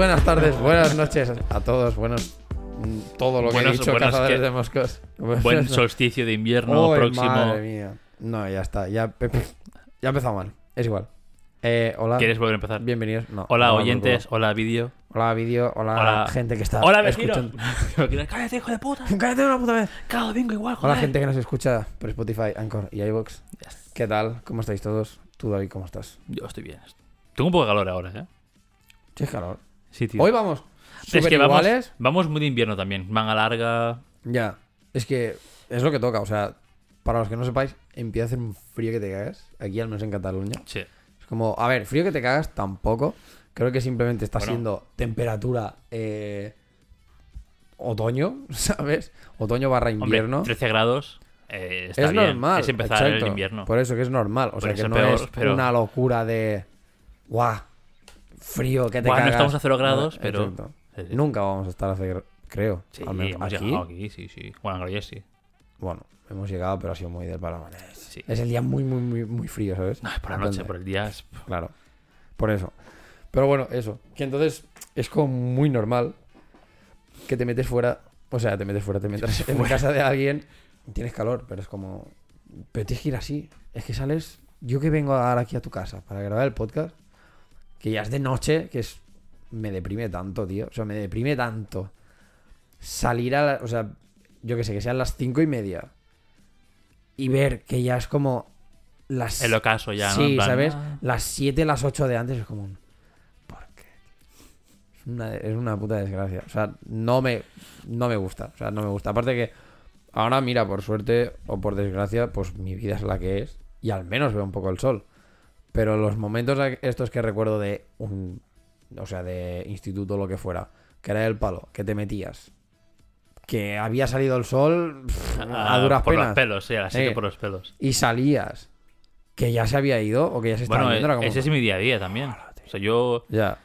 buenas tardes, buenas noches a todos. Buenos. mm, Todo lo que he dicho, cazadores que- de moscos. Buen solsticio de invierno próximo. Madre mía. No, ya está. Ya, ya ha empezado mal. Es igual. Eh, hola. ¿Quieres volver a empezar? Bienvenidos. No, Hola oyentes, hola vídeo. Hola vídeo. Hola, Hola. gente que está Hola vecinos. escuchando. Cállate, hijo de puta. Cállate una puta vez. Cada domingo igual, Hola gente que nos escucha por Spotify, Anchor y iVoox. Yes. ¿Qué tal? ¿Cómo estáis todos? Tú, David, ¿cómo estás? Yo estoy bien. Tengo un poco de calor ahora, ¿eh? Sí, calor. Sí, tío. Hoy vamos. es que vamos, iguales. vamos muy de invierno también. Manga larga. Ya, es que es lo que toca, o sea, para los que no sepáis, empieza a hacer un frío que te cagas, aquí al menos en Cataluña. Sí. Es como, a ver, frío que te cagas tampoco, creo que simplemente está Bueno. siendo temperatura eh, otoño, ¿sabes? Otoño barra Hombre, invierno. 13 grados. eh, está es bien. normal. Es empezar exacto, el invierno. Por eso que es normal, o Por sea, que no peor, es pero- una locura de, guau, frío que te Buah, no cagas. estamos a cero grados, No, pero- exacto. Sí, sí. Nunca vamos a estar a cero, creo. Sí, al menos hemos aquí. llegado aquí, sí, sí. Bueno, en sí. Bueno, hemos llegado, pero ha sido muy del palo. Sí. Es el día muy, muy, muy, muy frío, ¿sabes? No, es por la noche, por el día. es- Claro. Por eso. Pero bueno, eso. Que entonces es como muy normal que te metes fuera. O sea, te metes fuera, te metes en casa de alguien. Tienes calor, pero es como. Pero tienes que ir así. Es que sales. Yo que vengo ahora aquí a tu casa para grabar el podcast. Que ya es de noche, que es. Me deprime tanto, tío. O sea, me deprime tanto. Salir a la. O sea, yo que sé, que sean las cinco y media. Y ver que ya es como. Las El ocaso ya, ¿no? Sí, plan, ¿sabes? ah, Las 7, las 8 de antes es como un... ¿Por qué? Es una, es una puta desgracia. O sea, no me, no me gusta. O sea, no me gusta. Aparte que ahora, mira, por suerte o por desgracia, pues mi vida es la que es. Y al menos veo un poco el sol. Pero los momentos estos que recuerdo de un... O sea, de instituto o lo que fuera. Que era el palo. Que te metías. Que había salido el sol pff, a, ah, duras por penas. los pelos, sí, así Sí. que por los pelos. Y salías. Que ya se había ido o que ya se estaba Bueno, como, ese es mi día a día también. O sea, yo. Ya.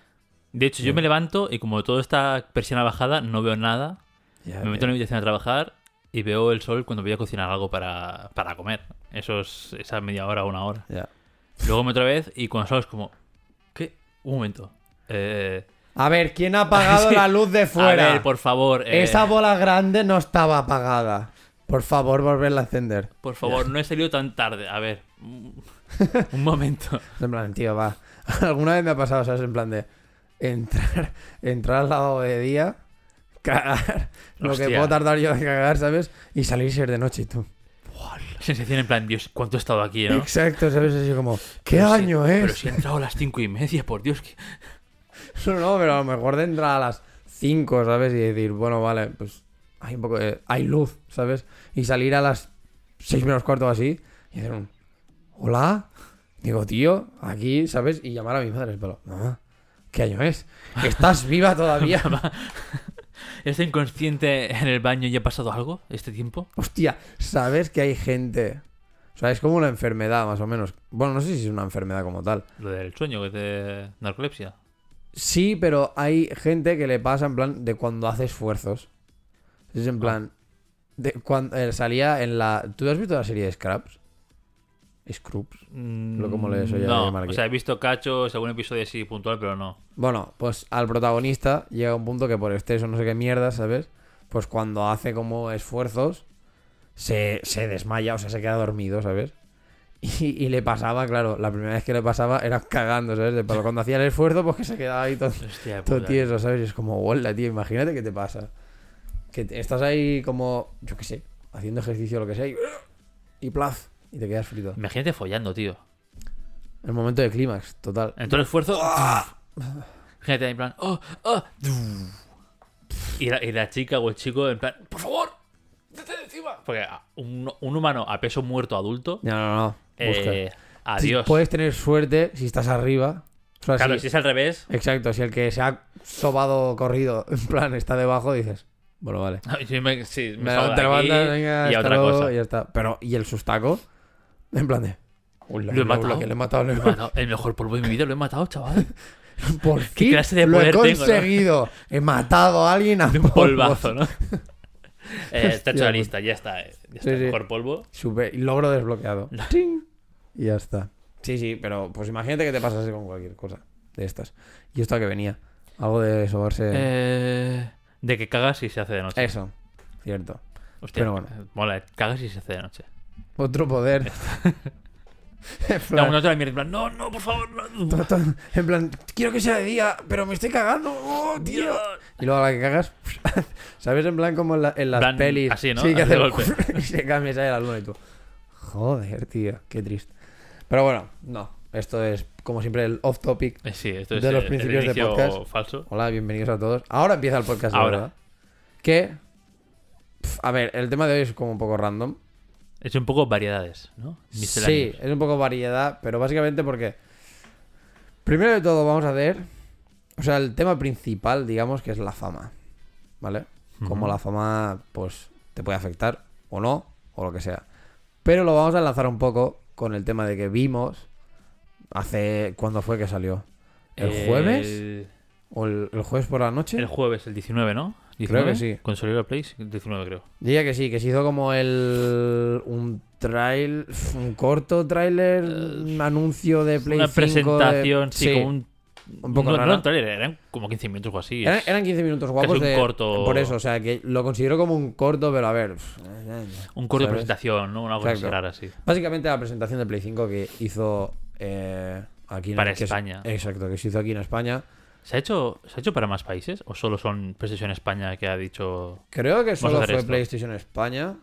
De hecho, yo me levanto y como todo está persiana bajada, no veo nada. Ya, Me meto en la habitación a trabajar y veo el sol cuando voy a cocinar algo para, para comer. Eso es esa media hora o una hora. ya. Luego me otra vez y cuando salgo es como. ¿Qué? Un momento. Eh, A ver, ¿quién ha apagado Sí. la luz de fuera? A ver, por favor. eh, Esa bola grande no estaba apagada. Por favor, volverla a encender. Por favor, no he salido tan tarde. A ver. Un momento. En plan, tío, va. Alguna vez me ha pasado, ¿sabes? En plan de entrar, entrar al lado de día, cagar, lo que puedo tardar yo de cagar, ¿sabes? Y salir y ser de noche y tú. Sensación en plan, Dios, ¿cuánto he estado aquí, no? Exacto, ¿sabes? Así como, ¿qué Pero si- año Pero es? si he entrado a las cinco y media, por Dios. Que... No, no, pero a lo mejor de entrar a las 5, ¿sabes? Y decir, bueno, vale, pues hay un poco de... Hay luz, ¿sabes? Y salir a las 6 menos cuarto así y hacer un... Hola. Digo, tío, aquí, ¿sabes? Y llamar a mi madre, pero... Mamá, ¿qué año es? ¿Estás viva todavía? ¿Está inconsciente en el baño y ha pasado algo este tiempo? Hostia, ¿sabes que hay gente... O sea, es como una enfermedad, más o menos. Bueno, no sé si es una enfermedad como tal. Lo del sueño, que te... narcolepsia. Sí, pero hay gente que le pasa en plan de cuando hace esfuerzos. Es en plan. De cuando salía en la. ¿Tú has visto la serie de Scraps? Scrubs. Lo como le soy Mm, no, llamar aquí. o sea, he visto cachos, algún episodio así puntual, pero no. Bueno, pues al protagonista llega un punto que por exceso, no sé qué mierda, ¿sabes? Pues cuando hace como esfuerzos, se, se desmaya, o sea, se queda dormido, ¿sabes? Y, y le pasaba, claro, la primera vez que le pasaba era cagando, ¿sabes? Pero cuando hacía el esfuerzo, pues que se quedaba ahí todo, Hostia, todo puta. tieso, ¿sabes? Y es como, hola, tío, imagínate qué te pasa. Que te- estás ahí como, yo qué sé, haciendo ejercicio o lo que sea y, y plaz, y te quedas frito. Imagínate follando, tío. El momento de clímax, total. En todo el esfuerzo. Imagínate en plan. Oh, oh. Y la, y la chica o el chico en plan. Por favor, vete de encima. Porque un, un humano a peso muerto adulto. No, no, no. Eh, Si adiós. puedes tener suerte si estás arriba. O sea, claro, si- si es al revés. Exacto, si el que se ha sobado corrido, en plan, está debajo, dices, bueno, vale. yo me, sí, me Me te levantas, venga, y a otra luego, cosa. y ya está. Pero, ¿y el sustaco? En plan de... "Hola, Lo he hola, matado. que le he matado, le he Lo he matado. El mejor polvo de mi vida lo he matado, chaval. Por fin clase de lo he poder tengo, no? conseguido. He matado a alguien a De un polvazo, ¿no? eh, está hecho la lista, ya está. eh, Ya está, Sí, el sí. mejor polvo. Super- logro desbloqueado. Y ya está. Sí, sí, pero pues imagínate que te pasase con cualquier cosa de estas. Y esto a que venía. Algo de sobarse. Eh, de que cagas y se hace de noche. Eso, cierto. Hostia, pero bueno. eh, mola, cagas y se hace de noche. Otro poder. en, plan, no la mierda, en plan, no, no, por favor, no. en plan, quiero que sea de día, pero me estoy cagando. ¡Oh, tío! Y luego a la que cagas, ¿sabes? En plan como en, la- en las plan, pelis. así, ¿no? Sí, que hace golpe. y se cambia y sale la luna y tú. Joder, tío, qué triste. Pero bueno, no. Esto es, como siempre, el off topic. Eh, Sí, esto es De los el- principios el de podcast. falso. Hola, bienvenidos a todos. Ahora empieza el podcast, de Ahora. verdad. Que. A ver, el tema de hoy es como un poco random. Es un poco variedades, ¿no? Sí, es un poco variedad, pero básicamente porque. Primero de todo, vamos a ver. O sea, el tema principal, digamos, que es la fama. ¿Vale? Como Ujú. la fama, pues, te puede afectar, o no, o lo que sea. Pero lo vamos a enlazar un poco con el tema de que vimos. Hace. ¿Cuándo fue que salió? ¿El El- jueves? ¿O el, el jueves por la noche? El jueves, el 19, ¿no? Creo que sí. Con Solid Play, el 19 creo. Diría que sí, que se hizo como el. Un trail. Un corto trailer. un anuncio de Play Eh, Una 5 de- presentación, sí, como un... un poco no, rara. no un trailer, eran como 15 minutos o así. Eran, eran 15 minutos guapos Casi un de- corto. Por eso, o sea, que lo considero como un corto, pero a ver. Un corto de presentación, ¿no? Una cosa así Exacto. rara, sí. Básicamente la presentación de Play 5 que hizo eh, aquí en Para es- España. exacto, que se hizo aquí en España. ¿Se ha, hecho, ¿Se ha hecho para más países? ¿O solo son PlayStation España que ha dicho.? Creo que solo fue esto. PlayStation España.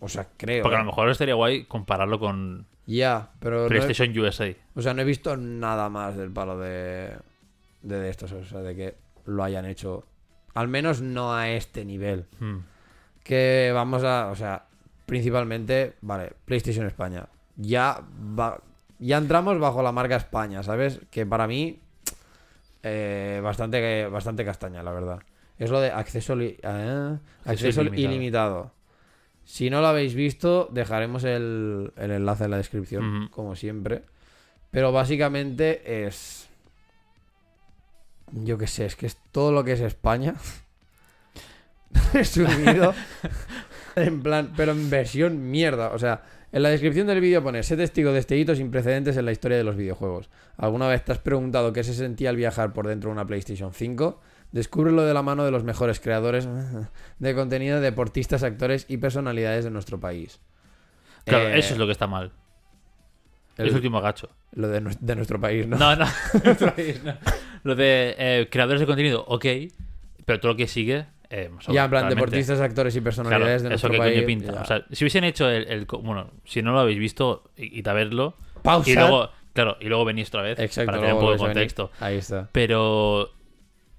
O sea, creo. Porque a ¿eh? lo mejor estaría guay compararlo con Ya, pero. no he- PlayStation USA. O sea, no he visto nada más del palo de, de, de estos, o sea, de que lo hayan hecho. Al menos no a este nivel. Hmm. Que vamos a, o sea, principalmente, vale, PlayStation España. Ya va, ya entramos bajo la marca España, ¿sabes? Que para mí, eh, bastante, bastante castaña, la verdad. Es lo de acceso, li- eh, acceso ilimitado. ilimitado. Si no lo habéis visto, dejaremos el, el enlace en la descripción, como siempre. Pero básicamente es. Yo qué sé, es que es todo lo que es España. Resumido. en plan, pero en versión mierda. O sea, en la descripción del vídeo pone: Sé testigo de este hito sin precedentes en la historia de los videojuegos. ¿Alguna vez te has preguntado qué se sentía al viajar por dentro de una PlayStation 5? Descúbrelo de la mano de los mejores creadores de contenido, deportistas, actores y personalidades de nuestro país. Claro, Eh, eso es lo que está mal. el- Es último gacho. Lo de, nues- de nuestro país, ¿no? No, no. lo de eh, creadores de contenido, ok. Pero todo lo que sigue. Eh, ya, en plan, realmente. deportistas, actores y Claro, personalidades de eso nuestro que país. coño pinta. ya. O sea, si hubiesen hecho el, Bueno, si no lo habéis visto, id a verlo. Pausa. Y luego, claro, y luego venís otra vez. Exacto, para tener un poco de contexto. Ahí está. Pero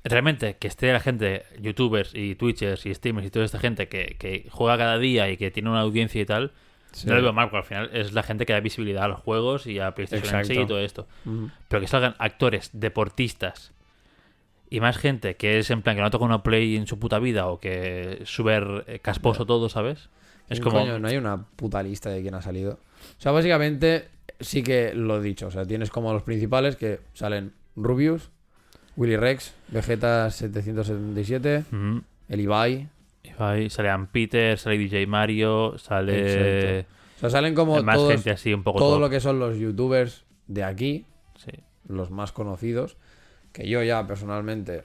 realmente que esté la gente, youtubers y twitchers y streamers y toda esta gente que, que juega cada día y que tiene una audiencia y tal, Sí. no lo veo mal, porque al final es la gente que da visibilidad a los juegos y a PlayStation en sí Exacto. y todo esto. Pero que salgan actores, deportistas y más gente que es en plan que no toca una play en su puta vida o que es súper eh, casposo todo, ¿sabes? Es como... Coño, no hay una puta lista de quién ha salido. O sea, básicamente sí que lo he dicho. O sea, tienes como los principales que salen Rubius, Willy Rex, Vegeta 777, Ujú. el Ibai. Ahí sale Ann Peter, sale DJ Mario, sale O sea, salen como más todos, gente así un poco todo top. lo que son los youtubers de aquí, Sí. los más conocidos. Que yo ya personalmente.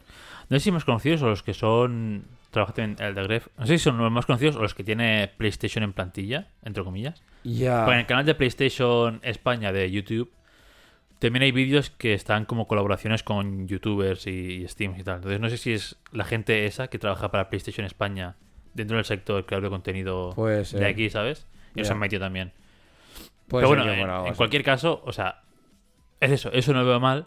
No sé si más conocidos o los que son. Trabajan en el de Gref. No sé si son los más conocidos o los que tiene PlayStation en plantilla, entre comillas. Ya. En el canal de PlayStation España de YouTube también hay vídeos que están como colaboraciones con youtubers y Steam y tal. Entonces no sé si es la gente esa que trabaja para PlayStation España dentro del sector creador de contenido de aquí, ¿sabes? Y Ya. han metido también. Puede Pero bueno, en, cualquier caso, o sea, es eso, eso no lo veo mal.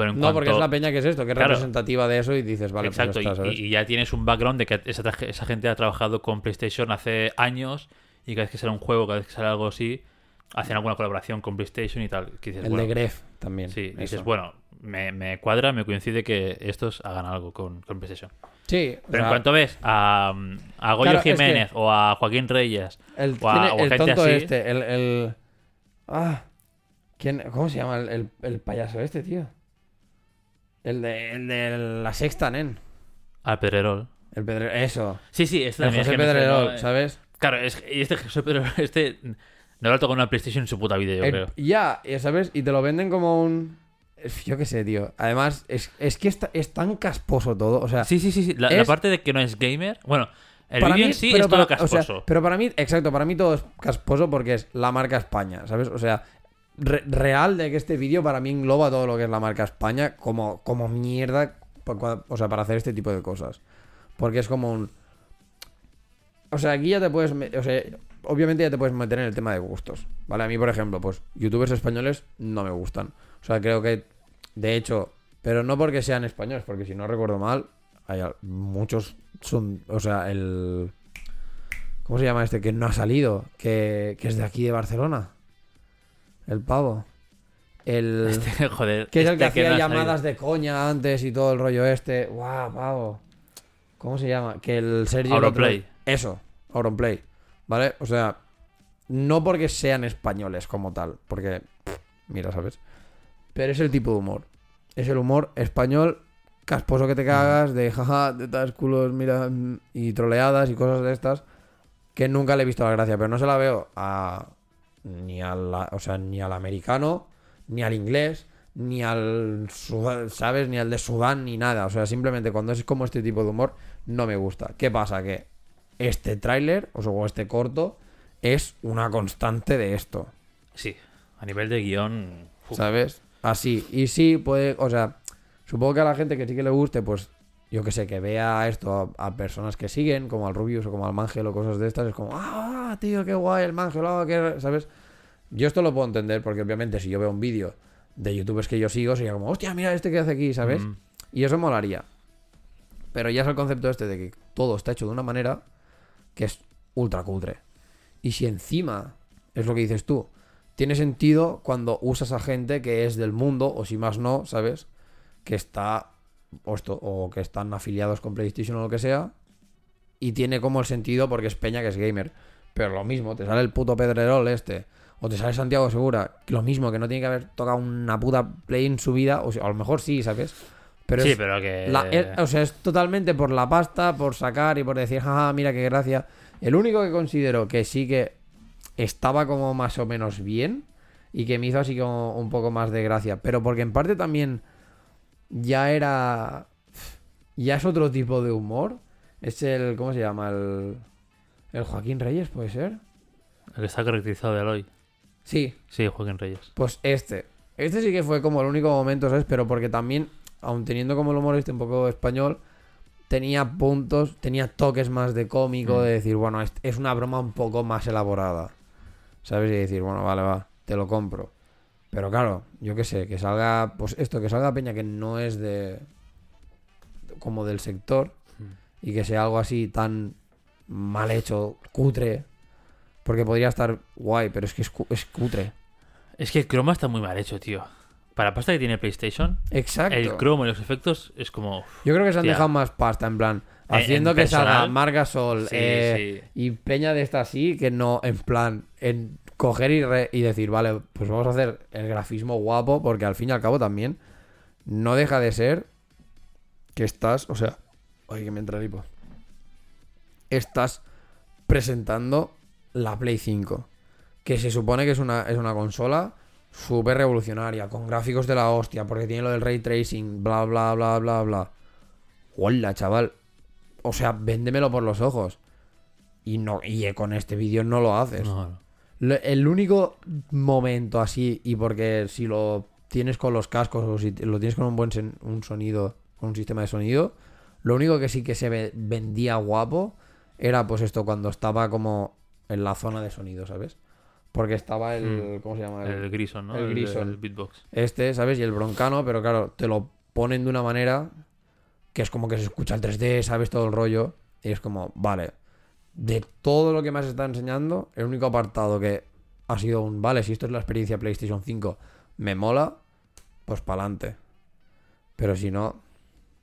Pero en No, cuanto... porque es la peña que es esto, que es Claro. representativa de eso y dices, vale, Exacto, pues ya está, y- ¿sabes? y, y ya tienes un background de que esa, gente ha trabajado con PlayStation hace años y cada vez que sale un juego, cada vez que sale algo así, hacen alguna colaboración con PlayStation y tal. Que dices, el bueno, de Gref también. Sí, dices, eso. bueno, me, me cuadra, me coincide que estos hagan algo con, con PlayStation. Sí, o Pero en cuanto ves a, a Goyo Claro, es que- Jiménez o a Joaquín Reyes, el, o a- o el gente tonto así. este, el, el... Ah, ¿quién, ¿cómo se llama el- el payaso este, tío? El de, el de la sexta, nen. al Pedrerol. El Pedrerol, eso. Sí, sí, este El es José Pedrerol, ¿no? Eh, ¿sabes? Claro, es, y este José Pedrerol, este no lo ha tocado una PlayStation en su puta vida, yo El- creo. ya, ya sabes, y te lo venden como un... es- yo qué sé, tío. Además, es, es que está- es tan casposo todo. O sea, Sí, sí, sí. sí. La, la Es- parte de que no es gamer. Bueno, el para vídeo mí- en sí pero es todo para- o sea, casposo. pero para mí, exacto, para mí todo es casposo porque es la marca España, ¿sabes? O sea, re- real de que este vídeo para mí engloba todo lo que es la marca España como, como mierda, o sea, para hacer este tipo de cosas. Porque es como un... O sea, aquí ya te puedes... O sea, obviamente ya te puedes meter en el tema de gustos, ¿vale? A mí, por ejemplo, pues youtubers españoles no me gustan. O sea, creo que, de hecho, pero no porque sean españoles, porque si no recuerdo mal, hay muchos son, o sea, el... ¿Cómo se llama este? Que no ha salido, que, que es de aquí de Barcelona. El pavo. El... Este, joder. Que es el este que hacía no ha llamadas de coña antes y todo el rollo este. ¡Guau, pavo! ¿Cómo se llama? Que el Sergio... el otro- Auronplay. Eso, Auronplay. ¿Vale? O sea, no porque sean españoles como tal, porque... pff, Mira, ¿sabes? Pero es el tipo de humor. Es el humor español casposo que te cagas, de jaja, tetas, culos, mira, y troleadas y cosas de estas, que nunca le he visto la gracia, pero no se la veo a ni al, o sea, ni al americano, ni al inglés, ni al, ¿sabes? Ni al de Sudán, ni nada. O sea, simplemente cuando es como este tipo de humor, no me gusta. ¿Qué pasa? Que este tráiler, o este corto, es una constante de esto. Sí, a nivel de guion. uf, ¿Sabes? Así. Y sí, puede. O sea, supongo que a la gente que sí que le guste, pues. Yo que sé, que vea esto a, a personas que siguen, como al Rubius o como al Mangel o cosas de estas, es como, ah, tío, qué guay el Mangel, ah, qué-", ¿sabes? Yo esto lo puedo entender porque obviamente si yo veo un vídeo de youtubers que yo sigo, sería como, hostia, mira este que hace aquí, ¿sabes? mm, Y eso molaría. Pero ya es el concepto este de que todo está hecho de una manera que es ultra cutre. Y si encima, es lo que dices tú, tiene sentido cuando usas a gente que es del mundo, o si más no, ¿sabes? Que está, o, esto, o que están afiliados con PlayStation o lo que sea, y tiene como el sentido porque es Peña que es gamer. Pero lo mismo, te sale el puto Pedrerol este, o te sale Santiago Segura, lo mismo, que no tiene que haber tocado una puta play en su vida, o, sea, a lo mejor sí, ¿sabes? Pero sí, es, pero que. la- es- o sea, es totalmente por la pasta, por sacar y por decir, jaja, mira qué gracia. El único que considero que sí que estaba como más o menos bien y que me hizo así como un poco más de gracia, pero porque en parte también ya era. Ya es otro tipo de humor. Es el. ¿Cómo se llama? El. El Joaquín Reyes, ¿puede ser? el que está caracterizado de Eloy. Sí, Sí, Joaquín Reyes. Pues este. Este sí que fue como el único momento, ¿sabes? Pero porque también, aun teniendo como el humor este un poco español, tenía puntos, tenía toques más de cómico, Mm. de decir, bueno, es, es una broma un poco más elaborada. ¿Sabes? Y decir, bueno, vale, va, te lo compro. Pero claro, yo qué sé, que salga, pues esto, que salga Peña que no es de. como del sector Mm. y que sea algo así tan mal hecho, cutre. Porque podría estar guay, pero es que es, cu- es cutre. Es que el croma está muy mal hecho, tío. Para la pasta que tiene PlayStation, Exacto. el croma y los efectos es como. Yo creo que se han dejado más pasta, en plan, En- haciendo en que salga Marga Sol Sí, eh, y Peña de esta así, que no, en plan, en coger y, re- y decir, vale, pues vamos a hacer el grafismo guapo, porque al fin y al cabo también no deja de ser que estás, o sea, oye, que me entra hipo. Estás presentando la Play 5, que se supone que es una, es una consola súper revolucionaria, con gráficos de la hostia, porque tiene lo del ray tracing, bla, bla, bla, bla, bla. Hola, chaval. O sea, véndemelo por los ojos. Y no y con este vídeo no lo haces. No, no. El único momento así, y porque si lo tienes con los cascos o si lo tienes con un buen sen- un sonido, con un sistema de sonido, lo único que sí que se ve- vendía guapo era pues esto cuando estaba como en la zona de sonido, ¿sabes? Porque estaba el... ¿Cómo se llama? El Grison, ¿no? el Grison. el beatbox. este, ¿sabes? Y el broncano, pero claro, te lo ponen de una manera que es como que se escucha el 3D, ¿sabes? Todo el rollo. Y es como, vale, de todo lo que me has estado enseñando, el único apartado que ha sido un, vale, si esto es la experiencia PlayStation 5, me mola, pues para adelante. Pero si no,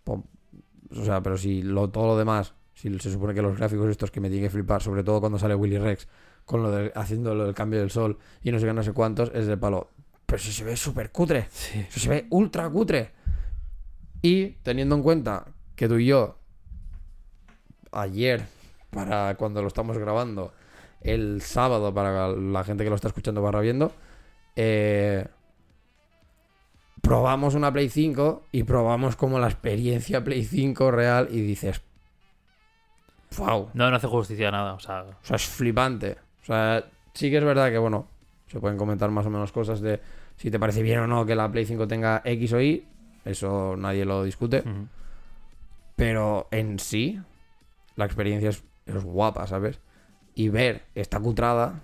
o sea, pero si lo, todo lo demás, si se supone que los gráficos estos que me tienen que flipar, sobre todo cuando sale Willy Rex, con lo de haciendo lo del cambio del sol y no sé qué, no sé cuántos, es de palo. Pero si se ve súper cutre. Sí. Eso se ve ultra cutre. Y teniendo en cuenta que tú y yo, ayer, para cuando lo estamos grabando, el sábado, para la gente que lo está escuchando barra viendo, eh, probamos una Play 5 y probamos como la experiencia Play 5 real y dices, wow. No, no hace justicia a nada. O sea, O sea, es flipante. O sea, sí que es verdad que, bueno, se pueden comentar más o menos cosas de si te parece bien o no que la Play 5 tenga X o Y. Eso nadie lo discute. Pero en sí, la experiencia es, es guapa, ¿sabes? Y ver esta cutrada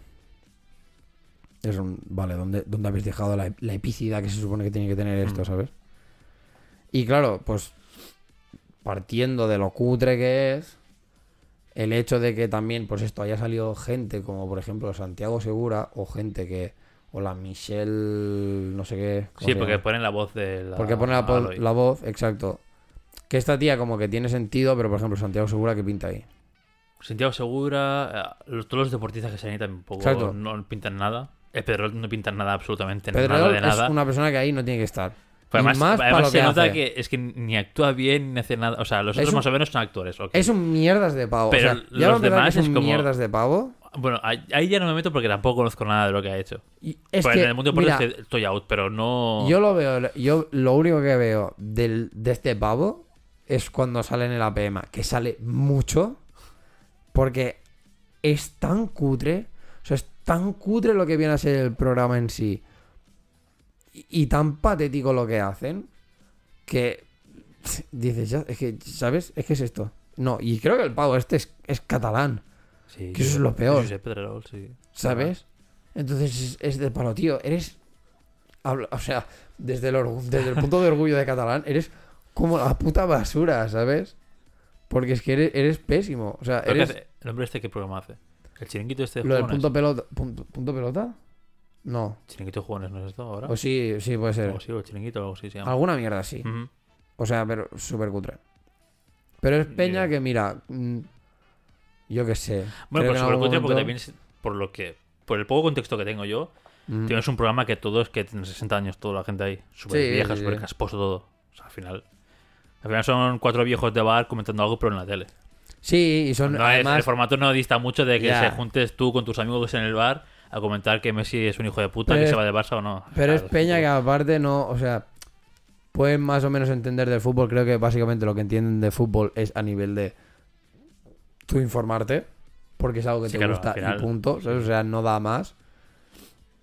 es un. Vale, ¿dónde, dónde habéis dejado la, la epicidad que se supone que tiene que tener esto, Mm. ¿sabes? Y claro, pues partiendo de lo cutre que es, el hecho de que también, pues esto haya salido gente como por ejemplo Santiago Segura o gente que. O la Michelle. No sé qué. ¿cómo Sí, porque ponen la voz de la. Porque pone la, la voz, exacto. Que esta tía como que tiene sentido, pero por ejemplo Santiago Segura que pinta ahí. Santiago Segura, eh, los- todos los deportistas que se han ido tampoco Exacto. no pintan nada. El Pedrol no pintan nada, absolutamente Pedrerol nada de es nada. una persona que ahí no tiene que estar. Además, más además lo se que nota hace. que es que ni actúa bien ni hace nada. O sea, los Es otros un- más o menos son actores. Es un mierdas de pavo. Pero o sea, ya los demás que es es un como- mierdas de pavo. Bueno, ahí ahí ya no me meto porque tampoco conozco nada de lo que ha hecho. Y es Pues que, en el mundo de mira, estoy out, pero no. yo lo veo, yo lo único que veo del, de este pavo es cuando sale en el APM, que sale mucho, porque es tan cutre, o sea, es tan cutre lo que viene a ser el programa en sí, y, y tan patético lo que hacen, que dices, ya, es que, ¿sabes? Es que es esto. No, y creo que el pavo este es, es catalán, Sí, que eso es lo peor. Josep Pedrerol, sí. ¿sabes? Entonces es, es de palo, tío. Eres. O sea, desde el, orgu- desde el punto de orgullo de catalán, eres como la puta basura, ¿sabes? Porque es que eres, eres pésimo. O sea, Pero ¿qué eres. hace? ¿El hombre este qué programa hace? ¿El chiringuito este de Lo del punto pelota. Punto, punto pelota? No. ¿Chiringuito de jugones no es esto ahora? O sí, sí, puede ser. O sí, o el chiringuito o algo así se llama. Alguna mierda sí. Ujú. O sea, pero súper cutre. Pero es peña Mira. que, mira. mm, yo qué sé. Bueno, creo pues algún contexto, porque también, es- por lo que. Por el poco contexto que tengo yo, Mm. tienes un programa que todos que tienen 60 años, toda la gente ahí. Súper Sí, vieja, sí, súper sí. casposo todo. O sea, al final. Al final son cuatro viejos de bar comentando algo, pero en la tele. Sí, y son. No es- el formato no dista mucho de que Ya. se juntes tú con tus amigos en el bar a comentar que Messi es un hijo de puta, Pero que es- se va de Barça o no. Pero es peña que aparte no, o sea, pueden más o menos entender del fútbol. Creo que básicamente lo que entienden de fútbol es a nivel de tú informarte, porque es algo que Sí, te claro, gusta final- y punto, ¿sabes? O sea, no da más.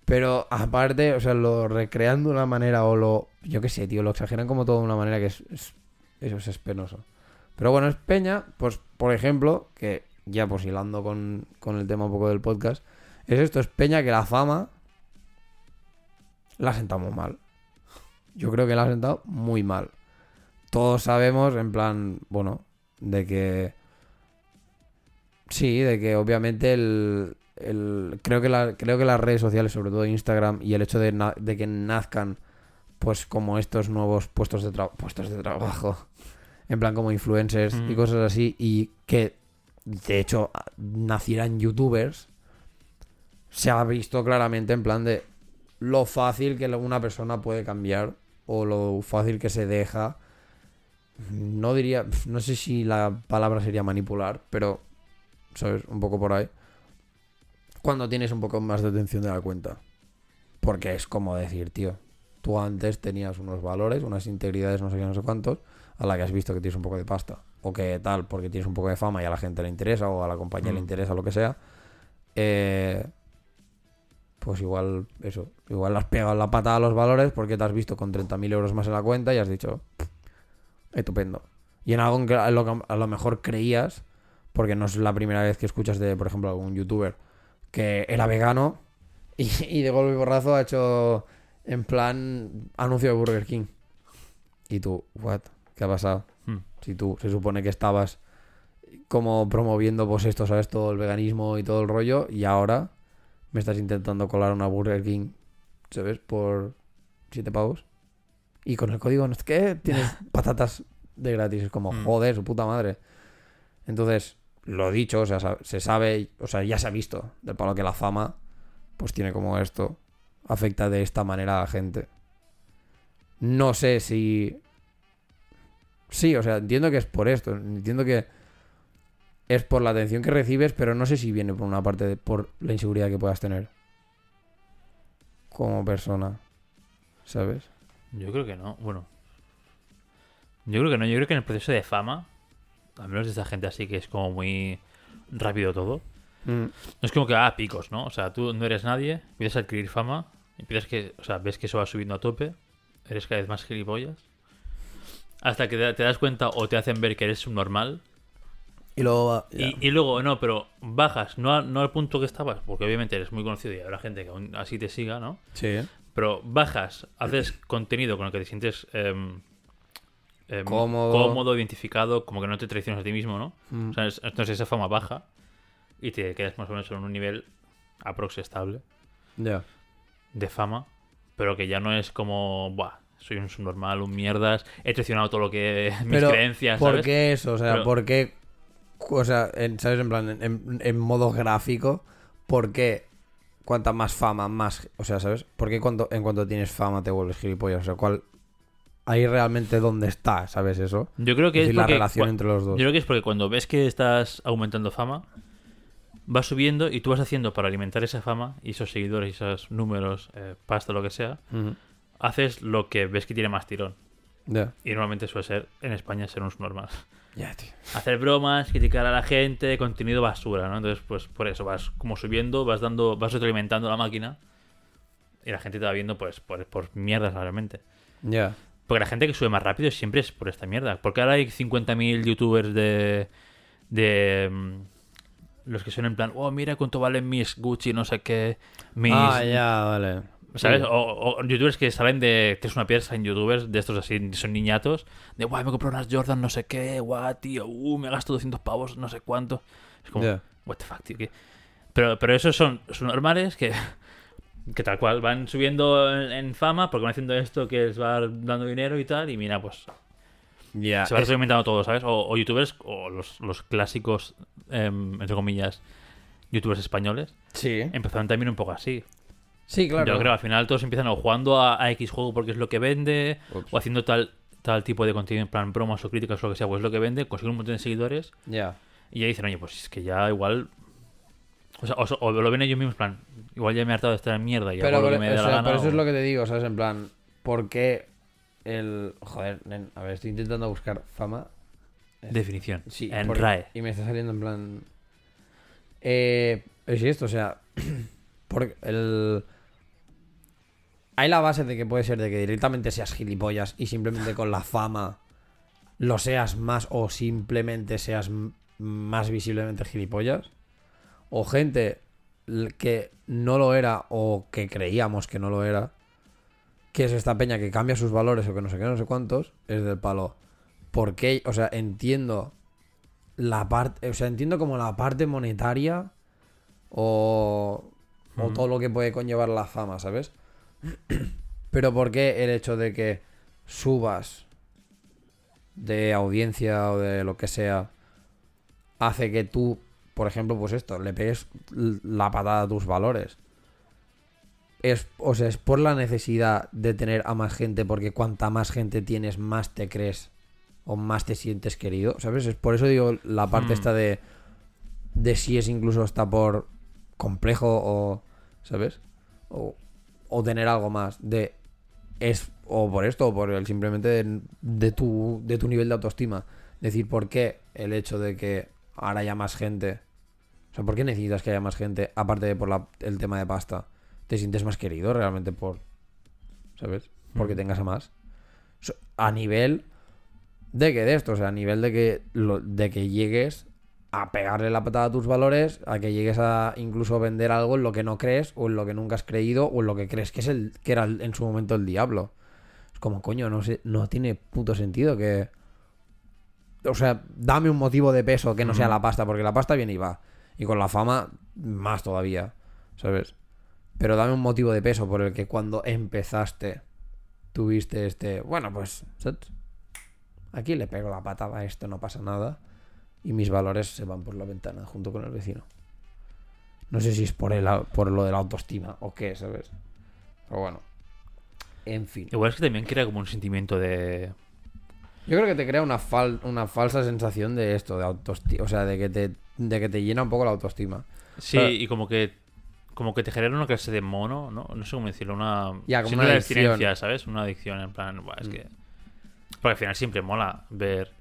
Pero aparte, o sea, lo recrean de una manera o lo, yo qué sé, tío, lo exageran como todo de una manera que es, es- eso es penoso. Pero bueno, es peña, pues por ejemplo, que ya pues hilando con, con el tema un poco del podcast, es esto, es peña que la fama la muy mal. Yo creo que la ha sentado muy mal. Todos sabemos, en plan, bueno, de que. Sí, de que obviamente el. el- creo, que la- creo que las redes sociales, sobre todo Instagram, y el hecho de, de que nazcan, pues como estos nuevos puestos de, puestos de trabajo, en plan como influencers y Mm. cosas así, y que de hecho nacieran youtubers, se ha visto claramente en plan de lo fácil que una persona puede cambiar o lo fácil que se deja. No diría, no sé si la palabra sería manipular, pero, ¿sabes? Un poco por ahí. Cuando tienes un poco más de atención de la cuenta. Porque es como decir, tío, tú antes tenías unos valores, unas integridades, no sé qué, no sé cuántos, a la que has visto que tienes un poco de pasta. O que tal, porque tienes un poco de fama y a la gente le interesa, o a la compañía le Mm. interesa, lo que sea. Eh, pues igual, eso, igual has pegado la patada a los valores porque te has visto con 30.000 euros más en la cuenta y has dicho, "Pff, estupendo. Y en algo en que a lo, que a lo mejor creías, porque no es la primera vez que escuchas de, por ejemplo, algún youtuber que era vegano y, y de golpe y borrazo ha hecho en plan anuncio de Burger King. Y tú, ¿what? ¿Qué ha pasado? Hmm. Si tú se supone que estabas como promoviendo pues esto, ¿sabes? Todo el veganismo y todo el rollo y ahora me estás intentando colar una Burger King, ¿sabes? Por 7 pavos. Y con el código, no es que tienes patatas de gratis. Es como, Mm. joder, su puta madre. Entonces, lo dicho, o sea, se sabe, o sea, ya se ha visto del palo que la fama, pues tiene como esto, afecta de esta manera a la gente. No sé si... Sí, o sea, entiendo que es por esto, entiendo que es por la atención que recibes, pero no sé si viene por una parte de, por la inseguridad que puedas tener como persona, ¿sabes? Yo creo que no. Bueno. Yo creo que no. Yo creo que en el proceso de fama, al menos de esta gente así que es como muy rápido todo, Mm. no es como que ah, picos, ¿no? O sea, tú no eres nadie, a adquirir fama, empiezas que, o sea, ves que eso va subiendo a tope, eres cada vez más gilipollas, hasta que te, das cuenta o te hacen ver que eres un normal, Y luego y, y luego, no, pero bajas, no, a- no al punto que estabas, porque obviamente eres muy conocido y habrá gente que aún así te siga, ¿no? Sí. Pero bajas, haces contenido con el que te sientes em, em, Cómodo. cómodo, identificado, como que no te traicionas a ti mismo, ¿no? Mm. O sea, es- entonces esa fama baja y te quedas más o menos en un nivel aprox estable Ya. De fama, pero que ya no es como, buah, soy un subnormal, un mierdas, he traicionado todo lo que mis Pero, creencias, ¿por ¿sabes? qué eso? O sea, Pero- ¿por qué? O sea, en- ¿sabes? En plan, en, en- modo gráfico, ¿por qué cuanta más fama, más. O sea, ¿sabes? ¿Por qué cuando, en cuanto tienes fama te vuelves gilipollas? O sea, ¿cuál. Ahí realmente dónde está, ¿sabes eso? Yo creo que Es es decir, la relación entre los dos. Yo creo que es porque cuando ves que estás aumentando fama, vas subiendo y tú vas haciendo para alimentar esa fama y esos seguidores y esos números, eh, pasta, lo que sea, haces lo que ves que tiene más tirón. Y normalmente suele ser, en España, ser un tío. Hacer bromas, criticar a la gente, contenido basura, ¿no? Entonces, pues por eso vas como subiendo, vas dando, vas retroalimentando la máquina y la gente te va viendo, pues, por, por mierdas realmente. Ya. Porque la gente que sube más rápido siempre es por esta mierda. Porque ahora hay 50.000 youtubers de. de. Los que son en plan, oh, mira cuánto valen mis Gucci, no sé qué. Mis. Ah, ya, vale. ¿Sabes? Sí. O, o youtubers que salen de. Tienes una piedra, en youtubers de estos así, son niñatos. De, guau, me compré unas Jordan, no sé qué, guau, tío, uh, me gasto 200 pavos, no sé cuánto. Es como, what the fuck, tío. ¿qué? Pero, pero esos son, son normales que. Que tal cual van subiendo en, en fama porque van haciendo esto que les va dando dinero y tal. Y mira, pues Se va retroalimentando todo, ¿sabes? O, o youtubers, o los, los clásicos, em, entre comillas, youtubers españoles, Sí. empezaron también un poco así. Sí, claro. Yo creo al final todos empiezan o jugando a, a X juego porque es lo que vende, Ups. o haciendo tal tal tipo de contenido en plan bromas o críticas o lo que sea, pues es lo que vende, consiguen un montón de seguidores Ya. y ya dicen, oye, pues es que ya igual. O, sea, o, lo ven ellos mismos, en plan, igual ya me he hartado de estar en mierda y Pero, hago lo que me o dé sea, la gana. por eso es lo que te digo, ¿sabes? En plan, ¿por qué el. Joder, nen, a ver, estoy intentando buscar fama. Definición. Sí, en por- RAE. Y me está saliendo en plan. Eh, es esto, o sea. Porque el. Hay la base de que puede ser de que directamente seas gilipollas y simplemente con la fama lo seas más o simplemente seas más visiblemente gilipollas. O gente que no lo era o que creíamos que no lo era. Que es esta peña que cambia sus valores o que no sé qué, no sé cuántos. Es del palo. ¿Por qué? O sea, entiendo la parte, o sea, entiendo como la parte monetaria o, o todo lo que puede conllevar la fama, ¿sabes? Pero ¿por qué el hecho de que subas de audiencia o de lo que sea hace que tú, por ejemplo, pues esto, le pegues la patada a tus valores? Es, o sea, es por la necesidad de tener a más gente, porque cuanta más gente tienes, más te crees o más te sientes querido, ¿sabes? Es por eso digo la parte Hmm. esta de de si es incluso hasta por complejo o, ¿sabes? O, o tener algo más de es o por esto o por el simplemente de, de tu de tu nivel de autoestima, decir por qué el hecho de que ahora haya más gente, o sea, ¿por qué necesitas que haya más gente aparte de por la- el tema de pasta? Te sientes más querido realmente por ¿sabes? Porque Mm. tengas a más. A nivel de que de esto, o sea, a nivel de que lo- de que llegues a pegarle la patada a tus valores, a que llegues a incluso vender algo en lo que no crees o en lo que nunca has creído o en lo que crees que es el que era en su momento el diablo. Es como, coño, no sé, no tiene puto sentido que o sea, dame un motivo de peso que no sea Ujú. la pasta, porque la pasta viene y va. Y con la fama, más todavía, ¿sabes? Pero dame un motivo de peso por el que cuando empezaste tuviste este, bueno, pues, ¿sabes? Aquí le pego la patada a esto, no pasa nada. Y mis valores se van por la ventana junto con el vecino. No sé si es por, el, por lo de la autoestima o qué, ¿sabes? Pero bueno. En fin. Igual es que también crea como un sentimiento de. Yo creo que te crea una, fal- una falsa sensación de esto, de autoestima. O sea, de que, te, de que te llena un poco la autoestima. Sí, Pero- y como que como que te genera una clase de mono, ¿no? No sé cómo decirlo, una... Ya, como una una abstinencia, ¿sabes? Una adicción, en plan, buah, es Mm. que... Porque al final siempre mola ver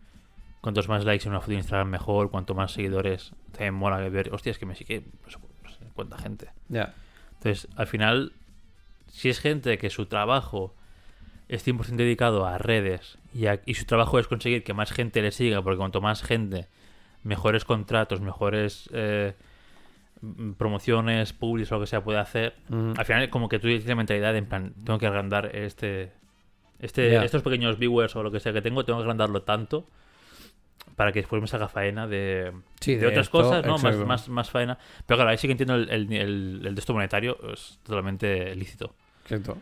cuantos más likes en una foto de Instagram mejor, cuanto más seguidores, también mola ver, hostia, es que me sigue, no sé, no sé cuánta gente. Ya. Entonces, al final, si es gente que su trabajo es 100% dedicado a redes y, a- y su trabajo es conseguir que más gente le siga, porque cuanto más gente, mejores contratos, mejores eh, promociones, publics o lo que sea puede hacer, al final como que tú tienes la mentalidad de en plan, tengo que agrandar este, este estos pequeños viewers o lo que sea que tengo, tengo que agrandarlo tanto para que después me salga faena de, Sí, de de otras esto, cosas, ¿no? Más, más, más faena. Pero claro, ahí sí que entiendo el, el, el, el de esto monetario, es totalmente lícito. Exacto.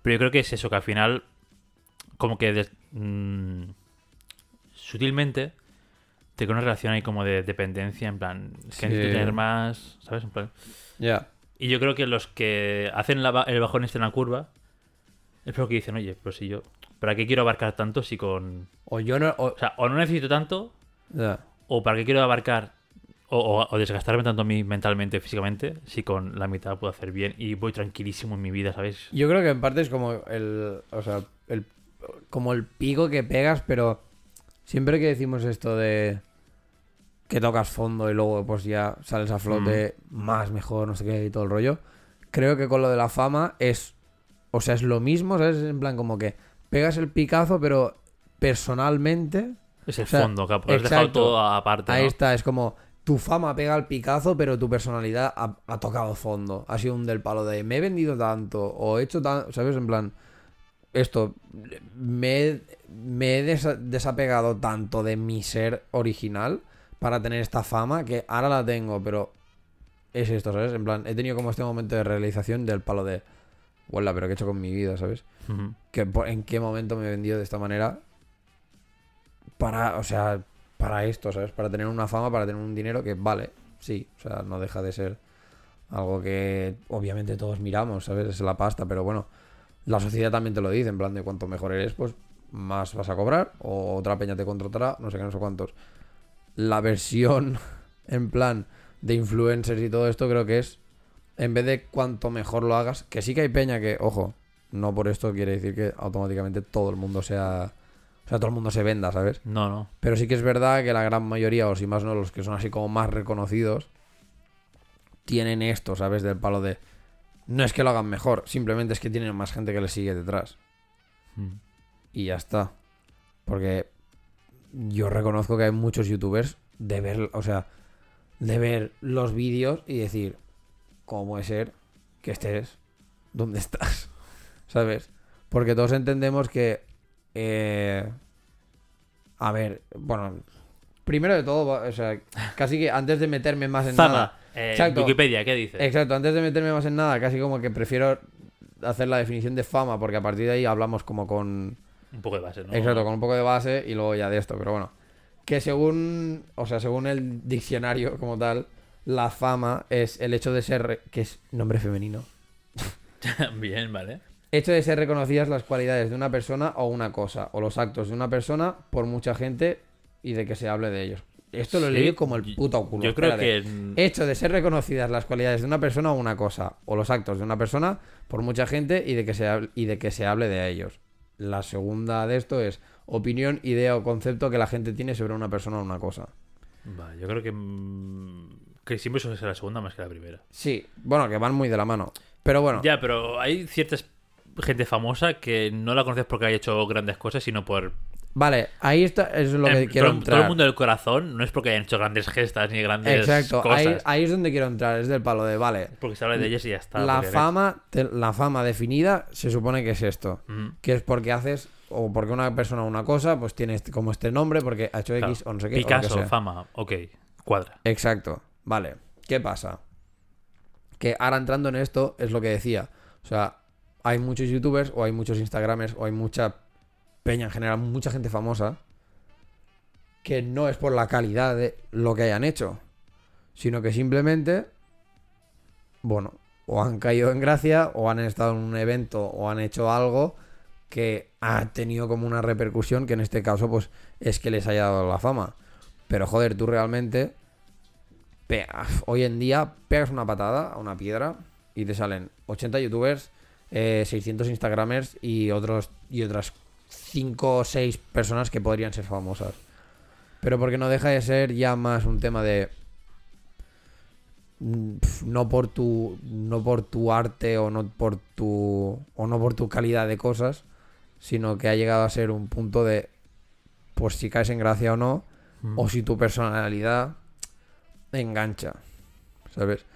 Pero yo creo que es eso, que al final, como que des- mm, sutilmente te crea una relación ahí como de dependencia, en plan, es que Sí. necesito tener más, ¿sabes? En plan. Ya. Y yo creo que los que hacen la el bajón este en la curva, es porque dicen, oye, pues si yo, ¿para qué quiero abarcar tanto si con... O yo no. O, O sea, o no necesito tanto, ya. o para qué quiero abarcar o, o- o desgastarme tanto a mí mentalmente, físicamente, si con la mitad puedo hacer bien y voy tranquilísimo en mi vida, ¿sabes? Yo creo que en parte es como el. O sea, el, como el pico que pegas, pero siempre que decimos esto de. Que tocas fondo y luego pues ya sales a flote más, mejor, no sé qué y todo el rollo. Creo que con lo de la fama es. O sea, es lo mismo, ¿sabes? En plan, como que pegas el picazo, pero personalmente. Es el O sea, fondo, capo. Has dejado todo aparte. Ahí ¿no? está, es como tu fama pega el picazo, pero tu personalidad ha, ha tocado fondo. Ha sido un del palo de me he vendido tanto o he hecho tan, ¿sabes? En plan, esto, me, he- me he desa- desapegado tanto de mi ser original para tener esta fama que ahora la tengo, pero es esto, ¿sabes? En plan, he tenido como este momento de realización del palo de, huela, pero ¿qué he hecho con mi vida, ¿sabes? Ujú. que por- en qué momento me he vendido de esta manera para, o sea, para esto, ¿sabes? Para tener una fama, para tener un dinero que vale, sí, o sea, no deja de ser algo que obviamente todos miramos, ¿sabes? Es la pasta, pero bueno, la sociedad también te lo dice, en plan de cuanto mejor eres, pues más vas a cobrar o otra peña te contratará, no sé qué, no sé cuántos. La versión en plan de influencers y todo esto creo que es en vez de cuanto mejor lo hagas, que sí que hay peña que, ojo, no por esto quiere decir que automáticamente todo el mundo sea. O sea, todo el mundo se venda, ¿sabes? No, no. Pero sí que es verdad que la gran mayoría, o si más no, los que son así como más reconocidos, tienen esto, ¿sabes? Del palo de. No es que lo hagan mejor, simplemente es que tienen más gente que les sigue detrás. Mm. Y ya está. Porque yo reconozco que hay muchos youtubers de ver, o sea, de ver los vídeos y decir, ¿cómo puede ser que estés donde estás? ¿Sabes? Porque todos entendemos que... eh, a ver, bueno, primero de todo, o sea, casi que antes de meterme más en nada... Eh. Wikipedia, ¿qué dice? Exacto, antes de meterme más en nada, casi como que prefiero hacer la definición de fama, porque a partir de ahí hablamos como con... Un poco de base, ¿no? Exacto, con un poco de base y luego ya de esto, pero bueno. Que según, o sea, según el diccionario como tal, la fama es el hecho de ser, que es nombre femenino, Bien, vale. hecho de ser reconocidas las cualidades de una persona o una cosa, o los actos de una persona por mucha gente y de que se hable de ellos. Esto lo Sí, leí como el puto culo. Yo creo espérate. que. Hecho de ser reconocidas las cualidades de una persona o una cosa, o los actos de una persona por mucha gente y de que se hable, y de que se hable de ellos. La segunda de esto es opinión, idea o concepto que la gente tiene sobre una persona o una cosa. Vale, yo creo que. mm, Que siempre suele ser la segunda más que la primera. Sí, bueno, que van muy de la mano. Pero bueno, Ya, pero hay cierta gente famosa que no la conoces porque haya hecho grandes cosas, sino por. Vale, ahí está, es lo que Em, quiero todo, entrar. todo el mundo del corazón no es porque hayan hecho grandes gestas ni grandes Exacto, cosas. ahí, ahí es donde quiero entrar, es del palo de, vale, Porque se habla de ellas y ya está. la fama, te- la fama definida se supone que es esto. Mm, Que es porque haces, o porque una persona o una cosa, pues tiene este- como este nombre, porque ha hecho claro. X o no sé qué. o lo que Picasso, fama, ok, cuadra. Exacto. Vale. ¿Qué pasa? Que ahora entrando en esto es lo que decía. O sea, hay muchos youtubers o hay muchos instagramers o hay mucha peña en general, mucha gente famosa que no es por la calidad de lo que hayan hecho, sino que simplemente, bueno, o han caído en gracia o han estado en un evento o han hecho algo que ha tenido como una repercusión que en este caso pues es que les haya dado la fama. Pero joder, tú realmente hoy en día pegas una patada a una piedra y te salen 80 youtubers, eh, 600 instagramers y otros y otras 5 o 6 personas que podrían ser famosas. Pero porque no deja de ser ya más un tema de mm, no por tu no por tu arte o no por tu o no por tu calidad de cosas, sino que ha llegado a ser un punto de pues si caes en gracia o no Mm. o si tu personalidad engancha, ¿sabes?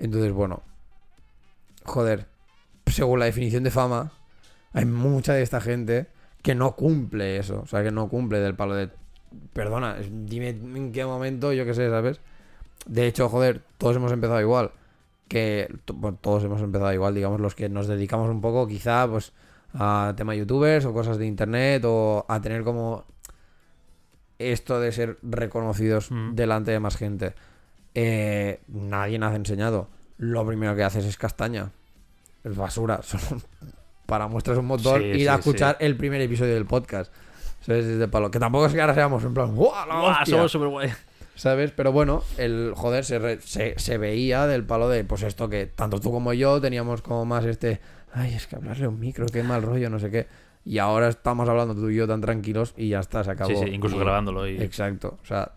Entonces, bueno, joder, según la definición de fama, hay mucha de esta gente que no cumple eso, o sea, que no cumple del palo de, perdona, dime en qué momento, yo qué sé, ¿sabes? De hecho, joder, todos hemos empezado igual, que bueno, todos hemos empezado igual, digamos, los que nos dedicamos un poco, quizá, pues, a tema youtubers o cosas de internet o a tener como esto de ser reconocidos Mm. delante de más gente. Eh, nadie nos ha enseñado. Lo primero que haces es castaña. Es basura. Solo para muestras un montón Sí, sí, a escuchar el primer episodio del podcast. ¿Sabes? Desde palo. Que tampoco es que ahora seamos en plan, ¡guau! la ¡Buah, hostia!", somos súper guay! ¿Sabes? Pero bueno, el joder se, re- se, se veía del palo de, pues esto que tanto tú como yo teníamos como más este, ay, es que hablarle a un micro, qué mal rollo, no sé qué. Y ahora estamos hablando tú y yo tan tranquilos y ya está, se acabó. Sí, sí, incluso Y- grabándolo. Y... Exacto. O sea,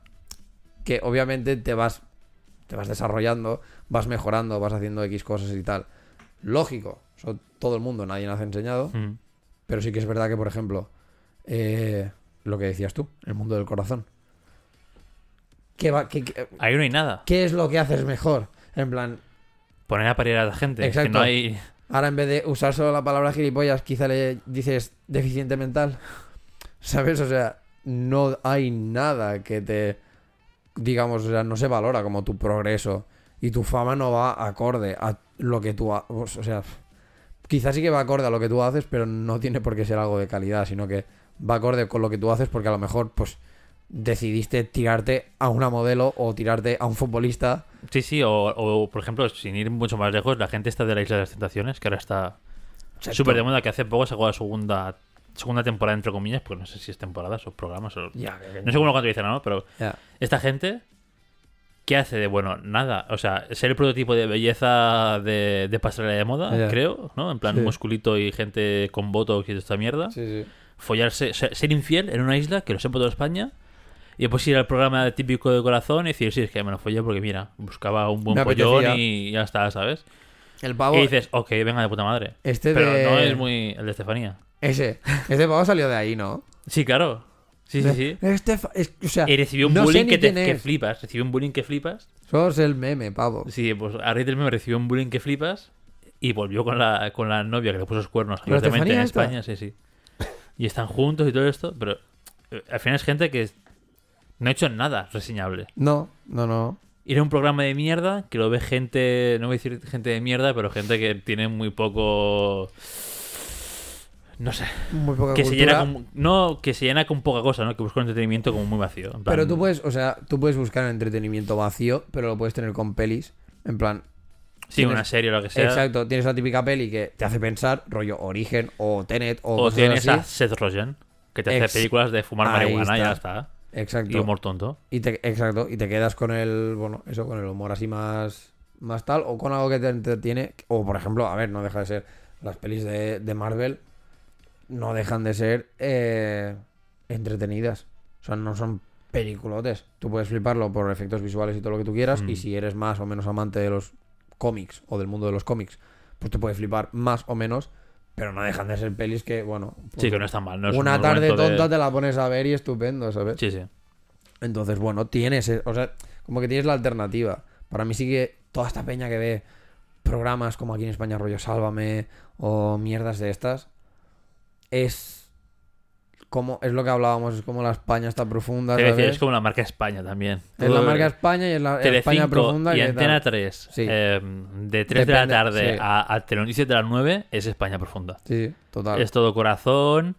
que obviamente te vas, te vas desarrollando, vas mejorando, vas haciendo X cosas y tal. Lógico, todo el mundo, nadie nos ha enseñado. Mm. Pero sí que es verdad que, por ejemplo, eh, lo que decías tú, el mundo del corazón. ¿Qué, va, qué, qué- Ahí no hay nada. qué es lo que haces mejor? En plan, Poner a parir a la gente. Que Exacto. no hay. ahora en vez de usar solo la palabra gilipollas, quizá le dices deficiente mental. ¿Sabes? O sea, no hay nada que te, digamos, o sea, no se valora como tu progreso y tu fama no va acorde a lo que tú haces. O sea, quizás sí que va acorde a lo que tú haces, pero no tiene por qué ser algo de calidad, sino que va acorde con lo que tú haces porque a lo mejor, pues, decidiste tirarte a una modelo o tirarte a un futbolista. Sí, sí, o, o, por ejemplo, sin ir mucho más lejos, la gente está de la Isla de las Tentaciones, que ahora está súper de moda, que hace poco sacó la segunda segunda temporada, entre comillas, porque no sé si es temporada o programas, o... Ya, no sé cómo lo cuantifican, ¿no? Pero esta gente, ¿qué hace de bueno? Nada. O sea, ser el prototipo de belleza de, de pasarela de moda, creo, ¿no? En plan, Sí. musculito y gente con votos y toda esta mierda. Sí, sí. follarse, ser, ser infiel en una isla que lo sepa toda España y después ir al programa típico de corazón y decir, sí, es que me lo follé porque mira, buscaba un buen Me pollón apetecía. y ya está, ¿sabes? El pavo. Y dices, ok, venga de puta madre. Este Pero de... no es muy el de Estefanía. Ese. Este pavo salió de ahí, ¿no? Sí, claro. Sí, sí, sí. Este, es- o sea, Y recibió un no bullying que, te, que flipas. Recibió un bullying que flipas. Sos el meme, pavo. Sí, pues a raíz del meme recibió un bullying que flipas y volvió con la, con la novia que le puso los cuernos ¿Pero abiertamente en esta? España, sí, sí. Y están juntos y todo esto, pero eh, al final es gente que no ha hecho nada reseñable. No, no, no. Ir a un programa de mierda que lo ve gente, no voy a decir gente de mierda, pero gente que tiene muy poco. No sé. Muy poca Que se llena con, no, que se llena con poca cosa, ¿no? Que busca un entretenimiento como muy vacío. en plan- Pero tú puedes, o sea, tú puedes buscar entretenimiento vacío, pero lo puedes tener con pelis. En plan, Sí, tienes- una serie o lo que sea. exacto, tienes la típica peli que te hace pensar, rollo Origen o Tenet o, O tienes a así. Seth Rogen, que te hace Ex- películas de fumar marihuana y ya está. está. Exacto. Y humor tonto. Y te, exacto, y te quedas con el, bueno, eso, con el humor así más, más tal, o con algo que te entretiene, o por ejemplo, a ver, no deja de ser, las pelis de, de Marvel no dejan de ser eh, entretenidas, o sea, no son peliculotes, tú puedes fliparlo por efectos visuales y todo lo que tú quieras, Mm. y si eres más o menos amante de los cómics o del mundo de los cómics, pues te puede flipar más o menos, pero no dejan de ser pelis que, bueno, pues Sí, que no está mal. No es una un tarde argumento de- tonta te la pones a ver y estupendo, ¿sabes? Sí, sí. Entonces, bueno, tienes, o sea, como que tienes la alternativa. Para mí sí que toda esta peña que ve programas como aquí en España, rollo Sálvame o mierdas de estas, es como, es lo que hablábamos, es como la España está profunda, es como la marca España también. Es la marca España y es la Telecinco España profunda. y Antena tal. 3, Sí. eh, de 3 de la tarde sí. a, a de las 9, es España profunda. Sí, total. Es todo corazón.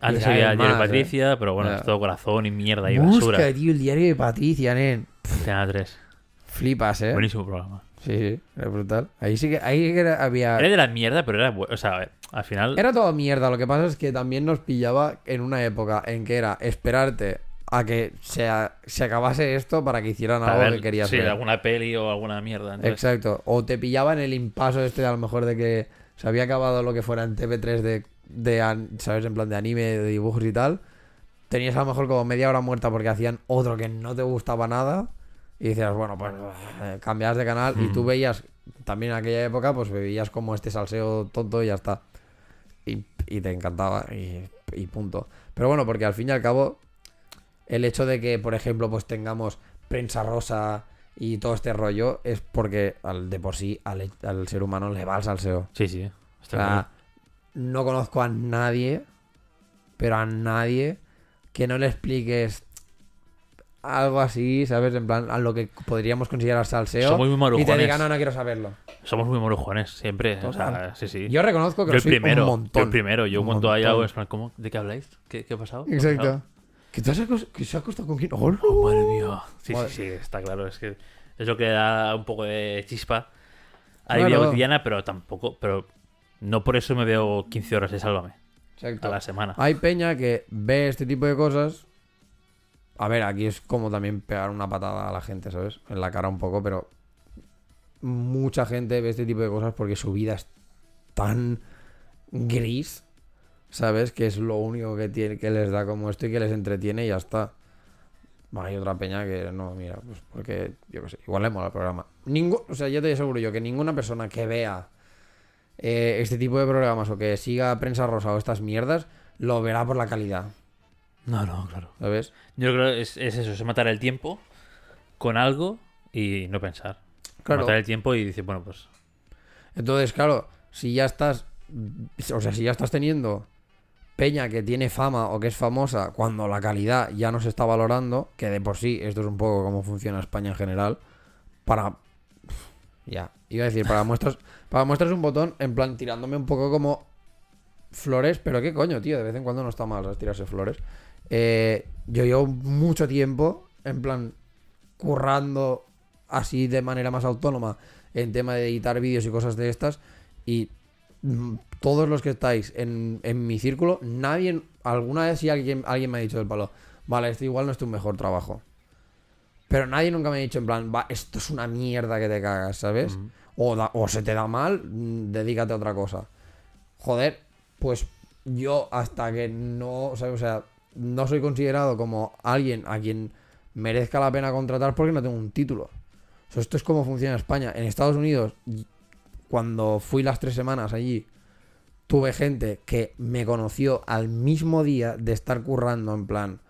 Antes había el diario más, Patricia, pero bueno, es todo corazón y mierda y Busca, basura. tío, el diario de Patricia, nen. Antena 3. Flipas, ¿eh? Buenísimo programa. Sí, sí, era brutal. Ahí sí que, ahí que había... Era de la mierda, pero era. O sea, a ver, al final. Era todo mierda, lo que pasa es que también nos pillaba en una época en que era esperarte a que se, a- se acabase esto para que hicieran Para algo ver, que querías sí, ver. alguna peli o alguna mierda. entonces- Exacto. O te pillaban el impaso este, a lo mejor, de que se había acabado lo que fuera en TV3 de, de ¿sabes? En plan de anime, de dibujos y tal. Tenías a lo mejor como media hora muerta porque hacían otro que no te gustaba nada. Y decías, bueno, pues eh, cambiabas de canal y tú Mm. veías, también en aquella época, pues veías como este salseo tonto y ya está. Y, y te encantaba y, y punto. Pero bueno, porque al fin y al cabo, el hecho de que, por ejemplo, pues tengamos prensa rosa y todo este rollo es porque al, de por sí al, al ser humano le va el salseo. Sí, sí. O sea, no conozco a nadie, pero a nadie que no le expliques algo así, ¿sabes? En plan, a lo que podríamos considerar salseo. Somos muy y te marujones. diga, no, no quiero saberlo. Somos muy morujones, siempre. O sea, sí, sí. Yo reconozco que Yo lo soy primero, un yo montón. el primero. Yo Un cuando hay montón. algo. ¿De qué habláis? ¿Qué, qué ha pasado? ¿Qué ha pasado? Exacto. ¿Que, te has que se ha acostado con quién? ¡Oh, no! Oh, madre mía. Sí, Madre. sí, sí, está claro. Es que es lo que da un poco de chispa a la vida Claro. cotidiana, pero tampoco. Pero no por eso me veo 15 horas de Sálvame Exacto. a la semana. Hay peña que ve este tipo de cosas. A ver, aquí es como también pegar una patada a la gente, ¿sabes? En la cara un poco, pero mucha gente ve este tipo de cosas porque su vida es tan gris, ¿sabes? Que es lo único que tiene, que les da como esto y que les entretiene y ya está. Hay otra peña que no, mira, pues porque, yo qué sé, igual le mola el programa. Ningún, o sea, ya te aseguro yo que ninguna persona que vea eh, este tipo de programas o que siga prensa rosa o estas mierdas, lo verá por la calidad, No, no, claro. ¿sabes? Yo creo que es, es eso, es matar el tiempo con algo y no pensar. Claro. Matar el tiempo y decir, bueno, pues Entonces, claro, si ya estás, o sea, si ya estás teniendo peña que tiene fama o que es famosa cuando la calidad ya no se está valorando, que de por sí esto es un poco como funciona España en general, para ya, iba a decir, para muestras, para muestras un botón en plan tirándome un poco como flores, pero qué coño, tío, de vez en cuando no está mal tirarse flores. Eh, yo llevo mucho tiempo en plan currando así de manera más autónoma en tema de editar vídeos y cosas de estas y mm, todos los que estáis en, en mi círculo, nadie, alguna vez si alguien, alguien me ha dicho del palo, vale, este igual no es tu mejor trabajo. Pero nadie nunca me ha dicho en plan, va, esto es una mierda que te cagas, ¿sabes? Mm. O, da- o se te da mal, mm, dedícate a otra cosa. Joder, pues yo hasta que no, ¿sabes? o sea, no soy considerado como alguien a quien merezca la pena contratar porque no tengo un título. Esto es como funciona en España. En Estados Unidos, cuando fui las tres semanas allí, tuve gente que me conoció al mismo día de estar currando, en plan,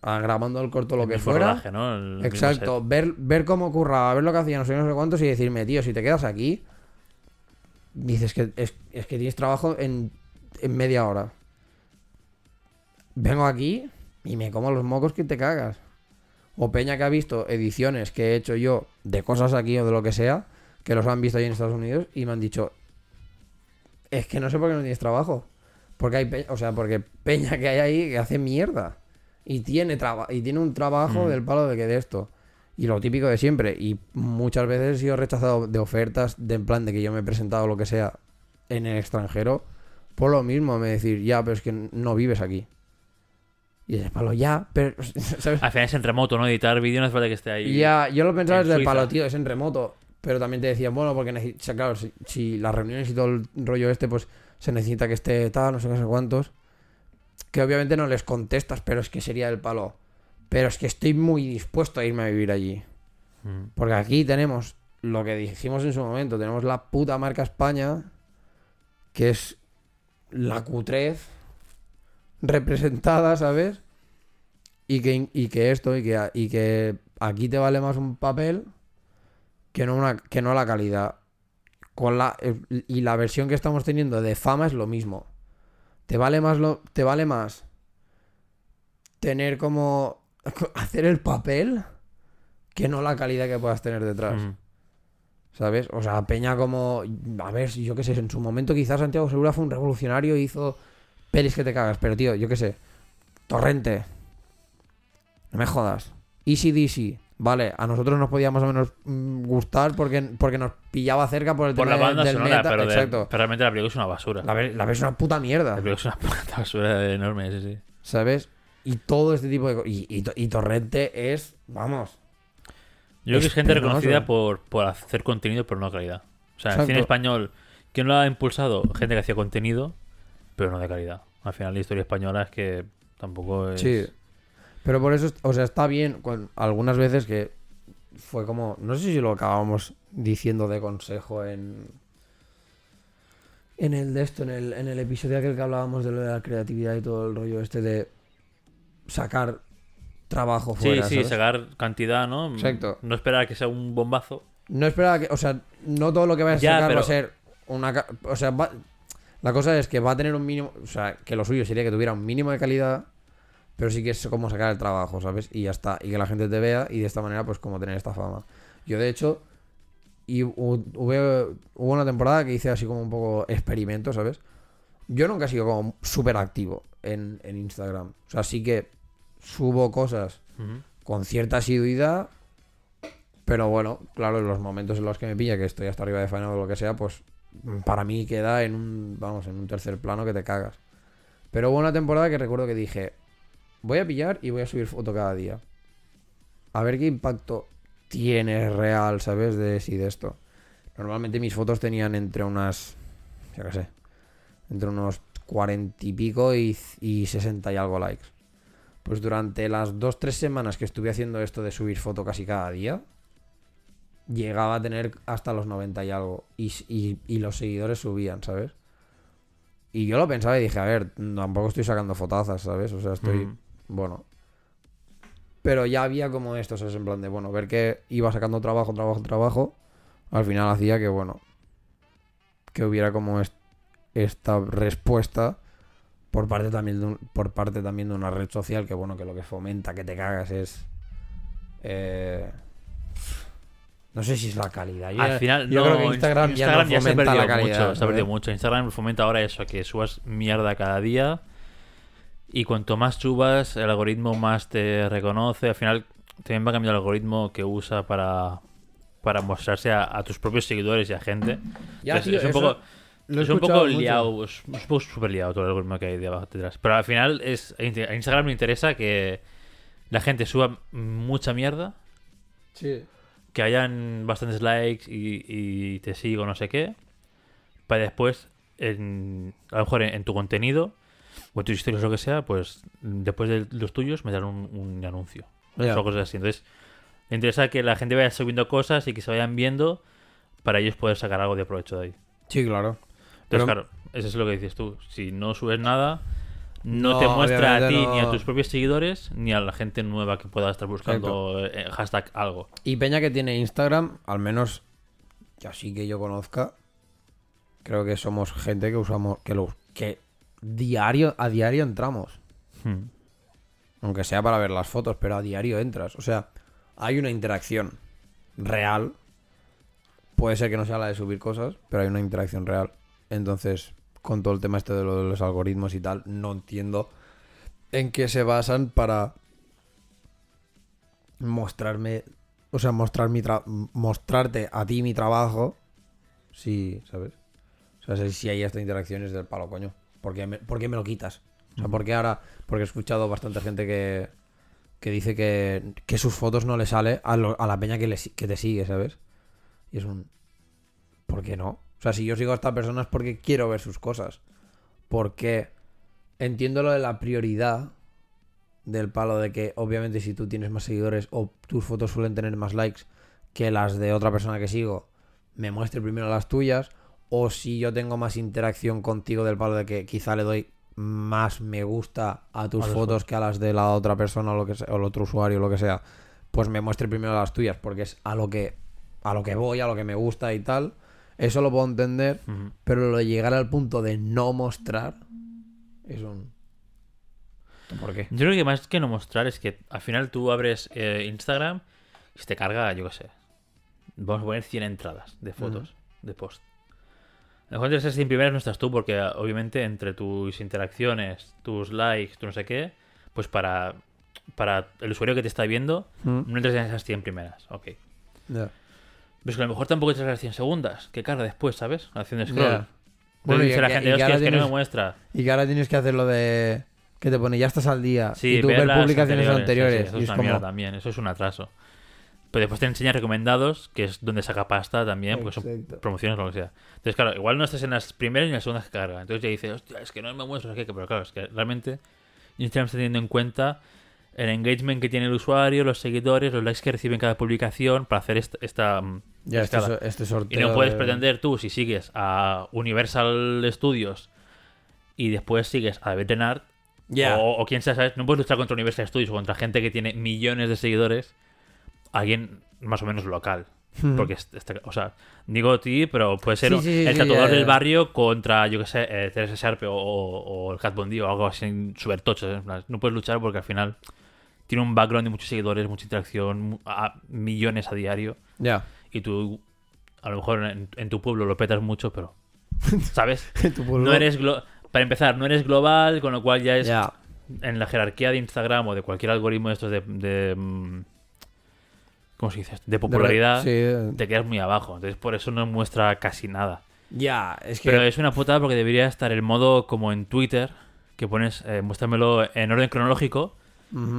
ah, grabando el corto lo que fuera. rodaje, ¿no? El Exacto, ver, ver cómo curraba, ver lo que hacía, no sé, no sé cuántos y decirme, tío, si te quedas aquí, dices que es, es que tienes trabajo en, en media hora. Vengo aquí y me como los mocos que te cagas. O Peña que ha visto ediciones que he hecho yo de cosas aquí o de lo que sea, que los han visto ahí en Estados Unidos y me han dicho, es que no sé por qué no tienes trabajo. Porque hay peña, o sea, porque Peña que hay ahí que hace mierda. Y tiene, traba- y tiene un trabajo Mm. del palo de que de esto. Y lo típico de siempre. Y muchas veces he sido rechazado de ofertas de en plan de que yo me he presentado lo que sea en el extranjero. Por lo mismo, me decir, ya, pero es que no vives aquí. Y dices, palo, ya, pero. ¿sabes? Al final es en remoto, ¿no? Editar vídeo no hace falta que esté ahí. Ya, yo lo pensaba en desde el palo, tío, es en remoto. Pero también te decían, bueno, porque claro, si, si las reuniones y todo el rollo este, pues se necesita que esté tal, no sé qué, sé cuántos. Que obviamente no les contestas, pero es que sería el palo. Pero es que estoy muy dispuesto a irme a vivir allí. Mm. Porque aquí tenemos lo que dijimos en su momento, tenemos la puta marca España, que es la cutrez representada, ¿sabes? Y que, y que esto, y que, y que aquí te vale más un papel que no, una, que no la calidad. Con la, y la versión que estamos teniendo de fama es lo mismo. Te vale más lo, te vale más tener como hacer el papel que no la calidad que puedas tener detrás. Mm. ¿Sabes? O sea, Peña como. A ver, yo qué sé, en su momento quizás Santiago Segura fue un revolucionario y hizo pelis que te cagas, pero tío, yo qué sé. Torrente. No me jodas. Easy DC. Vale, a nosotros nos podía más o menos mm, gustar porque, porque nos pillaba cerca por el Por tema la banda del sonora, meta. pero, de- Exacto. pero realmente la película es una basura. La, la ves una puta La mierda. película es una puta basura enorme, sí, sí. ¿Sabes? Y todo este tipo de cosas. Y, y, y Torrente es, vamos, Yo creo que es gente reconocida por, por hacer contenido, pero no calidad. O sea, el Exacto. cine español, ¿quién lo ha impulsado? Gente que hacía contenido, pero no de calidad. Al final, la historia española es que tampoco es. Sí. Pero por eso, o sea, está bien algunas veces que fue como, no sé si lo acabamos diciendo de consejo en en el de esto, en el, en el episodio aquel que hablábamos de lo de la creatividad y todo el rollo este de sacar trabajo Sí, fuera. sí, ¿sabes? sacar cantidad, ¿no? Exacto. No esperar a que sea un bombazo. No esperaba que, o sea, no todo lo que vayas a sacar va a ser una, o sea, va- la cosa es que va a tener un mínimo, o sea, que lo suyo sería que tuviera un mínimo de calidad, pero sí que es como sacar el trabajo, ¿sabes? Y ya está, y que la gente te vea y de esta manera pues como tener esta fama. Yo de hecho y hu- hubo, hubo una temporada que hice así como un poco experimento, ¿sabes? Yo nunca he sido como súper activo en, en Instagram. O sea, sí que subo cosas con cierta asiduidad. Pero bueno, claro, en los momentos en los que me pilla, que estoy hasta arriba de faena o lo que sea, pues para mí queda en un, vamos, en un tercer plano que te cagas. Pero hubo una temporada que recuerdo que dije, voy a pillar y voy a subir foto cada día. A ver qué impacto tiene real, ¿sabes? De si de esto. Normalmente mis fotos tenían entre unas, yo qué sé, entre unos 40 y pico y, y 60 y algo likes. Pues durante las dos, tres semanas que estuve haciendo esto de subir foto casi cada día, llegaba a tener hasta los 90 y algo. Y, y- y los seguidores subían, ¿sabes? Y yo lo pensaba y dije, a ver, tampoco estoy sacando fotazas, ¿sabes? O sea, estoy, Mm. bueno. Pero ya había como esto, ¿sabes? En plan de, bueno, ver que iba sacando trabajo, trabajo, trabajo. Al final hacía que, bueno, que hubiera como est- esta respuesta por parte también de un- por parte también de una red social que bueno que lo que fomenta que te cagas es eh, no sé si es la calidad Yo Al final, yo no, creo que Instagram, ya no se ha fomenta perdido la calidad mucho. Se ha perdido mucho. Instagram fomenta ahora eso, que subas mierda cada día. Y cuanto más subas, el algoritmo más te reconoce. Al final, también va cambiando el algoritmo que usa para, para mostrarse a, a tus propios seguidores y a gente. Ya, Entonces, tío, es un poco, lo he es un escuchado poco mucho. liado, es un poco súper liado todo el algoritmo que hay de abajo detrás. Pero al final, es, a Instagram le interesa que la gente suba mucha mierda Sí. Que hayan bastantes likes y, y te sigo, no sé qué, para después, en, a lo mejor en, en tu contenido o en tus historias o lo que sea, pues después de los tuyos me dan un, un anuncio. Ya. O cosas así. Entonces, me interesa que la gente vaya subiendo cosas y que se vayan viendo para ellos poder sacar algo de provecho de ahí. sí claro Entonces, Pero- claro, eso es lo que dices tú. Si no subes nada, no, No, te muestra a ti ni a tus propios seguidores ni a la gente nueva que pueda estar buscando eh, hashtag algo. y Peña que tiene Instagram al menos que así que yo conozca creo que somos gente que usamos que lo que diario a diario entramos Hmm. Aunque sea para ver las fotos, pero a diario entras. O sea, hay una interacción real. Puede ser que no sea la de subir cosas, pero hay una interacción real. Entonces, con todo el tema este de, lo de los algoritmos y tal, no entiendo en qué se basan para mostrarme, o sea, mostrar mi tra- mostrarte a ti mi trabajo. Sí, ¿sabes? O sea, si hay esta interacción es del palo, coño. ¿Por qué me, por qué me lo quitas? O sea, ¿por qué ahora? Porque he escuchado bastante gente que, que dice que, que sus fotos no le sale a, lo- a la peña que, le, si- que te sigue, ¿sabes? Y es un... ¿Por qué no? O sea, si yo sigo a esta persona es porque quiero ver sus cosas. Porque entiendo lo de la prioridad del palo de que obviamente si tú tienes más seguidores o tus fotos suelen tener más likes que las de otra persona que sigo, me muestre primero las tuyas. O si yo tengo más interacción contigo del palo de que quizá le doy más me gusta a tus A fotos que a las de la otra persona o lo que sea, o el otro usuario o lo que sea, pues me muestre primero las tuyas, porque es a lo que a lo que voy, a lo que me gusta y tal. Eso lo puedo entender, pero lo de llegar al punto de no mostrar es un ¿Por qué? Yo creo que más que no mostrar es que al final tú abres eh, Instagram y se te carga, yo qué sé. Vamos a poner 100 entradas de fotos, de post. A lo mejor de esas 100 primeras no estás tú, porque obviamente entre tus interacciones, tus likes, tu no sé qué, pues para, para el usuario que te está viendo, no entras en esas 100 primeras. Ok. Ves que a lo mejor tampoco en las 100 segundas, que carga después, ¿sabes? La acción de scroll. Entonces Bueno, y dice la que- gente, y que hostia, es que no me tienes- muestra. Y que ahora tienes que hacer lo de que te pone ya estás al día Sí, y tú ver ves las publicaciones sí, sí, anteriores, eso y es es una como mierda también, eso es un atraso. Pero después te enseña recomendados, que es donde saca pasta también, porque son promociones o lo que sea. Entonces, claro, igual no estás en las primeras ni en las segundas que carga. Entonces ya dices, hostia, es que no me sé qué, pero claro, es que realmente Instagram está teniendo en cuenta el engagement que tiene el usuario, los seguidores, los likes que recibe en cada publicación para hacer esta, esta mm, ya este, este Y sorteo no puedes de- pretender tú, si sigues a Universal Studios y después sigues a Bettenart, Ya. o, o quien sea, ¿sabes? No puedes luchar contra Universal Studios o contra gente que tiene millones de seguidores, alguien más o menos local. Hmm. Porque, es- está- o sea, digo a ti, pero puede ser Sí, sí, el sí, tatuador del barrio contra, yo que sé, eh, Teresa Sharpe o, o- o el Cat Bondi o algo así súper tocho. ¿eh? No puedes luchar porque al final tiene un background de muchos seguidores, mucha interacción, a- millones a diario. Ya. Y tú, a lo mejor en, en tu pueblo lo petas mucho, pero, ¿sabes? Tu pueblo- No eres, para empezar, no eres global, con lo cual ya es Ya. en la jerarquía de Instagram o de cualquier algoritmo de estos de, de, mm, ¿cómo se dice? De popularidad, Sí, te quedas muy abajo. Entonces por eso no muestra casi nada. Ya, es que... Pero es una putada porque debería estar el modo como en Twitter, que pones, eh, muéstramelo en orden cronológico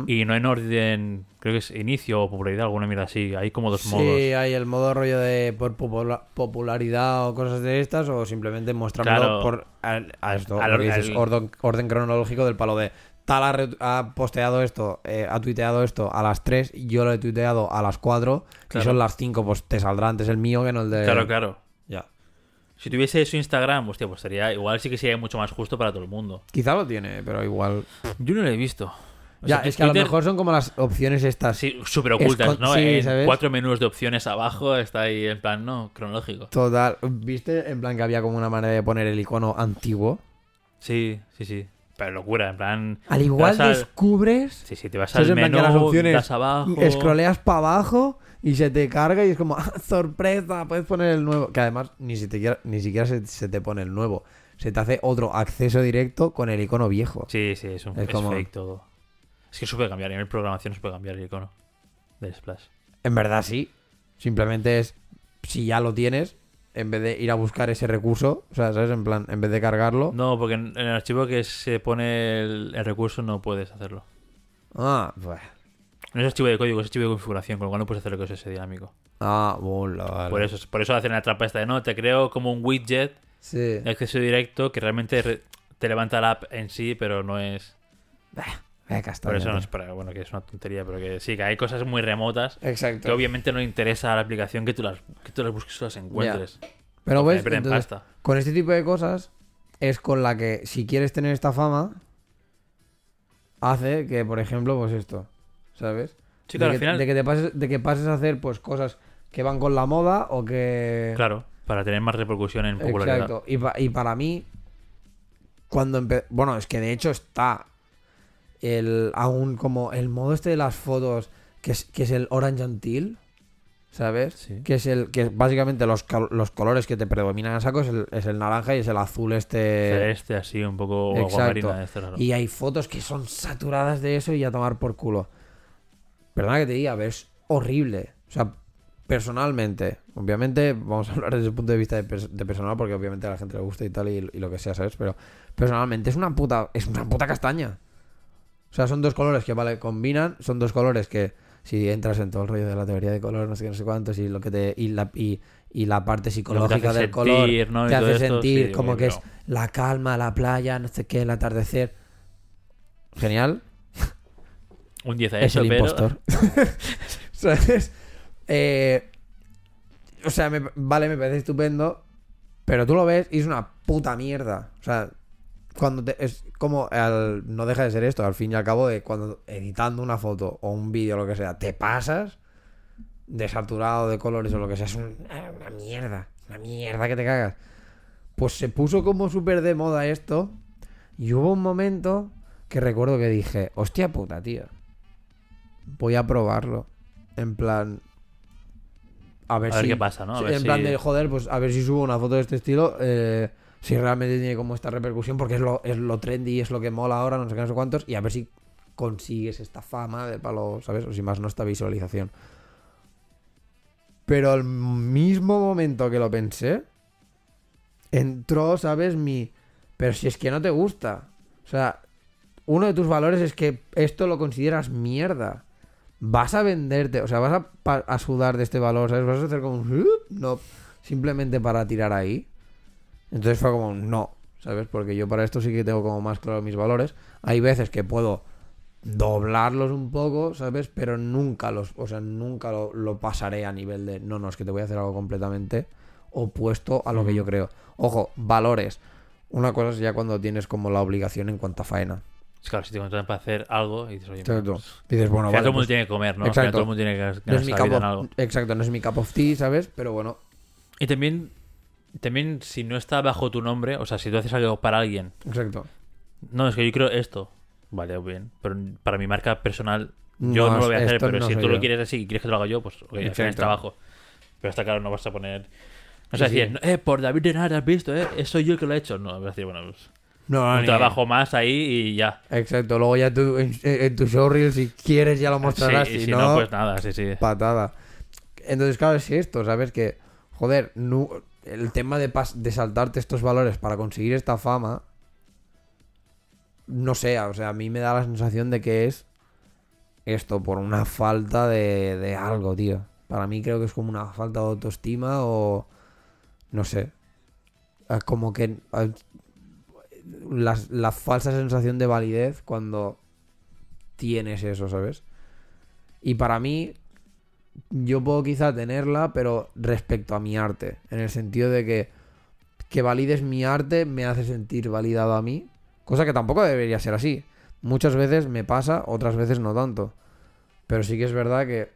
Y no en orden, creo que es inicio o popularidad, alguna mierda así. Hay como dos Sí, modos. hay el modo rollo de por popula- popularidad o cosas de estas, o simplemente mostrarlo Claro. por a, a esto, Al- dices, orden, orden cronológico del palo de tal ha, posteado esto, eh, ha tuiteado esto a las 3, yo lo he tuiteado a las 4, Claro. y son las 5, pues te saldrá antes el mío que no el de... Claro, claro. Ya. Si tuviese eso Instagram, hostia, pues sería igual sí que sería mucho más justo para todo el mundo. Quizá lo tiene, pero igual... Yo no lo he visto. O Ya, sea, es que a lo mejor son como las opciones estas. Sí, súper ocultas, ¿no? sí, en ¿sabes? cuatro menús de opciones abajo está ahí en plan, no, cronológico. Total. ¿Viste? En plan que había como una manera de poner el icono antiguo. Sí, sí, sí. Pero locura, en plan. Al igual al- descubres... Sí, sí, te vas al En plan menú, que las opciones das abajo. Scrolleas para abajo y se te carga y es como, ¡ah, sorpresa! Puedes poner el nuevo. Que además ni, siquiera, ni siquiera se, se te pone el nuevo. Se te hace otro acceso directo con el icono viejo. Sí, sí, es, un, Es es como- fake todo. Es que se puede cambiar, en el programación se puede cambiar el icono del Splash. En verdad sí. Simplemente es, si ya lo tienes, en vez de ir a buscar ese recurso, o sea, ¿sabes? En plan, en vez de cargarlo. No, porque en, en el archivo que se pone el, el recurso no puedes hacerlo. Ah, pues. No es archivo de código, es archivo de configuración, con lo cual no puedes hacer lo que es ese dinámico. Ah, bola, vale. Por eso, por eso hacen la trampa esta de no, te creo como un widget Sí. de acceso directo que realmente re- te levanta la app en sí, pero no es. Castaña, Por eso no es para, bueno, que es una tontería, pero que sí, que hay cosas muy remotas Exacto. que obviamente no interesa a la aplicación que tú las, que tú las busques o las encuentres. Pero ves, pierden entonces, pasta. con este tipo de cosas es con la que si quieres tener esta fama hace que por ejemplo pues esto sabes Sí, de, claro, que, al final. de que te pases de que pases a hacer pues cosas que van con la moda o que Claro, para tener más repercusión en popularidad. exacto y, pa- y para mí cuando bueno es que de hecho está el aún como el modo este de las fotos que es, que es el orange until ¿sabes? Sí. Que es el que básicamente los, los colores que te predominan en saco es el, es el naranja y es el azul este Celeste, así, un poco Exacto. Este raro. y hay fotos que son saturadas de eso y a tomar por culo. Perdona que te diga, pero es horrible. O sea, personalmente, obviamente, vamos a hablar desde el punto de vista de, de personal, porque obviamente a la gente le gusta y tal, y, y lo que sea, ¿sabes? Pero personalmente es una puta, es una puta castaña. O sea, son dos colores que, vale, combinan, son dos colores que, si entras en todo el rollo de la teoría de color, no sé qué, no sé cuántos, y lo que te, y la, y, y la parte psicológica del color, te hace esto, sentir sí, como que es la calma, la playa, no sé qué, el atardecer. Genial. Un 10 a Es eso, el pero. impostor. ¿Sabes? Eh, o sea, me- vale, me parece estupendo. Pero tú lo ves y es una puta mierda. O sea, cuando te, es como al- no deja de ser esto, al fin y al cabo, de cuando editando una foto o un vídeo o lo que sea, te pasas de saturado de colores o lo que sea, es un- una mierda, una mierda que te cagas. Pues se puso como súper de moda esto y hubo un momento que recuerdo que dije, hostia puta, tío, voy a probarlo. En plan, a ver, A ver si, qué pasa, ¿no? A ver en si- plan de, joder, pues a ver si subo una foto de este estilo, eh, si realmente tiene como esta repercusión, porque es lo, es lo trendy, es lo que mola ahora, no sé qué, no sé cuántos, y a ver si consigues esta fama de palo, ¿sabes? O si más no esta visualización. Pero al mismo momento que lo pensé, entró, ¿sabes? Mi... Pero si es que no te gusta. O sea, uno de tus valores es que esto lo consideras mierda. Vas a venderte, o sea, vas a, a sudar de este valor, ¿sabes? Vas a hacer como No, simplemente para tirar ahí. Entonces fue como, no, ¿sabes? Porque yo para esto sí que tengo como más claro mis valores. Hay veces que puedo doblarlos un poco, ¿sabes? Pero nunca los, o sea, nunca lo, lo pasaré a nivel de, no, no, es que te voy a hacer algo completamente opuesto a lo que yo creo. Ojo, valores. Una cosa es ya cuando tienes como la obligación en cuanto a faena. Claro, si te contratan para hacer algo y dices, oye, Exacto. pues, Dices, bueno, vale, todo el mundo pues, tiene que comer, ¿no? Exacto. todo el mundo tiene que no es mi vida en of- algo. exacto, no es mi cup of tea, ¿sabes? Pero bueno, Y también, también, si no está bajo tu nombre, o sea, si tú haces algo para alguien, exacto. no, es que yo creo esto, vale, bien, pero para mi marca personal, yo No, no, lo voy a hacer, pero no si tú lo quieres así y quieres que lo haga yo, pues final es trabajo. Pero está claro, no vas a poner. No sé sí. decir, eh, por David Renard has visto, eh, soy yo el que lo he hecho. No, vas a decir, bueno, pues, No, un trabajo más ahí y ya. Exacto, luego ya tú en, en tu showreel, si quieres, ya lo mostrarás. Sí, si si no, no, pues nada, sí, sí. patada. Entonces, claro, es esto, ¿sabes? Que, joder, nu- el tema de, pas- de saltarte estos valores para conseguir esta fama, no sé, o sea, a mí me da la sensación de que es esto, por una falta de, de algo, tío. Para mí creo que es como una falta de autoestima o, no sé, es como que la, la falsa sensación de validez cuando tienes eso, ¿sabes? Y para mí, yo puedo quizá tenerla, pero respecto a mi arte. En el sentido de que que valides mi arte me hace sentir validado a mí. Cosa que tampoco debería ser así. Muchas veces me pasa, otras veces no tanto. Pero sí que es verdad que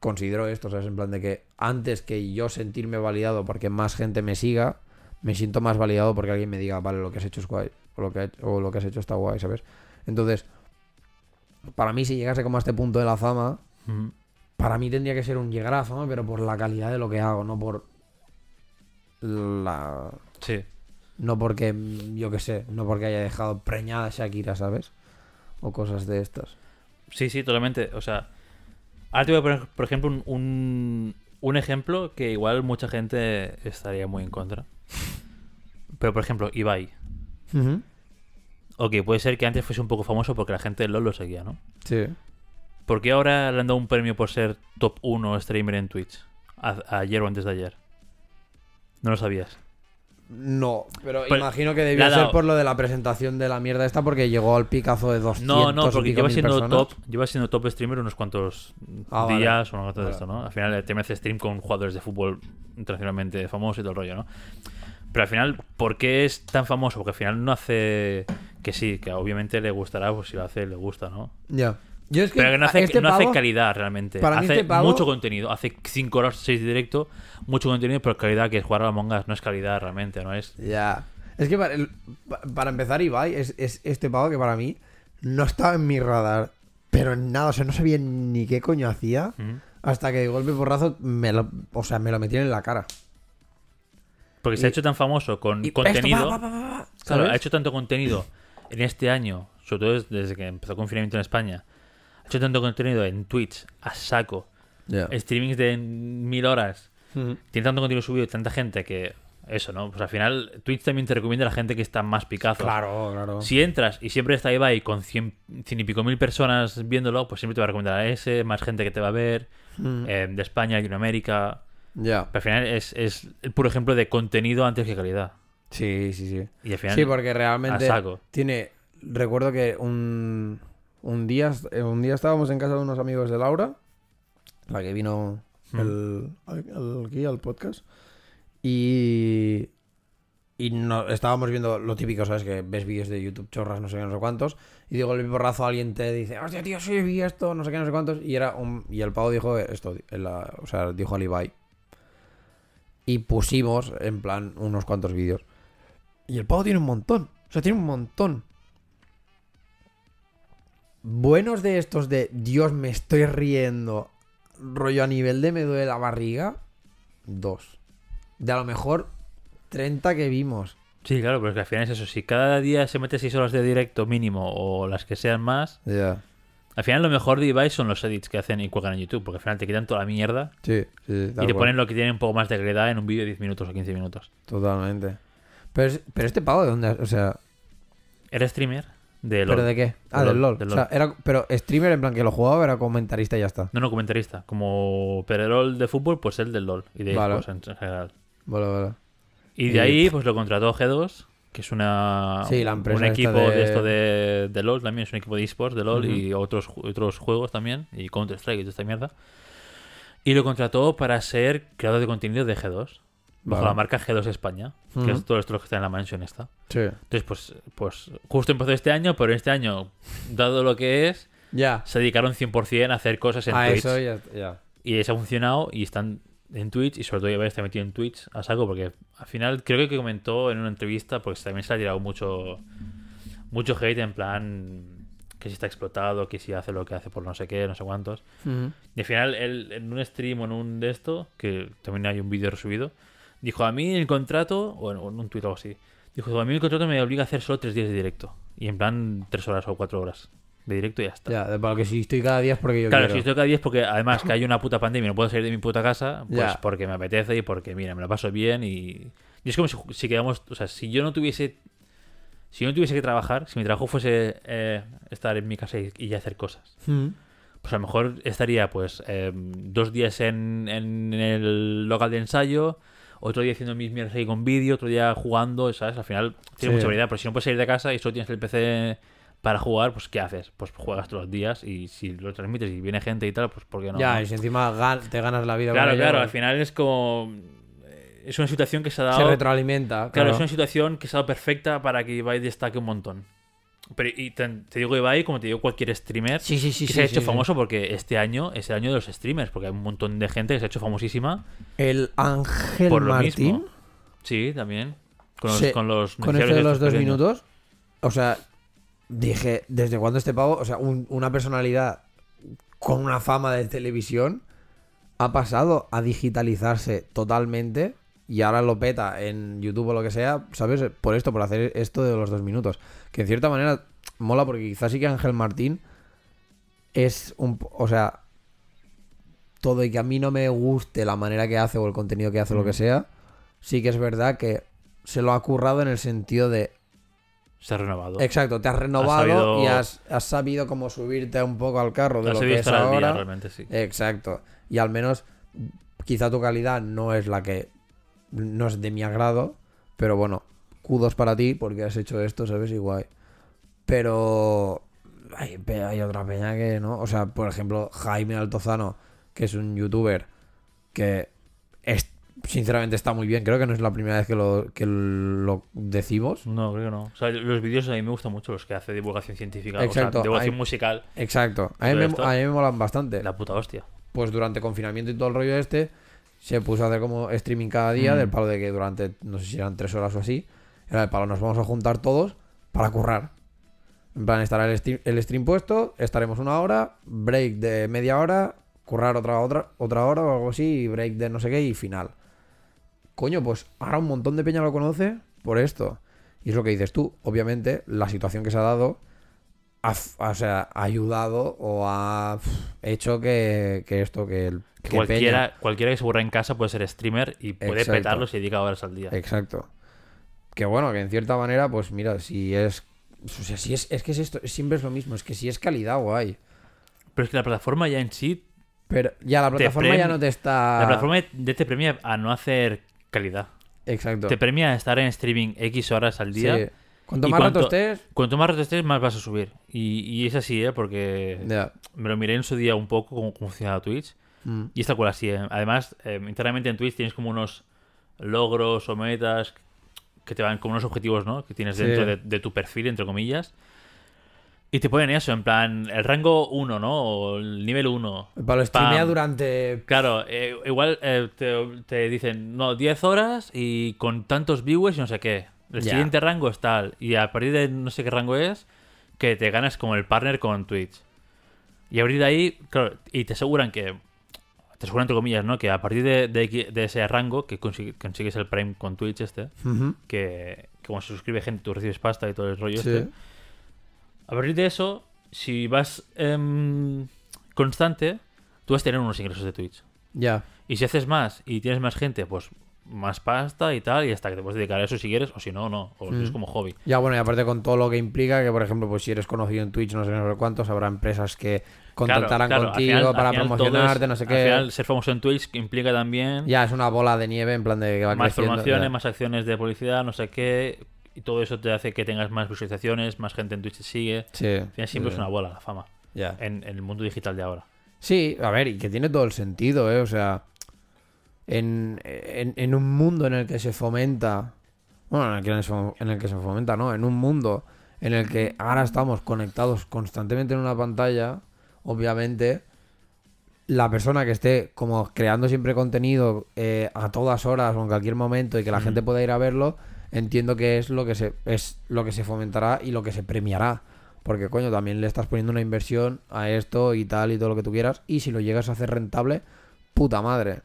considero esto, ¿sabes? En plan de que antes que yo sentirme validado porque más gente me siga, me siento más validado porque alguien me diga, vale, lo que has hecho es guay. O lo que, o lo que has hecho está guay, ¿sabes? Entonces, para mí si llegase como a este punto de la fama. Para mí tendría que ser un la fama, pero por la calidad de lo que hago, no por la... Sí. No porque, yo qué sé, no porque haya dejado preñada Shakira, ¿sabes? O cosas de estas. Sí, sí, totalmente. O sea, ahora te voy a poner, por ejemplo, un, un, un ejemplo que igual mucha gente estaría muy en contra. Pero, por ejemplo, Ibai. Ok, puede ser que antes fuese un poco famoso porque la gente de LOL lo seguía, ¿no? Sí. ¿Por qué ahora le han dado un premio por ser top 1 streamer en Twitch? A- ayer o antes de ayer. No lo sabías. No, pero Pues, imagino que debió ser por lo de la presentación de la mierda esta porque llegó al picazo de 200 No, no, porque lleva siendo personas. top, lleva siendo top streamer unos cuantos Ah, vale. días o una cosa de Vale. esto, ¿no? Al final te hace stream con jugadores de fútbol internacionalmente famosos y todo el rollo, ¿no? Pero al final, ¿por qué es tan famoso? Porque al final no hace que sí, que obviamente le gustará, pues si lo hace, le gusta, ¿no? Ya. Yo es que Pero que no hace, este no hace pavo- calidad realmente. para hace este pavo- mucho contenido. Hace 5 horas, 6 de directo, mucho contenido, pero calidad que es jugar a Among Us. No es calidad realmente, no es. Ya. Es que para, el- pa- para empezar, Ibai es, es este pavo que para mí no estaba en mi radar. Pero en nada, o sea, no sabía ni qué coño hacía. Hasta que de golpe porrazo me lo, o sea, me lo metieron en la cara. Porque se ha hecho tan famoso con contenido. Claro, ha hecho tanto contenido en este año, sobre todo des- desde que empezó el confinamiento en España. Ha hecho tanto contenido en Twitch, a saco, Ya. streamings de mil horas. Tiene tanto contenido subido y tanta gente que. Eso, ¿no? Pues al final, Twitch también te recomienda a la gente que está más picazos. Claro, claro. Si entras y siempre está Ibai con cien, cien y pico mil personas viéndolo, pues siempre te va a recomendar a ese, más gente que te va a ver, Mm. eh, de España, Latinoamérica. Ya. Pero al final es, es el puro ejemplo de contenido antes que calidad. Sí, sí, sí. Y al final, Sí, porque realmente a saco. tiene. Recuerdo que un, un día un día estábamos en casa de unos amigos de Laura, la que vino Mm. el, al- aquí al podcast, y. Y no, estábamos viendo lo típico, ¿sabes? Que ves vídeos de YouTube chorras, no sé qué, no sé cuántos. Y digo, el porrazo alguien te dice, hostia, tío, sí, vi esto, no sé qué, no sé cuántos. Y era un, y el pavo dijo esto, en la- o sea, dijo al Ibai. Y pusimos, en plan, unos cuantos vídeos. Y el pavo tiene un montón. O sea, tiene un montón. Buenos de estos de Dios, me estoy riendo. Rollo a nivel de me duele la barriga. Dos. De a lo mejor 30 que vimos. Sí, claro, pero es que al final es eso. Si cada día se mete 6 horas de directo mínimo o las que sean más, al final lo mejor de Ibai son los edits que hacen y cuelgan en YouTube, porque al final te quitan toda la mierda Sí, sí, y te ponen lo que tiene un poco más de calidad en un vídeo de 10 minutos o 15 minutos. Totalmente. Pero, pero este pavo de dónde, o sea, Era streamer De ¿Pero de qué? Ah, De del LOL, LOL. del O sea, era, pero streamer en plan que lo jugaba era comentarista y ya está. No, no, comentarista. Como Pererol de fútbol, pues él del LOL. Y de Vale. en, en general. Vale, vale. Y Y- de ahí, pues lo contrató G2, que es una, Sí, la empresa un equipo de... de- esto de, de LOL también, es un equipo de esports de LOL y otros, otros juegos también, y Counter-Strike y toda esta mierda. Y lo contrató para ser creador de contenido de G2, bajo Vale. la marca G2 España, que Ujú. es todo esto lo que está en la mansión esta. Sí. Entonces, pues, pues justo empezó este año, pero este año, dado lo que es, Ya. se dedicaron 100% a hacer cosas en A Twitch. eso ya. ya. Y eso ha funcionado y están en Twitch y sobre todo ya está metido en Twitch a saco porque al final creo que comentó en una entrevista porque también se ha tirado mucho mucho hate en plan que si está explotado, que si hace lo que hace por no sé qué, no sé cuántos. Ujú. Y al final él en un stream o en un de esto, que también hay un vídeo resubido, dijo a mí el contrato, o en, un tuit o algo así, dijo a mí el contrato me obliga a hacer solo tres días de directo. Y en plan tres horas o cuatro horas de directo y ya está. Ya, para que si estoy cada día es porque yo Claro, quiero. si estoy cada día es porque además que hay una puta pandemia y no puedo salir de mi puta casa, pues Ya. porque me apetece y porque, mira, me lo paso bien y... Y es como si, si quedamos... O sea, si yo no tuviese... Si yo no tuviese que trabajar, si mi trabajo fuese eh, estar en mi casa y, y hacer cosas, Ujú. pues a lo mejor estaría pues eh, dos días en, en el local de ensayo, otro día haciendo mis mierdas ahí con vídeo, otro día jugando, ¿sabes? Al final tiene Sí. mucha variedad, pero si no puedes salir de casa y solo tienes el PC para jugar, pues ¿qué haces? Pues juegas todos los días y si lo transmites y viene gente y tal, pues ¿por qué no? Ya, y si encima te ganas la vida con claro, ello, claro, al final es como... eh, Es una situación que se ha se dado... retroalimenta. Claro, Claro, es una situación que se ha dado perfecta para que Ibai destaque un montón. Pero y te, te digo Ibai como te digo cualquier streamer Sí, sí, sí. que se ha hecho famoso porque este año es el año de los streamers, porque hay un montón de gente que se ha hecho famosísima El Ángel por lo Martín. mismo. Sí, también. Con los, con los Con noticiarios esto de los dos pequeños. minutos. O sea, dije, ¿desde cuándo este pavo? O sea, un- una personalidad con una fama de televisión ha pasado a digitalizarse totalmente y ahora lo peta en YouTube o lo que sea, ¿sabes? Por esto, por hacer esto de los dos minutos. Que en cierta manera mola porque quizás sí que Ángel Martín es un... O sea, todo y que a mí no me guste la manera que hace o el contenido que hace o lo que Mm. sea, sí que es verdad que se lo ha currado en el sentido de... Se ha renovado. Exacto, te has renovado sabido- y has, has sabido como subirte un poco al carro de lo que es día, ahora. realmente, sí. Exacto. Y al menos quizá tu calidad no es la que no es de mi agrado, pero bueno, kudos para ti porque has hecho esto, ¿sabes? Y guay. Pero hay, hay otra peña que no, o sea, por ejemplo, Jaime Altozano, que es un youtuber que es, sinceramente está muy bien, creo que no es la primera vez que lo, que lo decimos. No, creo que no. O sea, los vídeos a mí me gustan mucho los que hace divulgación científica. Exacto, O sea, divulgación hay- musical. Exacto, a mí, me, a mí me molan bastante. La puta hostia. pues durante confinamiento y todo el rollo este, se puso a hacer como streaming cada día, Mm. del palo de que durante, no sé si eran tres horas o así, era el palo, nos vamos a juntar todos para currar. En plan, estará el stream, el stream puesto, estaremos una hora, break de media hora, currar otra, otra, otra hora o algo así, y break de no sé qué y final. Coño, pues ahora un montón de peña lo conoce por esto. Y es lo que dices tú, obviamente, la situación que se ha dado ha, o sea, ha ayudado o ha hecho que, que esto, que el Que cualquiera, cualquiera que se aburra en casa puede ser streamer y puede Exacto. petarlo si dedica horas al día. Exacto. Que bueno, que en cierta manera, pues mira, si es. O sea, si es, es que es esto, siempre es lo mismo, es que si es calidad, guay. Pero es que la plataforma ya en sí, Pero ya la plataforma ya no te está. la plataforma de te premia a no hacer calidad. Exacto. Te premia a estar en streaming X horas al día. Sí. Cuanto ¿Y más rato cuánto- estés. Cuanto más rato estés, más vas a subir. Y, y es así, ¿eh? Porque Ya. me lo miré en su día un poco cómo funciona Twitch. Mm. Y es tal cual así. ¿eh? Además, eh, internamente en Twitch tienes como unos logros o metas que te van como unos objetivos, ¿no? Que tienes Sí. dentro de, de tu perfil, entre comillas. Y te ponen eso, en plan, el rango 1, ¿no? O el nivel 1. Para lo streamea durante. Claro, eh, igual eh, te, te dicen, no, 10 horas y con tantos viewers y no sé qué. El Ya. siguiente rango es tal. Y a partir de no sé qué rango es, que te ganas como el partner con Twitch. Y a partir de ahí, claro, y te aseguran que, te aseguran entre comillas, ¿no? Que a partir de, de X- de ese rango, que consigue- consigues el Prime con Twitch este, que, que como se suscribe gente, tú recibes pasta y todo el rollo Sí. este. A partir de eso, si vas em, constante, tú vas a tener unos ingresos de Twitch. Ya. Y si haces más y tienes más gente, pues más pasta y tal, y hasta que te puedes dedicar a eso si quieres, o si no, no, o Mm. es como hobby. Ya, bueno, y aparte con todo lo que implica, que por ejemplo, pues si eres conocido en Twitch, no sé, no sé cuántos, habrá empresas que contactarán Claro, claro, al contigo final- para al promocionarte, es- no sé Al qué. final, ser famoso en Twitch implica también Ya, es una bola de nieve en plan de que va más creciendo. promociones, ya. más acciones de publicidad, no sé qué, y todo eso te hace que tengas más visualizaciones, más gente en Twitch te sigue. Sí. Al final siempre sí, es una bola la fama, Ya. en, en el mundo digital de ahora. Sí, a ver, y que tiene todo el sentido, ¿eh? O sea, en, en, en un mundo en el que se fomenta, bueno, en el que se, en el que se fomenta, ¿no? En un mundo en el que ahora estamos conectados constantemente en una pantalla, obviamente, la persona que esté como creando siempre contenido eh, a todas horas o en cualquier momento y que la Mm. gente pueda ir a verlo, entiendo que es lo que se es lo que se fomentará y lo que se premiará. Porque, coño, también le estás poniendo una inversión a esto y tal y todo lo que tú quieras. Y si lo llegas a hacer rentable, puta madre.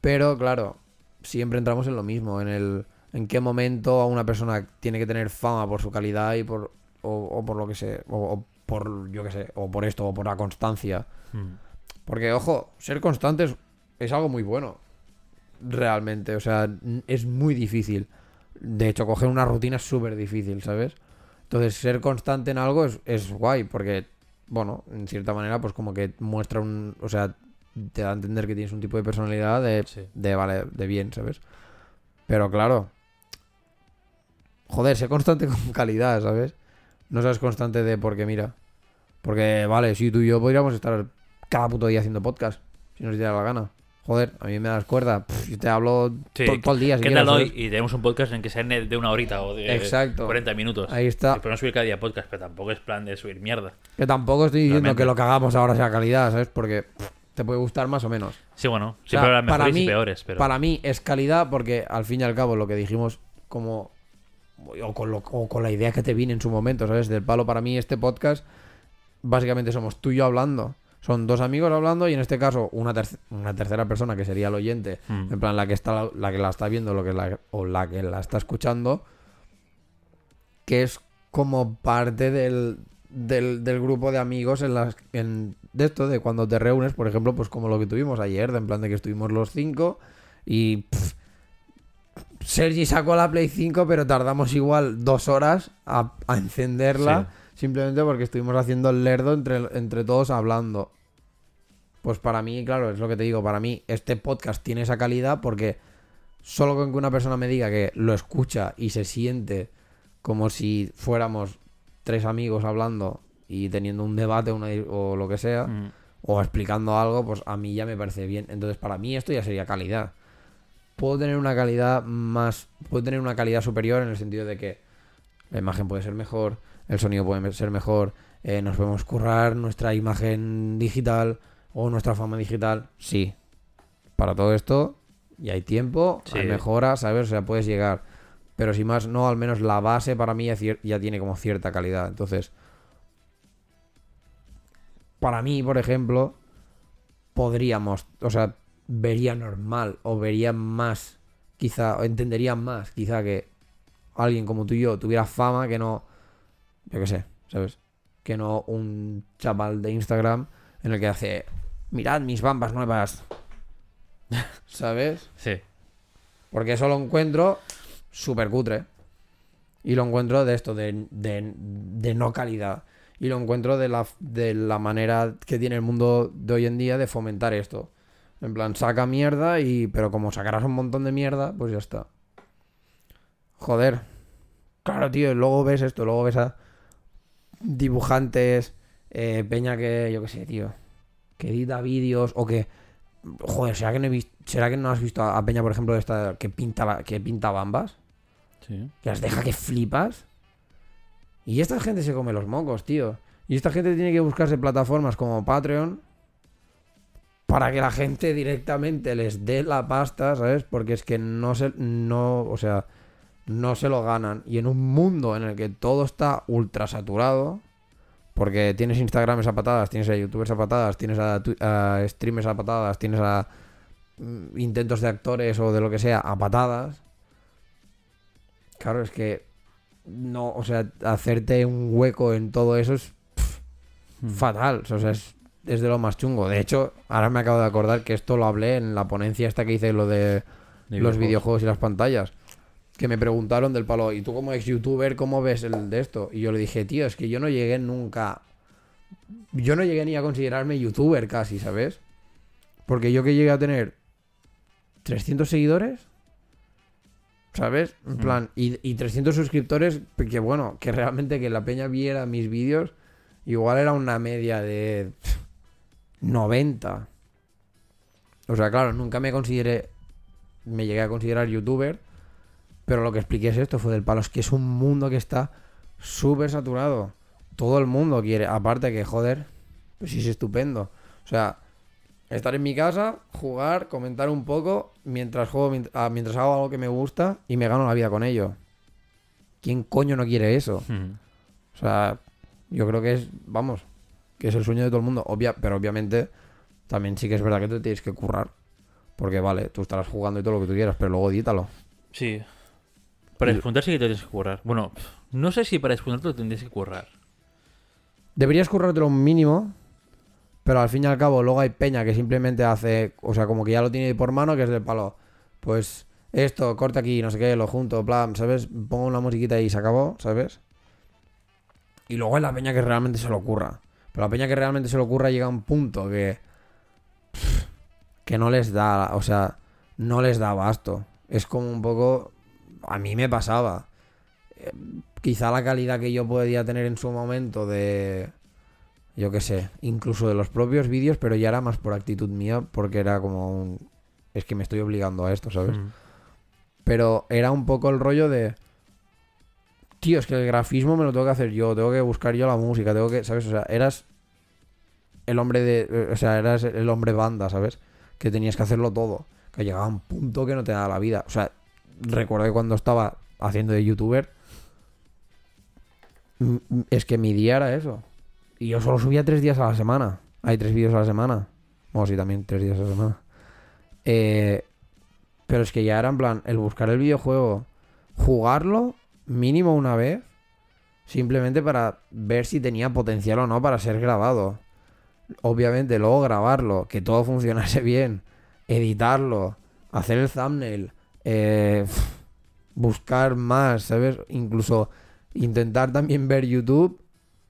Pero, claro, siempre entramos en lo mismo. En el en qué momento a una persona tiene que tener fama por su calidad y por o, o por lo que sé. O, o por, yo qué sé, o por esto, o por la constancia. Mm. Porque, ojo, ser constante es, es algo muy bueno. Realmente, o sea, es muy difícil. De hecho, coger una rutina es súper difícil, ¿sabes? Entonces, ser constante en algo es, es guay, porque, bueno, en cierta manera, pues como que muestra un. O sea, te da a entender que tienes un tipo de personalidad de, Sí. de vale, de bien, ¿sabes? Pero claro. Joder, sé constante con calidad, ¿sabes? No seas constante de porque, mira. Porque, vale, si tú y yo podríamos estar cada puto día haciendo podcast. Si nos diera la gana. Joder, a mí me das cuerda. Pff, yo te hablo Sí, to- todo el día. Si ¿Qué quieres, tal hoy? ¿sabes? Y tenemos un podcast en que sea de una horita o de Exacto. 40 minutos. Ahí está. Y podemos subir cada día podcast, pero tampoco es plan de subir mierda. Que tampoco estoy diciendo Realmente. que lo que hagamos ahora sea calidad, ¿sabes? Porque pff, te puede gustar más o menos. Sí, bueno, O sea, siempre habrá para mejores mí- y peores, pero Para mí es calidad porque al fin y al cabo lo que dijimos como... O con, lo- o con la idea que te vine en su momento, ¿sabes? Del palo para mí este podcast básicamente somos tú y yo hablando. Son dos amigos hablando y en este caso una, terc- una tercera persona que sería el oyente, Mm. en plan la que está la que la está viendo lo que la, o la que la está escuchando, que es como parte del, del, del grupo de amigos en las en, de esto de cuando te reúnes, por ejemplo, pues como lo que tuvimos ayer, de en plan de que estuvimos los cinco y pff, Sergi sacó la Play 5, pero tardamos igual dos horas a, a encenderla. Simplemente porque estuvimos haciendo el lerdo entre, entre todos hablando. Pues para mí, claro, es lo que te digo. Para mí, este podcast tiene esa calidad porque solo con que una persona me diga que lo escucha y se siente como si fuéramos tres amigos hablando y teniendo un debate una, o lo que sea, Mm. o explicando algo, pues a mí ya me parece bien. Entonces, para mí esto ya sería calidad. Puedo tener una calidad más. Puedo tener una calidad superior en el sentido de que la imagen puede ser mejor, el sonido puede ser mejor, eh, nos podemos currar nuestra imagen digital o nuestra fama digital. Sí. Para todo esto ya hay tiempo, Sí. hay mejora, ¿sabes? O sea, puedes llegar. Pero si más no, al menos la base para mí ya tiene como cierta calidad. Entonces, para mí, por ejemplo, podríamos, o sea, vería normal o vería más, quizá, o entendería más, quizá que alguien como tú y yo tuviera fama que no, yo qué sé, ¿sabes? Que no un chaval de Instagram en el que hace, mirad mis bambas nuevas, ¿sabes? Sí. Porque eso lo encuentro súper cutre. Y lo encuentro de esto, de, de- de no calidad. Y lo encuentro de la, de la manera que tiene el mundo de hoy en día de fomentar esto. En plan, saca mierda y... Pero como sacarás un montón de mierda, pues ya está. Joder. Claro, tío, luego ves esto, luego ves a dibujantes, eh, peña que, yo qué sé, tío, que edita vídeos o que... Joder, ¿será que no, he ¿será que no has visto a, Peña, por ejemplo, esta que pinta, que pinta bambas? Sí. Que las deja que flipas. Y esta gente se come los mocos, tío. Y esta gente tiene que buscarse plataformas como Patreon para que la gente directamente les dé la pasta, ¿sabes? Porque es que no se, no, o sea, no se lo ganan. Y en un mundo en el que todo está ultra saturado, porque tienes Instagram a patadas, tienes a youtubers a patadas, tienes a, streamers a patadas, tienes a mm, intentos de actores o de lo que sea a patadas. Claro, es que no, o sea, hacerte un hueco en todo eso es Mm. fatal. O sea, es, es de lo más chungo. De hecho, ahora me acabo de acordar que esto lo hablé en la ponencia esta que hice, lo de de los videojuegos. videojuegos y las pantallas. Que me preguntaron del palo, ¿y tú como ex youtuber cómo ves el de esto? Y yo le dije, tío, es que yo no llegué nunca. Yo no llegué ni a considerarme youtuber casi, ¿sabes? Porque yo que llegué a tener 300 seguidores, ¿sabes? En plan, y, y 300 suscriptores, que bueno, que realmente que la peña viera mis vídeos, igual era una media de 90. O sea, claro, nunca me consideré, me llegué a considerar youtuber, pero lo que expliqué es esto, fue del palo, es que es un mundo que está súper saturado. Todo el mundo quiere, aparte que, joder, pues sí es estupendo. O sea, estar en mi casa, jugar, comentar un poco, mientras juego, ah, mientras hago algo que me gusta y me gano la vida con ello. ¿Quién coño no quiere eso? Mm. O sea, yo creo que es, vamos, que es el sueño de todo el mundo. Obvia, pero obviamente también sí que es verdad que te tienes que currar. Porque vale, tú estarás jugando y todo lo que tú quieras, pero luego edítalo. Sí. Para despuntar sí que te tienes que currar. Bueno, no sé si para despuntar te lo tendrías que currar. Deberías currártelo un mínimo, pero al fin y al cabo luego hay peña que simplemente hace, o sea, como que ya lo tiene por mano, que es del palo. Pues esto, corta aquí, no sé qué, lo junto, plan, ¿sabes? Pongo una musiquita y se acabó, ¿sabes? Y luego hay la peña que realmente se lo ocurra. Pero la peña que realmente se lo ocurra llega a un punto que. que no les da, o sea, no les da abasto. Es como un poco. A mí me pasaba. Eh, quizá la calidad que yo podía tener en su momento de. Yo qué sé, incluso de los propios vídeos, pero ya era más por actitud mía, porque era como un. Es que me estoy obligando a esto, ¿sabes? Mm. Pero era un poco el rollo de. Tío, es que el grafismo me lo tengo que hacer yo, tengo que buscar yo la música, tengo que. ¿Sabes? O sea, eras. El hombre de. eh, O sea, eras el hombre banda, ¿sabes? Que tenías que hacerlo todo. Que llegaba a un punto que no te daba la vida. O sea, recuerdo que cuando estaba haciendo de youtuber. Es que mi día era eso. Y yo solo subía tres días a la semana. Hay tres vídeos a la semana. Bueno, sí, también tres días a la semana. Eh, pero es que ya era en plan, el buscar el videojuego, jugarlo mínimo una vez, simplemente para ver si tenía potencial o no para ser grabado. Obviamente, luego grabarlo, que todo funcionase bien, editarlo, hacer el thumbnail, eh, buscar más, ¿sabes? Incluso intentar también ver YouTube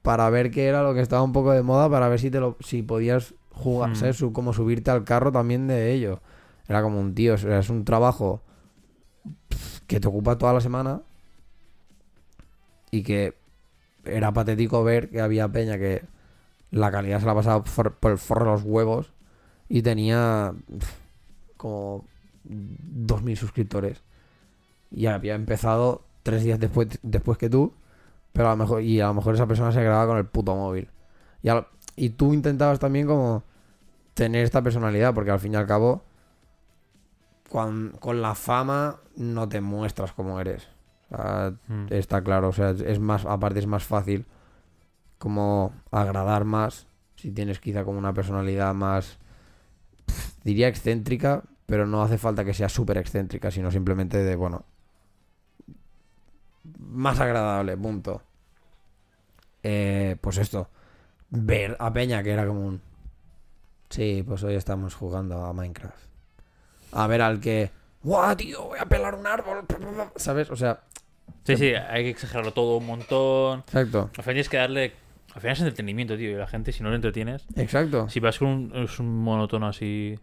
para ver qué era lo que estaba un poco de moda, para ver si te lo, si podías jugar, Hmm. ¿sabes? Su- Como subirte al carro también de ello. Era como un tío, o sea, es un trabajo que te ocupa toda la semana y que era patético ver que había peña que la calidad se la pasaba por, por el forro de los huevos y tenía como 2.000 suscriptores y había empezado tres días después, después que tú pero a lo mejor y a lo mejor esa persona se grababa con el puto móvil y, al- y tú intentabas también como tener esta personalidad porque al fin y al cabo con, con la fama no te muestras como eres O sea, Mm. está claro, o sea, es más, aparte es más fácil como agradar más si tienes quizá como una personalidad más, diría excéntrica, pero no hace falta que sea súper excéntrica, sino simplemente de, bueno, más agradable, punto. Eh, pues esto, ver a Peña que era como un... Sí, pues hoy estamos jugando a Minecraft. A ver al que... ¡Guau, tío! Voy a pelar un árbol. ¿Sabes? O sea, Sí, sí, hay que exagerarlo todo un montón. exacto. Al final tienes que darle. Al final es entretenimiento, tío. Y la gente, si no lo entretienes. Exacto. Si vas con un, es un monótono así.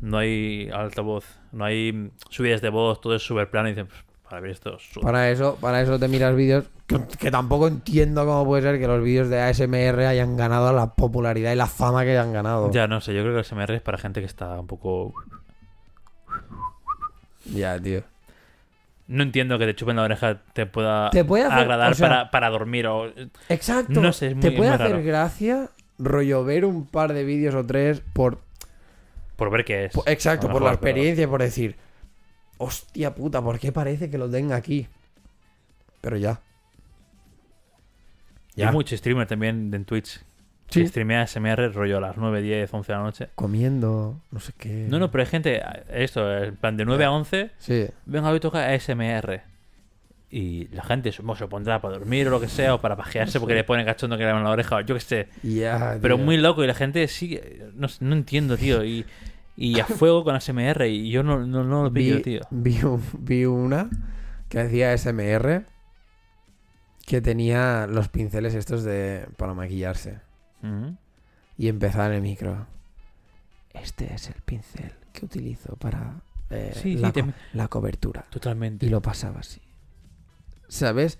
No hay altavoz. No hay subidas de voz. Todo es súper plano. Y dices, pues, para ver Para eso, para eso te miras vídeos que, que tampoco entiendo cómo puede ser que los vídeos de ASMR hayan ganado la popularidad y la fama que hayan ganado. Ya, no sé. Yo creo que el SMR es para gente que está un poco. Ya, tío. No entiendo que te chupen la oreja te pueda, Te puede hacer- agradar o sea- para, para dormir o. Exacto. No sé, es muy- te es puede muy hacer raro. gracia rollo ver un par de vídeos o tres por, Por ver qué es. por- exacto, por la pero- experiencia y por decir, hostia puta, ¿por qué parece que lo tenga aquí? Pero ya. Y hay mucho streamer también en Twitch. Sí. Que streamea SMR rollo a las 9, 10, 11 de la noche. Comiendo, no sé qué. No, no, pero hay gente. Esto, en plan de 9 a 11. Sí. Venga, hoy toca ASMR. Y la gente supongo se pondrá para dormir o lo que sea, o para pajearse porque le ponen cachondo que le en la oreja, o yo qué sé. Ya, Pero tío. muy loco y la gente sigue. No, no entiendo, tío. Y, y a fuego con ASMR y yo no, no, no lo pillo, vi, tío. vi, un- vi una que hacía SMR que tenía los pinceles estos de para maquillarse. Ujú. Y empezaba en el micro. Este es el pincel que utilizo para eh, Sí, sí, la, te- la cobertura. Totalmente. Y lo pasaba así. ¿Sabes?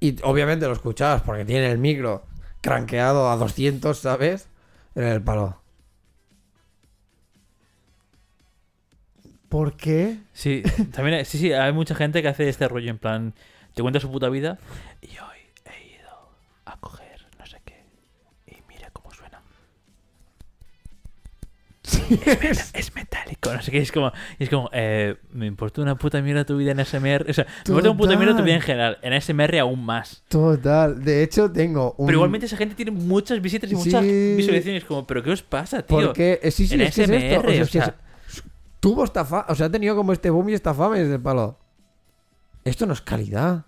Y obviamente lo escuchabas porque tiene el micro cranqueado a 200, ¿sabes? En el palo. ¿Por qué? Sí, también hay- sí, sí, hay mucha gente que hace este rollo en plan, te cuenta su puta vida y hoy he ido a coger no sé qué y mira cómo suena. Es, meta- es metálico, no sé qué, es como, es como eh, me importa una puta mierda tu vida en SMR, o sea, me importa una puta mierda tu vida en general, en SMR aún más. Total. De hecho, tengo un. Pero igualmente esa gente tiene muchas visitas y muchas Sí. visualizaciones, como, pero ¿qué os pasa, tío? Porque. eh, sí, sí, en es que es esto. SMR, O sea, o es que sea- es- tuvo esta O sea, ha tenido como este boom y esta fama desde el palo. Esto no es calidad.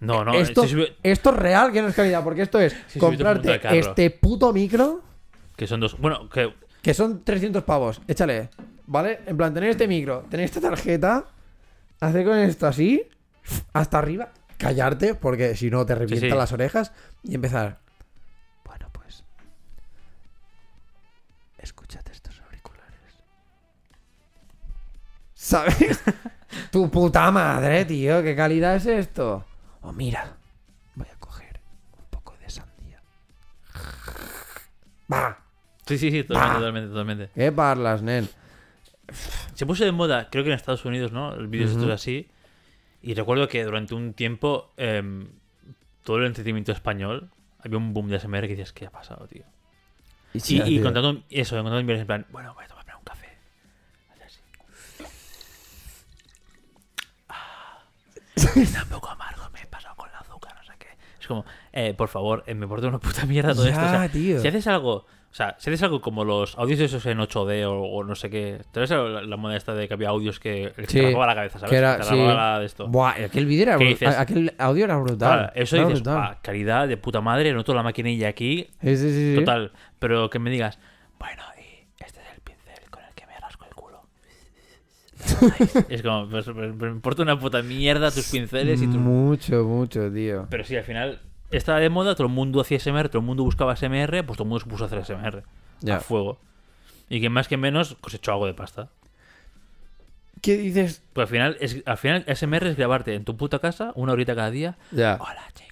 No, no, esto, subi- esto es real que no es calidad, porque esto es comprarte este puto micro, que son dos, bueno, que que son 300 pavos, échale, ¿vale? En plan, tener este micro, tener esta tarjeta, hacer con esto así, hasta arriba, callarte, porque si no te revientan sí. las orejas, y empezar. Bueno, pues. Escúchate ¿Sabes? tu puta madre, tío, ¿qué calidad es esto? O mira, voy a coger un poco de sandía. Va, sí, sí, sí, totalmente, totalmente, totalmente. ¿qué parlas, nen? Se puso de moda, creo que en Estados Unidos, ¿no? El vídeos estos Ujú. así. Y recuerdo que durante un tiempo em, todo el entretenimiento español había un boom de SMR que dices, ¿qué ha pasado, tío? Y, y contando eso, contando en en plan, bueno, está un poco amargo, me he pasado con la azúcar, no sé qué. Es como, eh, por favor, eh, me importa una puta mierda todo esto. O sea, Ya, tío. si haces algo, o sea, si haces algo como los audios esos en 8D o, o no sé qué, ¿te ves la, la moda esta de que había audios que el Sí, te la cabeza, ¿sabes? que era- te sí. la de esto. Buah, aquel vídeo era ¿Qué bru- dices? Aquel audio era brutal. Claro, eso Era dices, brutal. "Buah, calidad de puta madre, noto la maquinilla aquí, Sí, sí, sí, sí. total. Pero que me digas, bueno, y este es el pincel con el que me rasco el culo. Es como, pues, pues, me importa una puta mierda tus pinceles y tus Mucho, mucho, tío. Pero sí, al final estaba de moda, todo el mundo hacía SMR, todo el mundo buscaba SMR, pues todo el mundo se puso a hacer SMR. Ya. A fuego. Y que más que menos cosechó algo de pasta. ¿Qué dices? Pues al final, es, al final SMR es grabarte en tu puta casa una horita cada día. Ya. Hola chicos.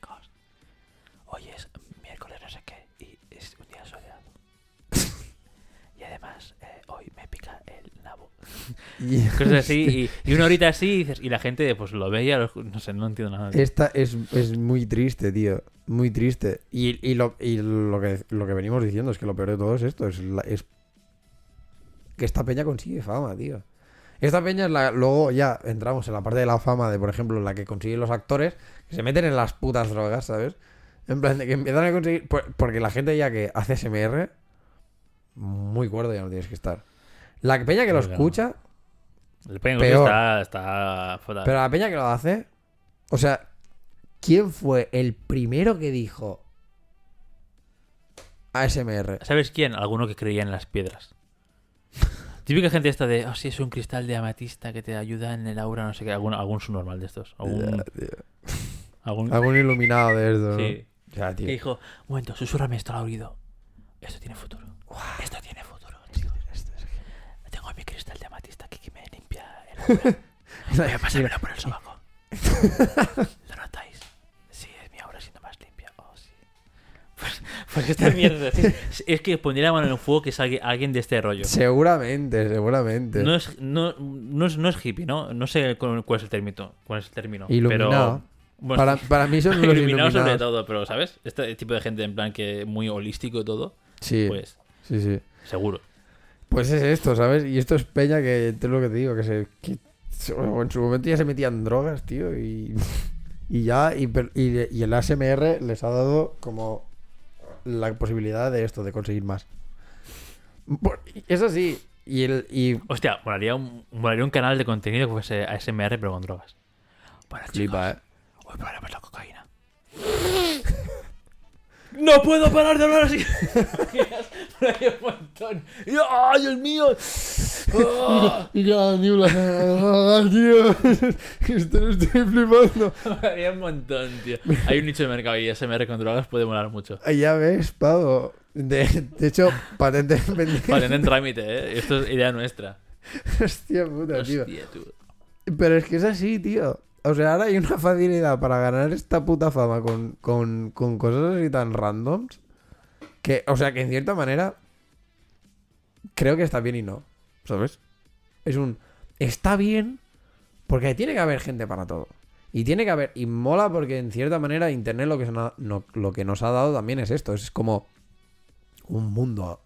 Y- Cosas así. Y, y una horita así y, dices, y la gente pues lo veía, no sé, no entiendo nada. Esta es, es muy triste, tío. Muy triste. Y, y lo, y lo, que, lo que venimos diciendo es que lo peor de todo es esto. Es, la- es que esta peña consigue fama, tío. Esta peña es la. Luego ya entramos en la parte de la fama de, por ejemplo, la que consiguen los actores, que se meten en las putas drogas, ¿sabes? En plan de que empiezan a conseguir. por- Porque la gente ya que hace SMR, muy cuerdo ya no tienes que estar. La peña que lo escucha, El peña peor. está, está fatal. pero la peña que lo hace. O sea, ¿quién fue el primero que dijo ASMR? ¿Sabes quién? Alguno que creía en las piedras. Típica gente esta de, oh, sí, es un cristal de amatista que te ayuda en el aura, no sé qué. Algún, algún subnormal de estos. Algún, Ya, tío. algún- Algún iluminado de esto. ¿no? Sí. Ya, Que dijo, un momento, susúrrame esto al oído. Esto tiene futuro. Esto tiene futuro, chicos. Tengo mi cristal de amatista aquí que me limpia el aura. Voy a pasármelo por el sobaco. ¿Lo notáis? Sí, es mi aura siendo más limpia. Oh, sí. Pues, pues esta mierda. sí. Es que pondría la mano en el fuego que es alguien, alguien de este rollo. Seguramente, seguramente. No es, no, no, es, no es hippie, ¿no? No sé cuál es el término. Cuál es el término. Iluminado. Pero, bueno, para, para mí son los iluminado iluminados. sobre todo, pero ¿sabes? Este tipo de gente en plan que muy holístico y todo, Sí, pues sí, sí. seguro. Pues es esto, ¿sabes? Y esto es peña que, es lo que te digo, que se... que en su momento ya se metían drogas, tío, y... Y ya, y, per- y, y el ASMR les ha dado como la posibilidad de esto, de conseguir más. Por- Eso sí, y el... Y Hostia, molaría un, molaría un canal de contenido que fuese ASMR pero con drogas. Chicos, flipa, ¿eh? hoy probaremos la cocaína. ¡No puedo parar de hablar así! Pero hay un montón. Y yo, ¡Ay, el mío! Y cada niebla. ¡Ah, tío! Esto lo estoy flipando. Hay un montón, tío. Hay un nicho de mercado y SMR con drogas puede molar mucho. Ya ves, pavo. De, de hecho, patente pendiente. Patente en trámite, ¿eh? Esto es idea nuestra. Hostia puta, tío. Hostia, tú. Pero es que es así, tío. O sea, ahora hay una facilidad para ganar esta puta fama con, con, con cosas así tan randoms. Que, o sea, que en cierta manera. Creo que está bien y no. ¿Sabes? Es un. Está bien. Porque tiene que haber gente para todo. Y tiene que haber. Y mola porque en cierta manera Internet lo que, no- lo que nos ha dado también es esto. Es como. Un mundo.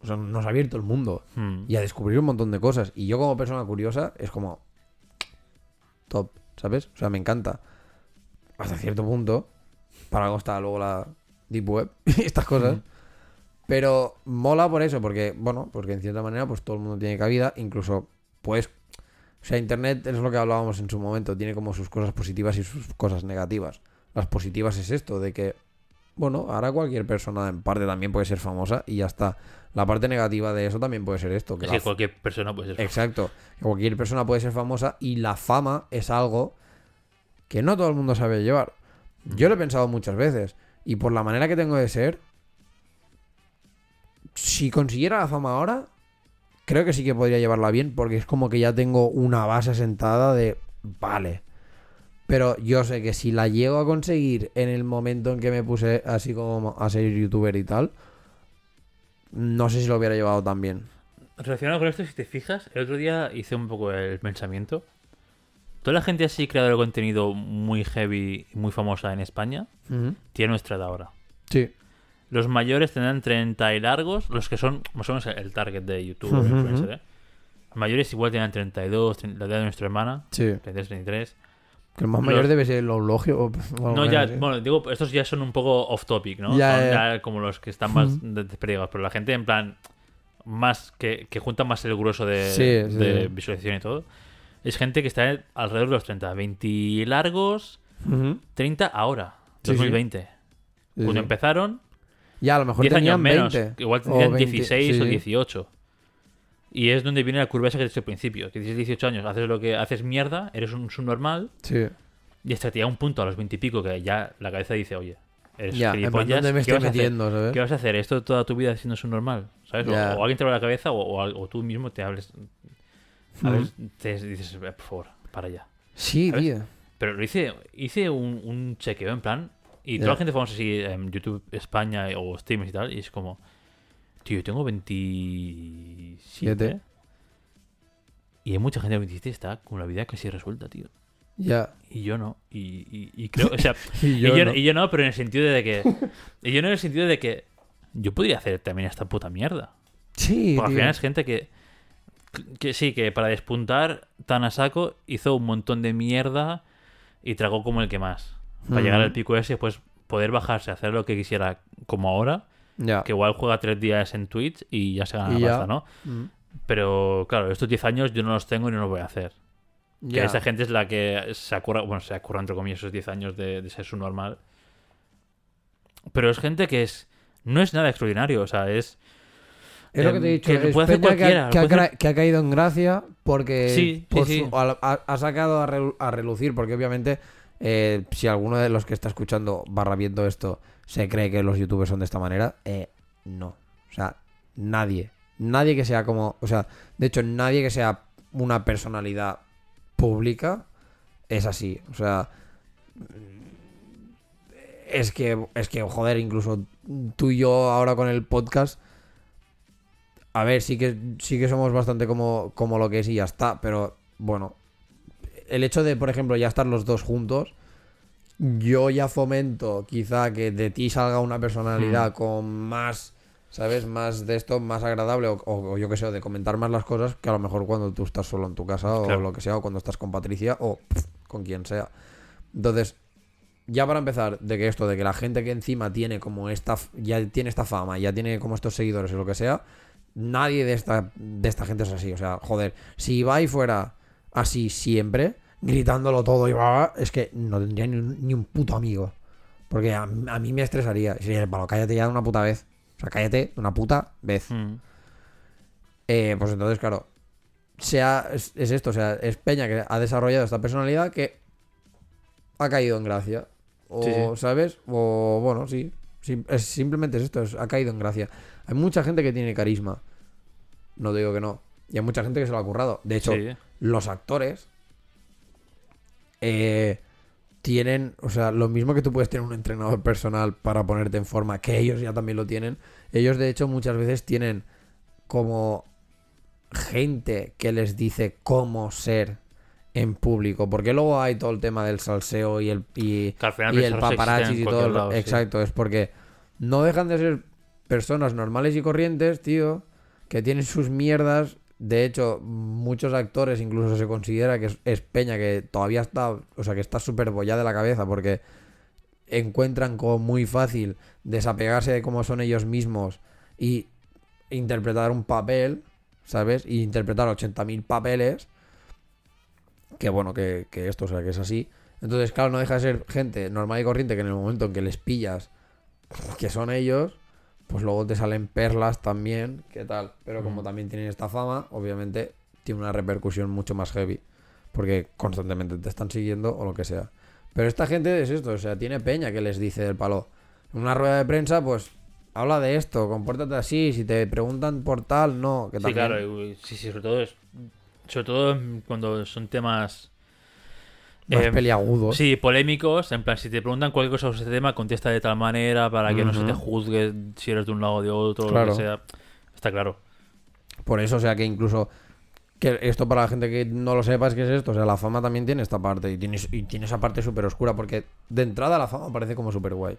O sea, nos ha abierto el mundo Hmm. y a descubrir un montón de cosas. Y yo como persona curiosa es como top, ¿sabes? O sea, me encanta. Hasta cierto punto. Para algo está luego la Deep Web y estas cosas. Pero mola por eso, porque, bueno, porque en cierta manera pues todo el mundo tiene cabida. Incluso, pues... O sea, Internet es lo que hablábamos en su momento. Tiene como sus cosas positivas y sus cosas negativas. Las positivas es esto, de que, bueno, ahora cualquier persona en parte también puede ser famosa y ya está. La parte negativa de eso también puede ser esto. Que Es la que cualquier persona puede ser. Exacto. Que Cualquier persona puede ser famosa y la fama es algo que no todo el mundo sabe llevar. Yo lo he pensado muchas veces. Y por la manera que tengo de ser, si consiguiera la fama ahora, creo que sí que podría llevarla bien porque es como que ya tengo una base sentada de, vale. Pero yo sé que si la llego a conseguir en el momento en que me puse así como a ser youtuber y tal, no sé si lo hubiera llevado tan bien. Relacionado con esto, si te fijas, el otro día hice un poco el pensamiento. Toda la gente así creadora de contenido muy heavy y muy famosa en España tiene nuestra edad ahora. Sí. Los mayores tendrán 30 y largos, los que son más o menos el target de YouTube influencer. ¿eh? Los mayores igual tienen 32, 30, la edad de nuestra hermana, Sí. 33, 33. Que el más Los- mayor debe ser el eulogio. o- o algo No, ya, así. bueno, digo, estos ya son un poco off topic, ¿no? Ya, Son ya. ya como los que están más desperdigados, pero la gente en plan más que, que junta más el grueso de, Sí, sí, de sí. visualización y todo. Es gente que está alrededor de los 30, 20 largos, Ujú. 30 ahora, Sí, sí. 2020. Sí, Cuando empezaron, Ya, a lo mejor 10 años tenían menos, 20. igual o tendrían 20, 16 sí, o sí. 18. Y es donde viene la curva esa que te he dicho al principio, que tienes 18 años, haces lo que haces mierda, eres un subnormal, Sí. y hasta te llega un punto a los 20 y pico que ya la cabeza dice, oye, eres Ya, gilipollas, ¿dónde me ¿qué vas a hacer? metiendo, sabes? ¿Qué vas a hacer? ¿Esto toda tu vida siendo subnormal? ¿Sabes? O-. O, alguien te lo la cabeza o, o o tú mismo te hables. A Ujú. ver, te dices, "Eh, por favor, para allá. Sí, ¿Sabes? tío. Pero lo hice, hice un, un chequeo en plan. Y toda la gente famosa así en YouTube España o streamers y tal. Y es como, tío, yo tengo 27. Siete. Y hay mucha gente de 27 que está con la vida casi resuelta, tío. Ya. Y yo no. Y, y- y creo, o sea, Y yo yo, no. y yo no, pero en el sentido de que. y yo no en el sentido de que. Yo podría hacer también esta puta mierda. Sí, Porque al final es gente que. Que sí, que para despuntar tan a saco hizo un montón de mierda y tragó como el que más. Para llegar al pico ese, pues poder bajarse, hacer lo que quisiera como ahora. Que igual juega tres días en Twitch y ya se gana la pasta, ¿no? Mm. Pero claro, estos 10 años yo no los tengo y no los voy a hacer. Que Ya. esa gente es la que se acuerda, bueno, se acuerda entre comillas esos 10 años de, de ser su normal. Pero es gente que es no es nada extraordinario, o sea, es Es lo que em, te he dicho. que es puede hacer que ha- que, que caído en gracia porque Sí, sí, por su- ha, ha- ha sacado a relucir. Porque obviamente, eh, si alguno de los que está escuchando barra viendo esto se cree que los youtubers son de esta manera, eh, no. O sea, nadie. Nadie que sea como. O sea, de hecho, nadie que sea una personalidad pública es así. O sea. Es que, es que, joder, incluso tú y yo ahora con el podcast. A ver, sí que, sí que somos bastante como, como lo que es y ya está. Pero bueno, el hecho de, por ejemplo, ya estar los dos juntos, yo ya fomento quizá que de ti salga una personalidad con más, ¿sabes? Más de esto, más agradable, o, o- o yo que sé, o de comentar más las cosas que a lo mejor cuando tú estás solo en tu casa o Claro. lo que sea, o cuando estás con Patricia o pff, con quien sea. Entonces, ya para empezar, de que esto, de que la gente que encima tiene como esta, ya tiene esta fama, ya tiene como estos seguidores o lo que sea, nadie de esta, de esta gente es así. O sea, joder, si Ibai fuera así siempre, gritándolo todo y bla, es que no tendría ni un, ni un puto amigo. Porque a, a mí me estresaría. El palo, cállate ya de una puta vez. O sea, cállate de una puta vez. Mm. Eh, pues entonces, claro, sea, es, es esto, o sea, es Peña que ha desarrollado esta personalidad que ha caído en gracia. O, Sí, sí. ¿sabes? O, bueno, sí. Es, simplemente es esto, es- ha caído en gracia. Hay mucha gente que tiene carisma. No digo que no. Y hay mucha gente que se lo ha currado. De hecho, Sí. Los actores eh, tienen, o sea, lo mismo que tú puedes tener un entrenador personal para ponerte en forma, que ellos ya también lo tienen. Ellos, de hecho, muchas veces tienen como gente que les dice cómo ser en público. Porque luego hay todo el tema del salseo y el, y, y el paparazzi y todo. sí. Exacto, es porque no dejan de ser personas normales y corrientes, tío, que tienen sus mierdas. De hecho, muchos actores incluso se considera que es, peña que todavía está, o sea, que está súper bollada de la cabeza porque encuentran como muy fácil desapegarse de cómo son ellos mismos y interpretar un papel, ¿sabes? Y interpretar 80.000 papeles. Que bueno, que, que esto, o sea, que es así. Entonces, claro, no deja de ser gente normal y corriente que en el momento en que les pillas que son ellos, pues luego te salen perlas también, ¿qué tal? Pero como Mm. también tienen esta fama, obviamente tiene una repercusión mucho más heavy. Porque constantemente te están siguiendo o lo que sea. Pero esta gente es esto, o sea, tiene peña que les dice del palo. En una rueda de prensa, pues habla de esto, compórtate así. Si te preguntan por tal, no. Que Sí, también... claro, sí, sí, sobre todo es, sobre todo cuando son temas Más eh, peliagudos. sí, polémicos, en plan si te preguntan cualquier cosa sobre ese tema, contesta de tal manera para que no se te juzgue si eres de un lado o de otro, Claro. lo que sea. Está claro. Por eso, o sea, que incluso. Que esto para la gente que no lo sepa es que es esto. O sea, la fama también tiene esta parte. Y tiene, y tiene esa parte súper oscura. Porque de entrada la fama parece como súper guay.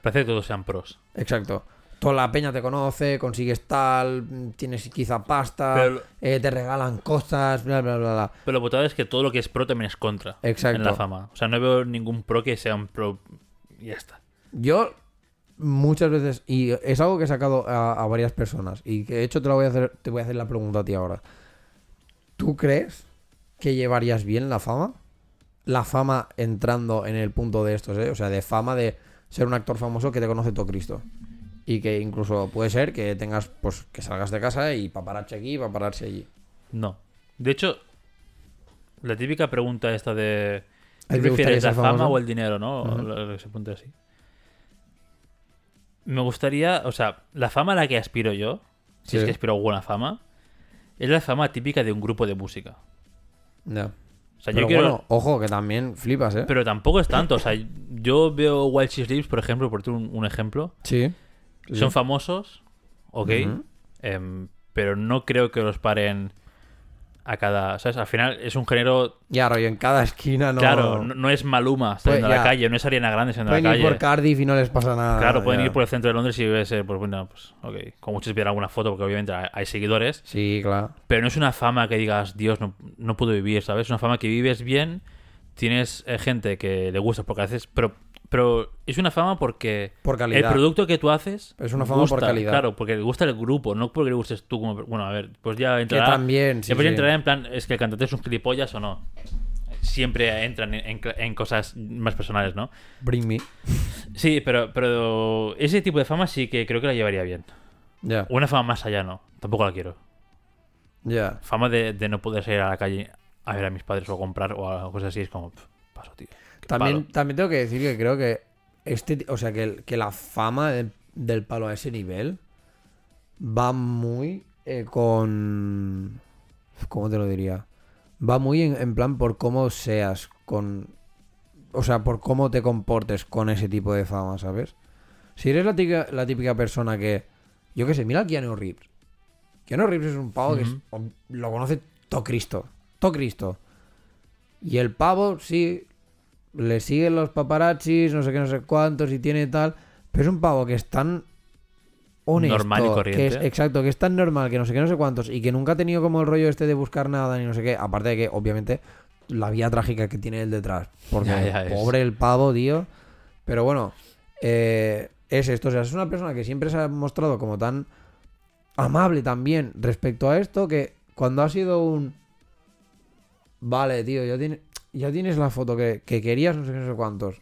Parece que todos sean pros. Exacto. Toda la peña te conoce, consigues tal, tienes quizá pasta, Pero- eh, te regalan cosas, bla, bla, bla, bla. Pero lo putada es que todo lo que es pro también es contra Exacto. en la fama. O sea, no veo ningún pro que sea un pro y ya está. Yo muchas veces, y es algo que he sacado a, a varias personas, y que de hecho te, lo voy a hacer, te voy a hacer la pregunta a ti ahora. ¿Tú crees que llevarías bien la fama? La fama entrando en el punto de estos, ¿eh? O sea, de fama de ser un actor famoso que te conoce todo Cristo. Y que incluso puede ser que tengas, pues, que salgas de casa y paparazzi aquí, paparazzi allí. No. De hecho, la típica pregunta esta de ¿A ¿qué prefieres, la fama o el dinero, no? Lo que se apunta así. Me gustaría, o sea, la fama a la que aspiro yo, si es que aspiro a buena fama, es la fama típica de un grupo de música. Ya. O sea, Pero yo quiero... bueno, ojo, que también flipas, ¿eh? Pero tampoco es tanto. O sea, yo veo Wild She Sleeps, por ejemplo, por un, un ejemplo. Sí. Sí. Son famosos, ok, em, pero no creo que los paren a cada... ¿Sabes? Al final es un género... Ya, rollo, en cada esquina no... Claro, no, no es Maluma saliendo Pues a la calle, no es Ariana Grande saliendo a Pueden la ir calle. por Cardiff y no les pasa nada. Claro, pueden ya. ir por el centro de Londres y ves, eh, pues bueno, pues ok. Con muchos ver alguna foto porque obviamente hay, hay seguidores. Sí, claro. Pero no es una fama que digas, Dios, no, no puedo vivir, ¿sabes? Es una fama que vives bien, tienes eh, gente que le gusta porque haces... Pero, pero es una fama porque Por el producto que tú haces... Es una fama por calidad. Claro, porque le gusta el grupo, no porque le gustes tú como... Bueno, a ver, pues ya Que entrará... también, sí, Después sí. entrará en plan, es que el cantante es un gilipollas o no. Siempre entran en, en- en cosas más personales, ¿no? Bring me. Sí, pero, pero ese tipo de fama sí que creo que la llevaría bien. Ya, Una fama más allá no, tampoco la quiero. ya. Fama de, de no poder salir a la calle a ver a mis padres o a comprar o a cosas así es como, paso, tío. También, palo. también tengo que decir que creo que este, o sea, que, que la fama de- del palo a ese nivel va muy eh, con, ¿cómo te lo diría? Va muy en, en plan por cómo seas con, o sea, por cómo te comportes con ese tipo de fama, ¿sabes? Si eres la típica, la típica persona que, yo qué sé, mira a Keanu Reeves. Keanu Reeves es un pavo que es- lo conoce todo Cristo, todo Cristo. Y el pavo, sí, le siguen los paparazzis, no sé qué, no sé cuántos, y tiene tal. Pero es un pavo que es tan honesto. Normal y corriente. Que es, exacto, que es tan normal, que no sé qué, no sé cuántos, y que nunca ha tenido como el rollo este de buscar nada ni no sé qué. Aparte de que, obviamente, la vida trágica que tiene él detrás. Porque Ya, ya es. pobre el pavo, tío. Pero bueno, eh, es esto. O sea, es una persona que siempre se ha mostrado como tan amable también respecto a esto que cuando ha sido un... Vale, tío, ya, tiene, ya tienes la foto que, que querías, no sé qué, no sé cuántos.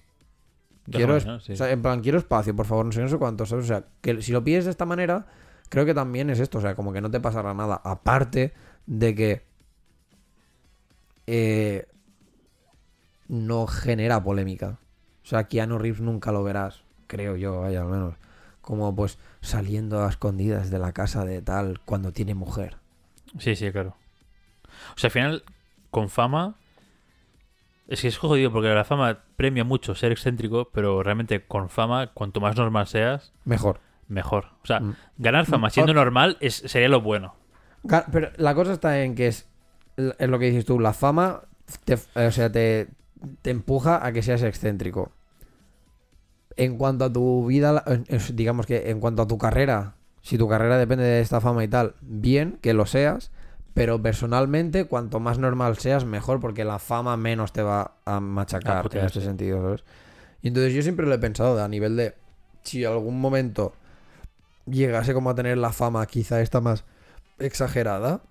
Quiero, Déjame, es- ¿no? Sí. o sea, en plan, quiero espacio, por favor, no sé, no sé cuánto, ¿sabes? O sea, que si lo pides de esta manera, creo que también es esto, o sea, como que no te pasará nada. Aparte de que eh, no genera polémica. O sea, Keanu Reeves nunca lo verás, creo yo, vaya, al menos. Como pues saliendo a escondidas de la casa de tal cuando tiene mujer. Sí, sí, claro. O sea, al final, con fama. Es que es jodido porque la fama premia mucho ser excéntrico, pero realmente con fama, cuanto más normal seas, Mejor. mejor. O sea, Mm. ganar fama Mm, siendo normal es, sería lo bueno. Pero la cosa está en que es, es lo que dices tú, la fama te, o sea, te, te empuja a que seas excéntrico. En cuanto a tu vida, digamos que en cuanto a tu carrera, si tu carrera depende de esta fama y tal, bien que lo seas, pero personalmente cuanto más normal seas, mejor, porque la fama menos te va a machacar en este sentido, ¿sabes? Y entonces yo siempre lo he pensado a nivel de si algún momento llegase como a tener la fama quizá esta más exagerada,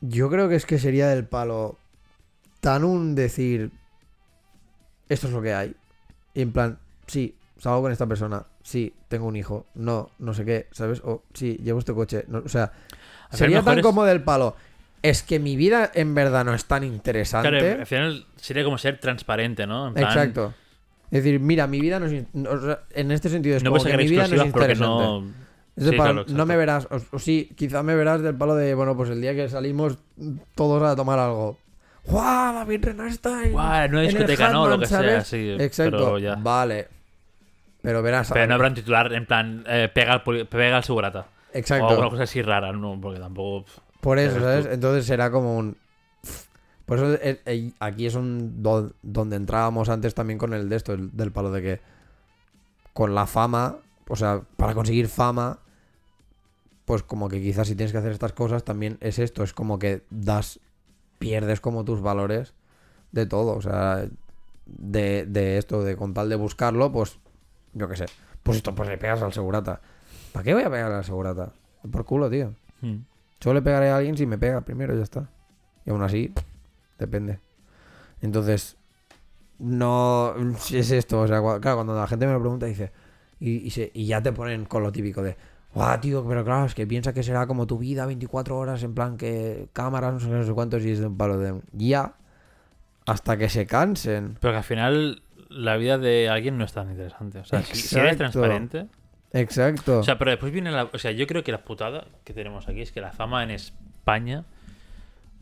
yo creo que es que sería del palo tan un decir esto es lo que hay. Y en plan, sí, salgo con esta persona, sí, tengo un hijo, no, no sé qué, ¿sabes? O sí, llevo este coche. no- o sea, Sería tan es- como del palo. Es que mi vida en verdad no es tan interesante. Claro, al final sería como ser transparente, ¿no? En plan, Exacto. Es decir, mira, mi vida no es. o sea, en este sentido es No como que mi vida no es interesante. no. Es del Sí, palo, claro, no me verás, o, o sí, quizá me verás del palo de, bueno, pues el día que salimos todos a tomar algo. ¡Guau! David Renard está en, Guau, no discoteca, no, lo que sea, ¿sabes? sí. Exacto. Pero ya. Vale. Pero verás. Pero no habrá un titular en plan, eh, pega, al, pega al segurata. Exacto. O alguna cosa así rara, no, porque tampoco. Por eso, ¿sabes? tú. Entonces será como un. Por eso eh, eh, aquí es un do- donde entrábamos antes también con el de esto, el- del palo de que con la fama, o sea, para conseguir fama, pues como que quizás si tienes que hacer estas cosas también es esto, es como que das, pierdes como tus valores de todo, o sea, de, de esto, de con tal de buscarlo, pues yo qué sé, pues esto, pues le pegas al segurata. ¿Para qué voy a pegar al segurata? Por culo, tío. Hmm. Yo le pegaré a alguien si me pega primero, ya está. Y aún así, depende. Entonces, no es esto. O sea, claro, cuando la gente me lo pregunta, dice. Y, y, se- y ya te ponen con lo típico de. Guau, tío, pero claro, es que piensa que será como tu vida 24 horas, en plan que cámaras, no sé, no sé cuántos, y es de un palo de. Ya. Hasta que se cansen. Pero que al final la vida de alguien no es tan interesante. O sea, si, si eres transparente. Exacto. O sea, pero después viene la. O sea, yo creo que la putada que tenemos aquí es que la fama en España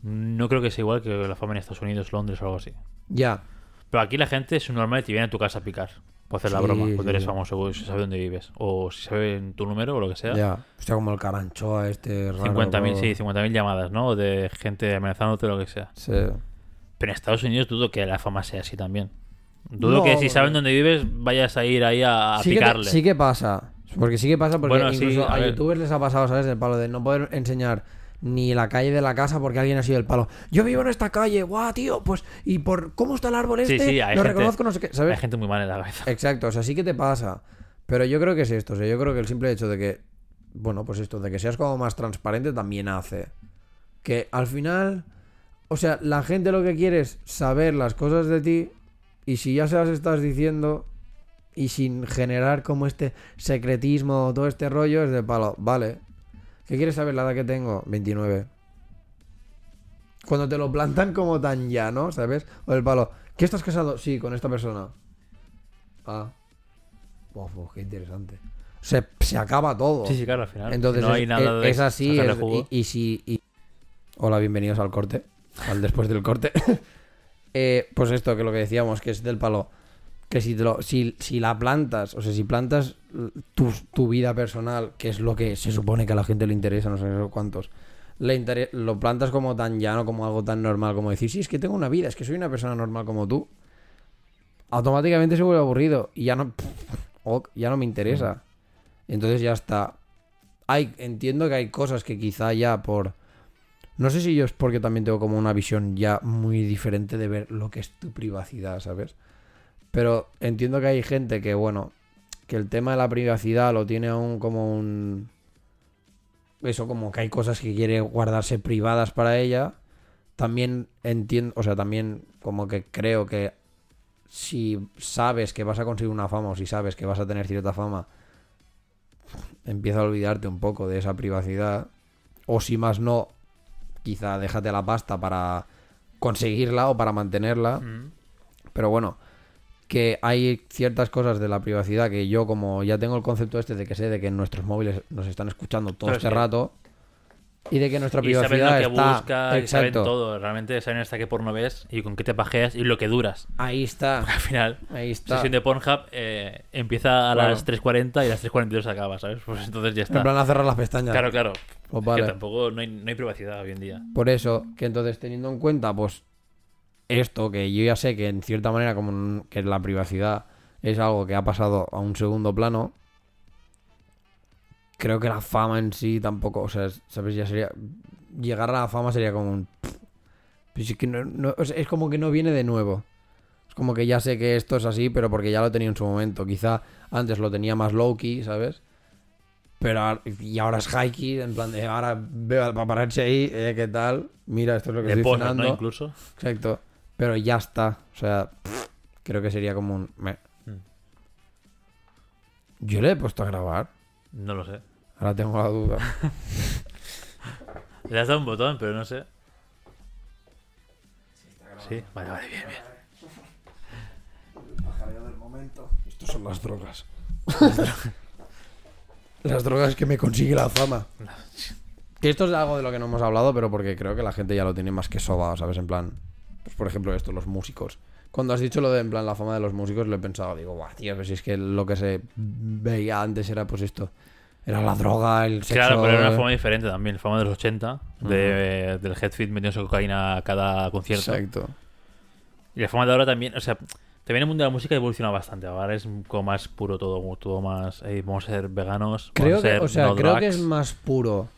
no creo que sea igual que la fama en Estados Unidos, Londres o algo así. ya. Pero aquí la gente es normal y te viene a tu casa a picar. Por hacer la broma, cuando sí, eres famoso, o si sabe dónde vives. O si sabe tu número o lo que sea. Ya. Hostia, como el caranchoa este raro. 50.000, como- sí, 50.000 llamadas, ¿no? O de gente amenazándote o lo que sea. Sí. Pero en Estados Unidos dudo que la fama sea así también. Dudo No, que si saben porque- dónde vives vayas a ir ahí a, a sí, que, picarle. sí que pasa. Porque sí que pasa porque Bueno, sí, incluso a a, youtubers les ha pasado, ¿sabes? El palo de no poder enseñar ni la calle de la casa porque alguien ha sido el palo. Yo vivo en esta calle, guau, tío, pues, y por cómo está el árbol Sí, este, sí, hay lo gente- reconozco, no sé qué, Hay ¿sabes? gente muy mal en la cabeza. Exacto, o sea, sí que te pasa. Pero yo creo que es esto, o sea, yo creo que el simple hecho de que, bueno, pues esto, de que seas como más transparente también hace. Que al final, o sea, la gente lo que quiere es saber las cosas de ti y si ya se las estás diciendo y sin generar como este secretismo o todo este rollo, es de palo, vale. ¿Qué quieres saber la edad que tengo? 29. Cuando te lo plantan como tan llano, ¿sabes? O el palo, ¿qué estás casado? Sí, con esta persona. Ah. Uf, qué interesante. Se, se acaba todo. Sí, sí, claro, al final. Entonces no es, hay nada es- de es así. es- y, y si. y- Hola, bienvenidos al corte. Al después del corte. Eh, pues esto, que lo que decíamos, que es del palo. Que si, te lo, si, si la plantas, o sea, si plantas tu, tu vida personal, que es lo que se supone que a la gente le interesa, no sé cuántos, le lo plantas como tan llano, como algo tan normal, como decir, sí, es que tengo una vida, es que soy una persona normal como tú, automáticamente se vuelve aburrido y ya no, ya no me interesa. Entonces ya está. Hay, entiendo que hay cosas que quizá ya por... No sé si yo es porque también tengo como una visión ya muy diferente de ver lo que es tu privacidad, ¿sabes? Pero entiendo que hay gente que, bueno, que el tema de la privacidad lo tiene aún como un... Eso, como que hay cosas que quiere guardarse privadas para ella. También entiendo, o sea, también como que creo que si sabes que vas a conseguir una fama o si sabes que vas a tener cierta fama, empieza a olvidarte un poco de esa privacidad. O si más no, quizá déjate la pasta para conseguirla o para mantenerla. Mm. Pero bueno, que hay ciertas cosas de la privacidad que yo, como ya tengo el concepto este de que sé de que nuestros móviles nos están escuchando todo este rato y de que nuestra Y saben privacidad lo que está. busca, y saben Exacto. todo. Realmente saben hasta qué porno ves y con qué te pajeas y lo que duras. Ahí está. Al final, Ahí está. sesión de Pornhub eh, empieza a Claro. las 3.40 y a las 3.42 acaba, ¿sabes? Pues entonces ya En está. plan a cerrar las pestañas. Claro, claro. Pues Es vale. Que tampoco no hay, no hay privacidad hoy en día. Por eso, que entonces teniendo en cuenta, pues, esto, que yo ya sé que en cierta manera, como que la privacidad es algo que ha pasado a un segundo plano, creo que la fama en sí tampoco, o sea, es- ¿sabes? Ya sería. Llegar a la fama sería como un. Pues es, que no- no- o sea, es como que no viene de nuevo. Es como que ya sé que esto es así, pero porque ya lo tenía en su momento. Quizá antes lo tenía más low-key, ¿sabes? Pero y ahora es high-key, en plan de ahora veo al paparazzi ahí, eh, ¿qué tal? Mira, esto es lo que De estoy cenando. ¿no? Incluso. Exacto. Pero ya está. O sea, creo que sería como un. Mm. Yo le he puesto a grabar. No lo sé. Ahora tengo la duda. Le has dado un botón, pero no sé. Sí, vale, vale, bien, bien. Estos son las drogas. las drogas que me consigue la fama. Que esto es algo de lo que no hemos hablado, pero porque creo que la gente ya lo tiene más que sobado, ¿sabes? En plan, pues por ejemplo esto, los músicos. Cuando has dicho lo de, en plan, la fama de los músicos, lo he pensado, digo, guau, tío, pues si es que lo que se veía antes era pues esto. Era la droga, el sexo... Claro, pero era una forma diferente también. Fama de los 80, de, del Headfit metiéndose cocaína a cada concierto. Exacto. Y la fama de ahora también, o sea, también el mundo de la música evoluciona bastante. Ahora es como más puro todo, todo más. vamos a ser veganos. Creo vamos a que, ser o sea, no creo que es más puro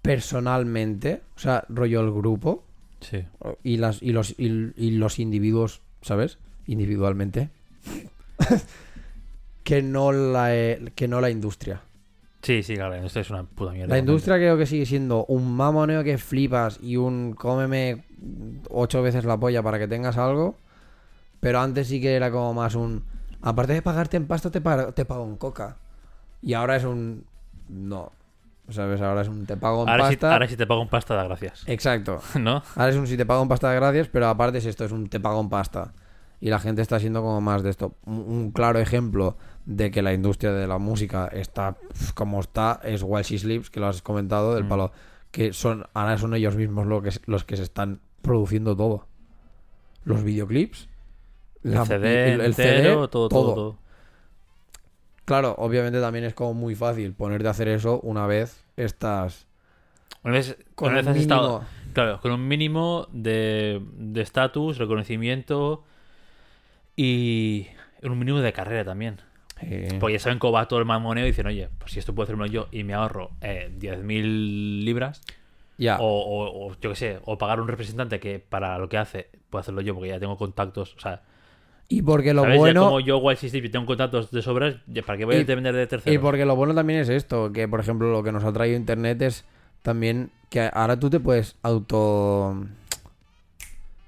personalmente, o sea, rollo el grupo Sí. y las y los y, y los individuos, ¿sabes? Individualmente. que no la eh, que no la industria. Sí, sí, claro, esto es una puta mierda. La industria creo que sigue siendo un mamoneo que flipas y un cómeme ocho veces la polla para que tengas algo. Pero antes sí que era como más un. Aparte de pagarte en pasta, te, te pago en coca. Y ahora es un. No. ¿Sabes? Ahora es un te pago en Ahora pasta. ahora sí te pago un pasta, da gracias. Exacto. ¿No? Ahora es un si te pago en pasta de gracias, pero aparte es esto, es un te pago en pasta. Y la gente está siendo como más de esto. Un, un claro ejemplo de que la industria de la música está como está es While She Sleeps, que lo has comentado, del Mm. palo. Que son, ahora son ellos mismos lo que, los que se están produciendo todo. Los videoclips. El CD, el- el entero, CD, todo, todo, todo. Claro, obviamente también es como muy fácil ponerte a hacer eso una vez estás Una vez, con una un vez has mínimo... estado, claro, con un mínimo de de estatus, reconocimiento y un mínimo de carrera también. eh, Porque ya saben cómo va todo el mamoneo y dicen, oye, pues si esto puedo hacerlo yo y me ahorro eh, 10.000 libras, ya. o, o- o yo qué sé, o pagar un representante que para lo que hace puedo hacerlo yo porque ya tengo contactos, o sea, Y porque lo ¿sabes? Ya bueno... como yo, Wild System, y tengo contactos de sobras, ¿para qué voy Y- a depender de Y terceros? porque lo bueno también es esto, que por ejemplo lo que nos ha traído internet es también que ahora tú te puedes auto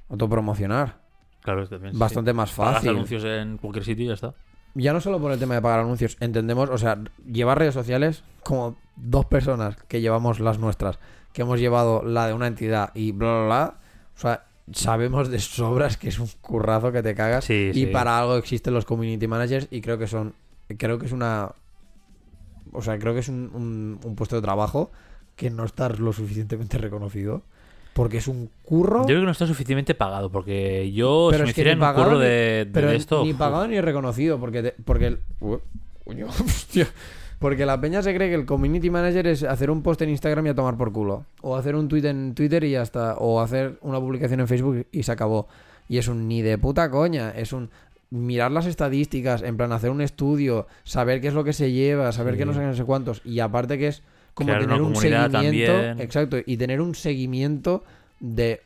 autopromocionar Claro, también, bastante sí. más Pagas fácil. anuncios en cualquier sitio y ya está. Ya no solo por el tema de pagar anuncios, entendemos, o sea, llevar redes sociales como dos personas que llevamos las nuestras, que hemos llevado la de una entidad y bla bla bla, o sea, sabemos de sobras que es un currazo que te cagas Sí, y sí. para algo existen los community managers y creo que son creo que es una o sea creo que es un, un- un puesto de trabajo que no está lo suficientemente reconocido porque es un curro Yo creo que no está suficientemente pagado, porque yo, Pero si me es ni hicieran un curro ni- de, de pero esto... ni uf, pagado ni reconocido porque te- porque hostia. Porque la peña se cree que el community manager es hacer un post en Instagram y a tomar por culo. O hacer un tweet en Twitter y ya está. O hacer una publicación en Facebook y se acabó. Y es un ni de puta coña. Es un mirar las estadísticas en plan hacer un estudio saber qué es lo que se lleva saber Sí. qué no sé no sé cuántos. Y aparte que es como Crear tener un seguimiento también. exacto y tener un seguimiento de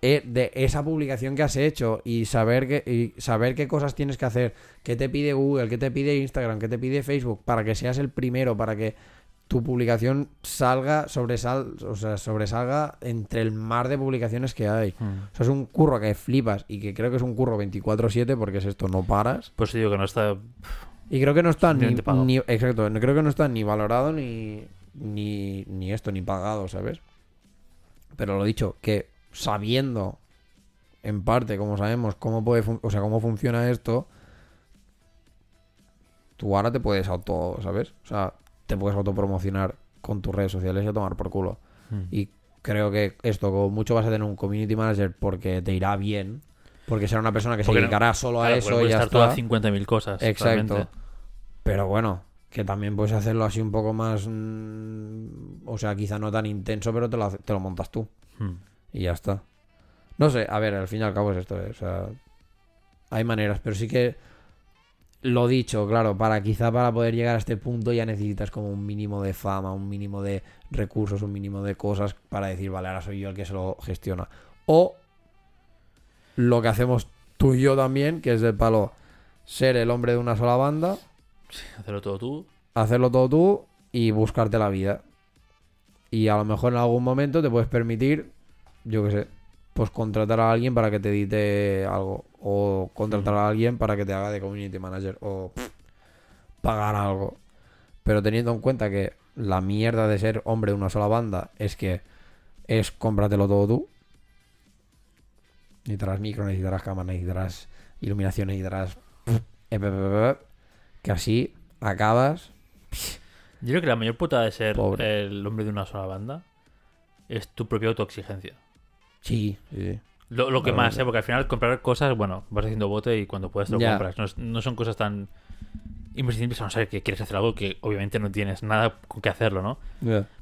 de esa publicación que has hecho y saber que y saber qué cosas tienes que hacer, qué te pide Google, qué te pide Instagram, qué te pide Facebook para que seas el primero, para que tu publicación salga, sobresal, o sea, sobresalga entre el mar de publicaciones que hay. Hmm. O sea, es un curro que flipas y que creo que es un curro 24/7 porque es esto, no paras. Pues digo que no está. Y creo que no está ni, ni- exacto, no- creo que no está ni valorado ni, ni, ni esto, ni pagado, ¿sabes? Pero lo dicho, que sabiendo en parte, como sabemos, cómo puede o sea, cómo funciona esto, tú ahora te puedes auto, ¿sabes? O sea, te puedes autopromocionar con tus redes sociales y a tomar por culo. Hmm. Y creo que esto, como mucho vas a tener un community manager porque te irá bien. Porque será una persona que se no- dedicará solo a eso y ya estar está. todas 50.000 cosas. Exacto. realmente. Pero bueno, que también puedes hacerlo así un poco más. mm, o sea, quizá no tan intenso, pero te lo, te lo montas tú. Hmm. Y ya está. No sé, a ver, al fin y al cabo es esto. eh, O sea, hay maneras, pero sí que. Lo dicho, claro, para quizá para poder llegar a este punto ya necesitas como un mínimo de fama, un mínimo de recursos, un mínimo de cosas para decir, vale, ahora soy yo el que se lo gestiona. O lo que hacemos tú y yo también, que es del palo ser el hombre de una sola banda, Hacerlo todo tú. hacerlo todo tú y buscarte la vida. Y a lo mejor en algún momento te puedes permitir, yo qué sé, pues contratar a alguien para que te edite algo. O contratar a alguien para que te haga de community manager. O pff, pagar algo. Pero teniendo en cuenta que la mierda de ser hombre de una sola banda es que es cómpratelo todo tú. Necesitarás micro, necesitarás cámara, necesitarás iluminación, necesitarás... ep, Que así acabas Yo creo que la mayor puta de ser Pobre. el hombre de una sola banda es tu propia autoexigencia. Sí, sí, sí. Lo, lo que más, ¿eh? porque al final comprar cosas, bueno, vas haciendo bote y cuando puedes lo Ya. compras. No, es- no son cosas tan imprescindibles a no ser que quieres hacer algo que obviamente no tienes nada con que hacerlo, ¿no?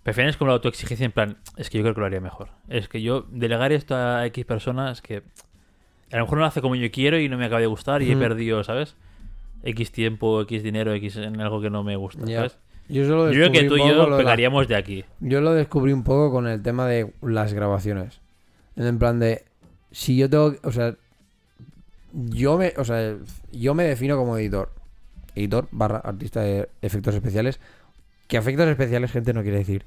Prefieres como la autoexigencia en plan, es que yo creo que lo haría mejor. Es que yo delegar esto a X personas que a lo mejor no lo hace como yo quiero y no me acaba de gustar y he perdido, ¿sabes? X tiempo, X dinero, X en algo que no me gusta, Ya. ¿sabes? Yo, solo Yo creo que tú y yo lo de la- pegaríamos de aquí. Yo lo descubrí un poco con el tema de las grabaciones. En plan de. Si yo tengo. O sea. Yo me. O sea. Yo me defino como editor. Editor barra artista de efectos especiales. Que efectos especiales, gente, no quiere decir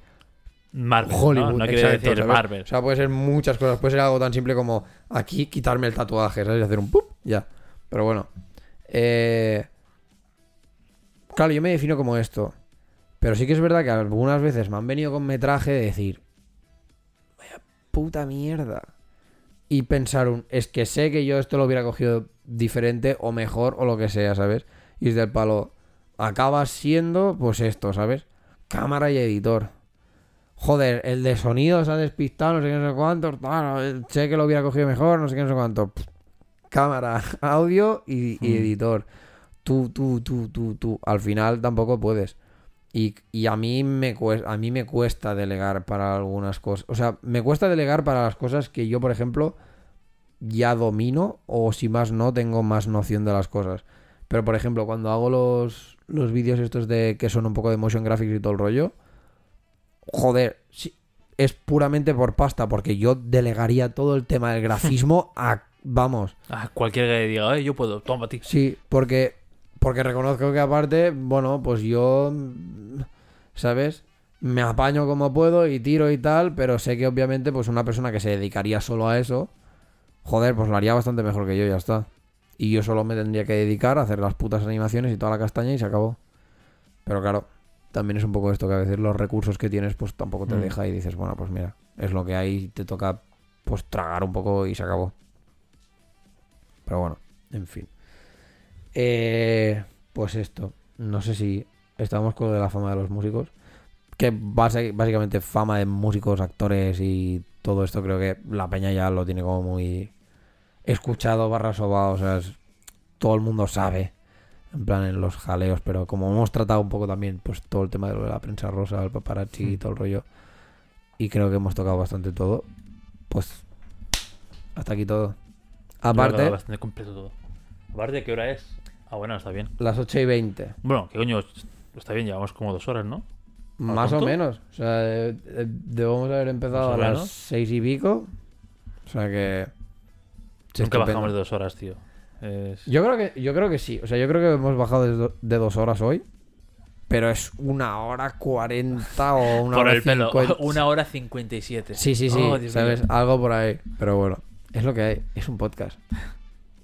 Marvel, Hollywood. ¿no? No quiere exacto, decir ¿sabes? Marvel. O sea, puede ser muchas cosas. Puede ser algo tan simple como aquí quitarme el tatuaje, ¿sabes? Y hacer un ¡pup! Ya. Pero bueno. Eh... Claro, yo me defino como esto. Pero sí que es verdad que algunas veces me han venido con metraje de decir. Puta mierda. Y pensar un. Es que sé que yo esto lo hubiera cogido diferente o mejor o lo que sea, ¿sabes? Y es del palo. Acabas siendo, pues esto, ¿sabes? Cámara y editor. Joder, el de sonido se ha despistado, no sé qué, no sé cuánto. tal, sé que lo hubiera cogido mejor, no sé qué, no sé cuánto. Pff, Cámara, audio y, y Mm. editor. Tú, tú, tú, tú, tú. Al final tampoco puedes. Y, y a mí me cuesta, a mí me cuesta delegar para algunas cosas. O sea, me cuesta delegar para las cosas que yo, por ejemplo, ya domino o si más no, tengo más noción de las cosas. Pero, por ejemplo, cuando hago los, los vídeos estos de que son un poco de motion graphics y todo el rollo, joder, sí, es puramente por pasta, porque yo delegaría todo el tema del grafismo a, vamos, Ah, cualquiera que diga, "Ay, yo puedo, toma a ti. Sí, porque, porque reconozco que aparte, bueno, pues yo, ¿sabes? Me apaño como puedo y tiro y tal, pero sé que obviamente pues una persona que se dedicaría solo a eso, joder, pues lo haría bastante mejor que yo, ya está. Y yo solo me tendría que dedicar a hacer las putas animaciones y toda la castaña y se acabó. Pero claro, también es un poco esto, que a veces los recursos que tienes pues tampoco te Mm. deja y dices, bueno, pues mira, es lo que hay, te toca pues tragar un poco y se acabó. Pero bueno, en fin. Eh, pues esto, no sé si estamos con lo de la fama de los músicos. Que base- básicamente fama de músicos, actores y todo esto creo que la peña ya lo tiene como muy escuchado, barra sobado, o sea, es- todo el mundo sabe, en plan en los jaleos, pero como hemos tratado un poco también, pues todo el tema de lo de la prensa rosa, el paparazzi y Mm. todo el rollo, y creo que hemos tocado bastante todo, pues hasta aquí todo. Aparte, bastante completo todo. Aparte, ¿qué hora es? Ah, bueno, está bien. las 8 y 20. Bueno, ¿qué coño? Está bien, llevamos como dos horas, ¿no? Más o menos. O sea, eh, eh, debemos haber empezado Más o a las menos. seis y pico. O sea que. Nunca sí, estupendo. bajamos de dos horas, tío. Es- Yo creo que, yo creo que sí. O sea, yo creo que hemos bajado de, do- de dos horas hoy. pero es una hora cuarenta o una Por hora el pelo. cincuenta. Una hora 57. Sí, sí, sí, Oh, Dios ¿sabes? mío. Algo por ahí. Pero bueno, es lo que hay. Es un podcast.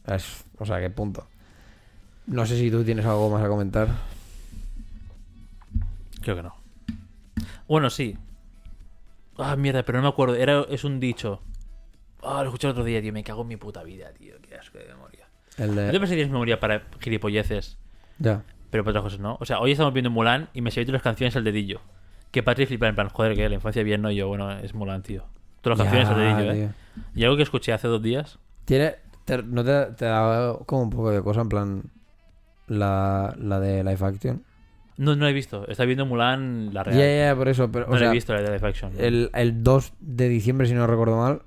Es- o sea, qué punto. No sé si tú tienes algo más a comentar. Creo que no. Bueno, sí. Ah, mierda, pero no me acuerdo. Era, es un dicho. Ah, lo escuché el otro día, tío. Me cago en mi puta vida, tío. Qué asco de memoria. El ¿No te de... pensé que tienes memoria para gilipolleces? Ya. Pero para otras cosas no. O sea, hoy estamos viendo Mulan y me sé las canciones al dedillo. Que Patrick flipa en plan, joder, que la infancia bien, no. Y yo, bueno, es Mulan, tío. Todas las canciones al dedillo, ¿eh? Y algo que escuché hace dos días. Tiene... te- ¿No te, te da como un poco de cosa en plan... La, la de Life Action? No, no la he visto. Está viendo Mulan la Ya, real. ya, ya, por eso. Pero, no o la sea, he visto la de Life Action. el, el 2 de diciembre, si no recuerdo mal,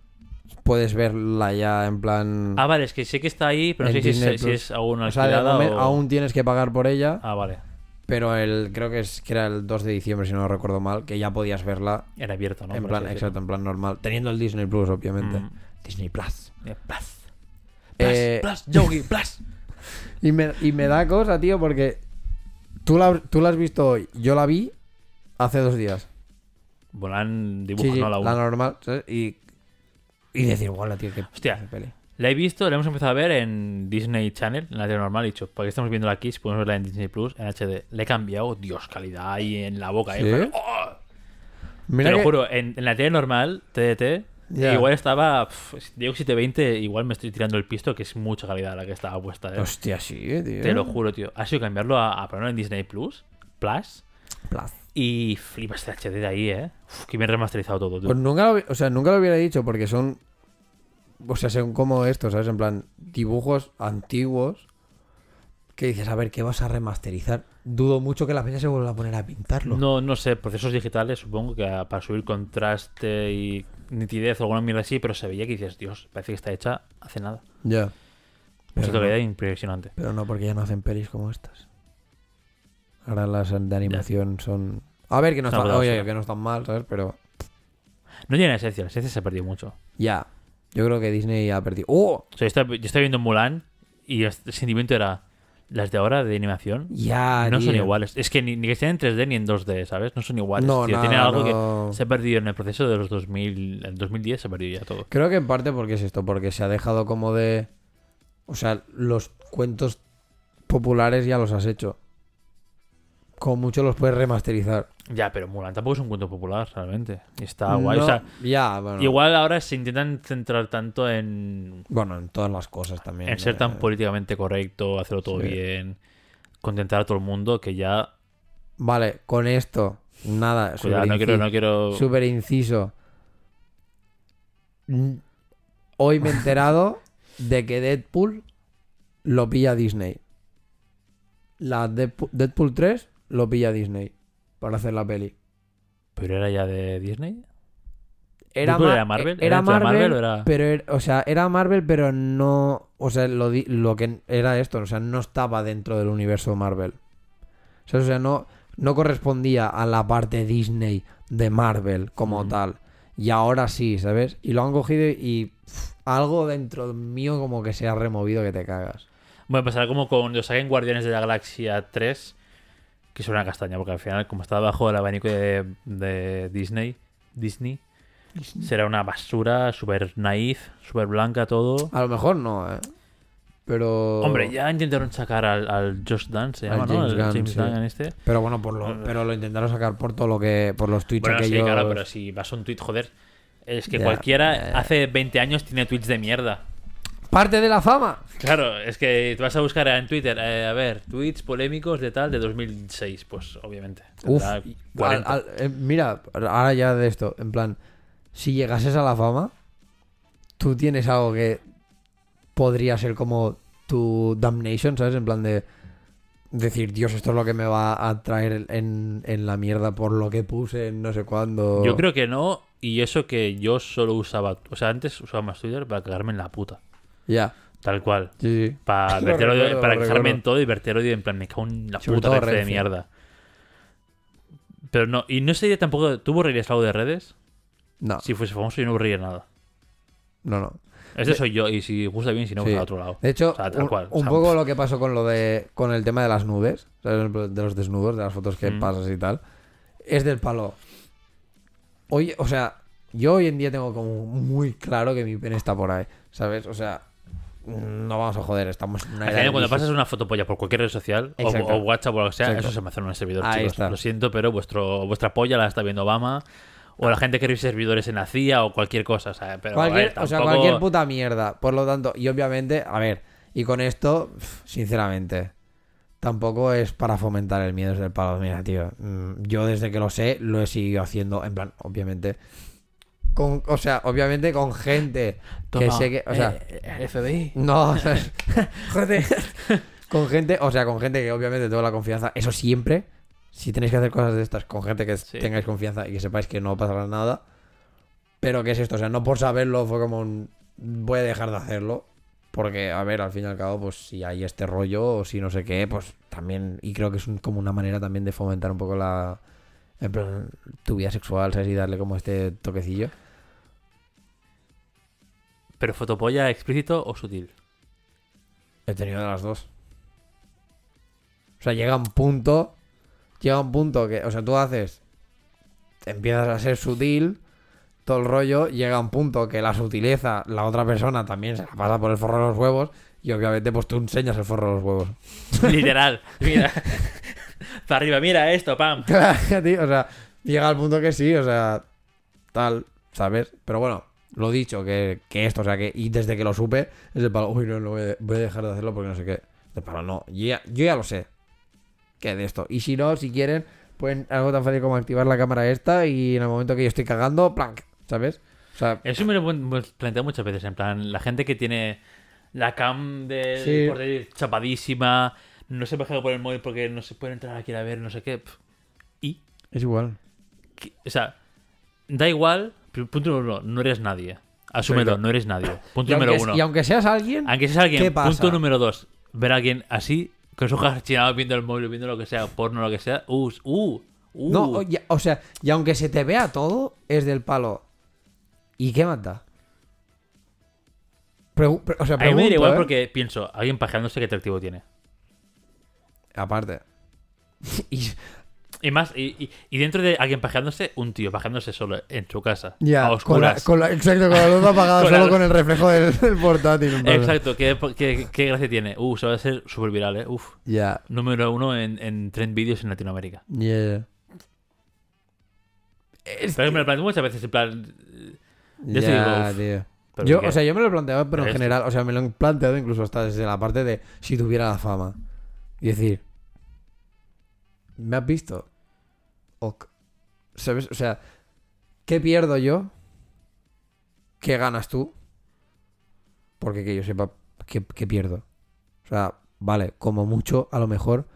puedes verla ya en plan... Ah, vale, es que sé que está ahí, pero no sé si, es- si Plus. es aún o sea, o- aún tienes que pagar por ella, Ah, vale. pero el creo que es que era el 2 de diciembre, si no recuerdo mal, que ya podías verla Era abierto, ¿no? en plan, exacto, en plan normal, teniendo el Disney Plus, obviamente. Mm. Disney Plus. Eh, Plus. Eh, Plus, plus, Yogi, plus. Y me, y me da cosa, tío, porque tú la, tú la has visto hoy, yo la vi hace dos días. Mulan dibujo, Sí, sí, no la la normal, ¿sabes? Y, y decir, guau, tío, qué Hostia. peli. La he visto, la hemos empezado a ver en Disney Channel, en la tele normal, he dicho, ¿para qué estamos viendo aquí? Si podemos verla en Disney Plus, en HD. Le he cambiado, Dios, calidad ahí en la boca, ¿eh? ¿Sí? ¡Oh! Mira Te lo juro, en, en la tele normal, TDT, Igual estaba, pf, si digo 720, igual me estoy tirando el pisto, que es mucha calidad la que estaba puesta, ¿eh? Hostia, sí, eh, tío. Te lo juro, tío. Ha sido cambiarlo a, a ponerlo en Disney Plus, Plus, Plus. y flipas este HD de ahí, ¿eh? Uf, que bien remasterizado todo, tío. Pues nunca lo, o sea, nunca lo hubiera dicho porque son. O sea, son como estos, ¿sabes? En plan, dibujos antiguos que dices, a ver, ¿qué vas a remasterizar? Dudo mucho que la peña se vuelva a poner a pintarlo. No, no sé, procesos digitales supongo que para subir contraste y nitidez o alguna mierda así, pero se veía que dices, Dios, parece que está hecha hace nada. Ya. Un Pero no, impresionante. pero no, porque ya no hacen pelis como estas. Ahora las de animación son. A ver, que no Una están, oye, que no están mal, ¿sabes? Pero. No tiene esencia, la esencia se ha perdido mucho. Ya. Yo creo que Disney ha perdido. ¡Oh! O sea, yo estaba, yo estaba viendo Mulan y el sentimiento era, las de ahora de animación Ya, no son iguales. Es que ni, ni que estén en 3D ni en 2D, ¿sabes? No son iguales. No, tío. nada, Tiene algo no. que se ha perdido en el proceso de los 2000, el 2010 se ha perdido ya todo. Creo que en parte porque es esto, porque se ha dejado como de... O sea, los cuentos populares ya los has hecho. Como mucho los puedes remasterizar. Ya, pero Mulan tampoco es un cuento popular, realmente. Está guay. No, O sea, ya, bueno. igual ahora se intentan centrar tanto en, Bueno, en todas las cosas también. en ser tan eh, políticamente correcto, hacerlo todo Sí. bien, contentar a todo el mundo, que ya... Vale, con esto, nada. Cuidado, no quiero... No quiero... Súper inciso. Hoy me he enterado de que Deadpool lo pilla Disney. La Deadpool, Deadpool 3 lo pilla Disney para hacer la peli. ¿Pero era ya de Disney? Era, ¿Deadpool ma- era Marvel? Era ¿Era de Marvel, Marvel o era- pero era- o sea, era Marvel, pero no, o sea, lo, di- lo que era esto, o sea, no estaba dentro del universo Marvel. O sea, o sea, no, no correspondía a la parte Disney de Marvel como tal. Y ahora sí, ¿sabes? Y lo han cogido y pff, algo dentro mío como que se ha removido que te cagas. Bueno, pasará como con los saquen Guardianes de la Galaxia 3, que es una castaña, porque al final, como está bajo el abanico de, de Disney, Disney, será una basura, súper naif, súper blanca todo. A lo mejor no, ¿eh? Pero... Hombre, ya intentaron sacar al, al Josh Dunn, se Al llama, ¿no? James El Gunn, James sí. Gunn en este. Pero bueno, por lo, pero lo intentaron sacar por todo lo que... Por los tweets Bueno, sí, claro, pero si vas a un tweet, joder. Es que cualquiera hace 20 años tiene tweets de mierda. ¡Parte de la fama! Claro, es que te vas a buscar en Twitter, eh, a ver, tweets polémicos de tal de 2006, pues obviamente. Uf, tendrá y- 40. al- al- eh, mira, ahora ya de esto, en plan, si llegases a la fama, tú tienes algo que podría ser como tu damnation, ¿sabes? En plan de decir, Dios, esto es lo que me va a traer en, en la mierda por lo que puse en no sé cuándo. Yo creo que no, y eso que yo solo usaba, o sea, antes usaba más Twitter para cagarme en la puta, Ya, tal cual. sí, sí. Para, Lo verter odio- recuerdo, para lo quejarme recuerdo. en todo y verter odio en plan, me cago en la Sobre puta todo red de Renfe. mierda. Pero no, y no sería tampoco. ¿Tú borrarías algo de redes? No, Si fuese famoso, yo no borraría nada. no, no. Ese soy yo, y si gusta bien, si no, Sí. pues a otro lado. De hecho, O sea, tal un, cual. un O sea, poco lo que pasó con lo de con el tema de las nubes, ¿sabes? de los desnudos, de las fotos que Mm. pasas y tal, es del palo. Oye, o sea, yo hoy en día tengo como muy claro que mi pene está por ahí, ¿sabes? O sea, no vamos a joder, estamos en una Al final, cuando pasas una fotopolla por cualquier red social o, WhatsApp o lo que sea, Exacto. eso se me hace en un servidor, Ahí chicos. está. Lo siento, pero vuestro, vuestra polla la está viendo Obama o la gente que revisa servidores en la CIA o cualquier cosa. O sea, pero, Cualquier, ver, O sea, cualquier puta mierda. Por lo tanto, y obviamente, a ver, y con esto, sinceramente, tampoco es para fomentar el miedo es del palo. Mira, tío, mm, yo desde que lo sé, lo he seguido haciendo, en plan, obviamente. Con, o sea, obviamente con gente que sé que. O sea, eh, el FBI. no, o sea, joder. con gente, o sea, con gente que obviamente tengo la confianza. Eso siempre. Si tenéis que hacer cosas de estas con gente que Sí. tengáis confianza y que sepáis que no pasará nada. Pero ¿qué es esto? O sea, no por saberlo fue como un... Voy a dejar de hacerlo. Porque, a ver, al fin y al cabo, pues si hay este rollo o si no sé qué, pues también... Y creo que es un- como una manera también de fomentar un poco la... En plan, tu vida sexual, ¿sabes? Y darle como este toquecillo. Pero fotopolla explícito o sutil. He tenido de las dos. O sea, llega un punto. Llega un punto que, o sea, tú haces. Empiezas a ser sutil. Todo el rollo. Llega un punto que la sutileza, la otra persona también se la pasa por el forro de los huevos. Y obviamente, pues tú enseñas el forro de los huevos. Literal. Mira. Para arriba, mira esto, pam. O sea, llega al punto que sí, o sea, tal, ¿sabes? Pero bueno, lo dicho, que, que esto, o sea, que y desde que lo supe, es de palo, uy, no, no voy a, voy a dejar de hacerlo porque no sé qué. De palo, no, yo ya, yo ya lo sé. Que de esto. Y si no, si quieren, pueden algo tan fácil como activar la cámara esta y en el momento que yo estoy cagando, plank, ¿sabes? O sea, Eso me lo he me planteo muchas veces. En plan, la gente que tiene la cam de Sí. por chapadísima, no se baja por el móvil porque no se puede entrar aquí a ver, no sé qué. Y, es igual. o sea, da igual. Punto número uno, no eres nadie. Asúmelo, no eres nadie. Punto Y número aunque, uno. y aunque seas alguien, Aunque seas alguien, ¿Qué pasa? punto número dos, ver a alguien así, con los ojos chinados viendo el móvil, viendo lo que sea, porno, lo que sea, uh, uh, uh. no, o, ya- o sea, y aunque se te vea todo, es del palo. ¿Y qué? Pregu- pre- o sea, a mí me da pregunto, igual ¿eh? porque pienso, alguien pajeándose, ¿qué atractivo tiene? Aparte. y, Y más, y, y- y dentro de alguien pajeándose, un tío pajeándose solo en su casa, ya, a con la, oscuras. con la- exacto, con la luz apagada, Con solo con el reflejo del, del portátil. en. Exacto, ¿qué, qué, qué gracia tiene. Uh, se va a ser súper viral, ¿eh? Uf, Ya, número uno en, en trend vídeos en Latinoamérica. ya. Es Pero me lo planteo muchas veces, en plan... Yo ya, digo, tío. ¿pero Yo, o sea, yo me lo he planteado, pero en Esto. general, o sea, me lo he planteado incluso hasta desde la parte de si tuviera la fama. Y decir, ¿me has visto? Ok. ¿Sabes? O sea, ¿qué pierdo yo? ¿Qué ganas tú? Porque que yo sepa, ¿qué, qué pierdo? O sea, vale, como mucho, a lo mejor,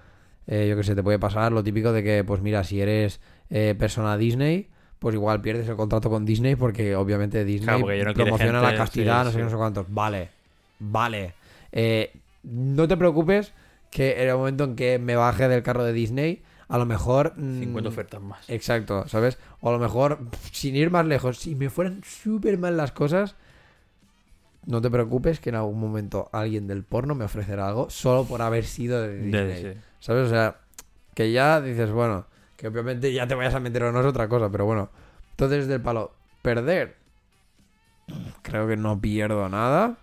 eh, yo que sé, te puede pasar lo típico de que, pues mira, si eres eh, persona Disney, pues igual pierdes el contrato con Disney porque obviamente Disney Claro, porque ya no promociona gente, la castidad, sí, no sé qué, sí. no sé cuántos. Vale, vale. Eh, no te preocupes que en el momento en que me baje del carro de Disney, a lo mejor... mm, 50 ofertas más. Exacto, ¿sabes? O a lo mejor, sin ir más lejos, si me fueran súper mal las cosas, no te preocupes que en algún momento alguien del porno me ofrecerá algo solo por haber sido de Disney. Sí. ¿Sabes? O sea, que ya dices, bueno, que obviamente ya te vayas a meter o no es otra cosa, pero bueno. Entonces, del palo, perder. Creo que no pierdo nada.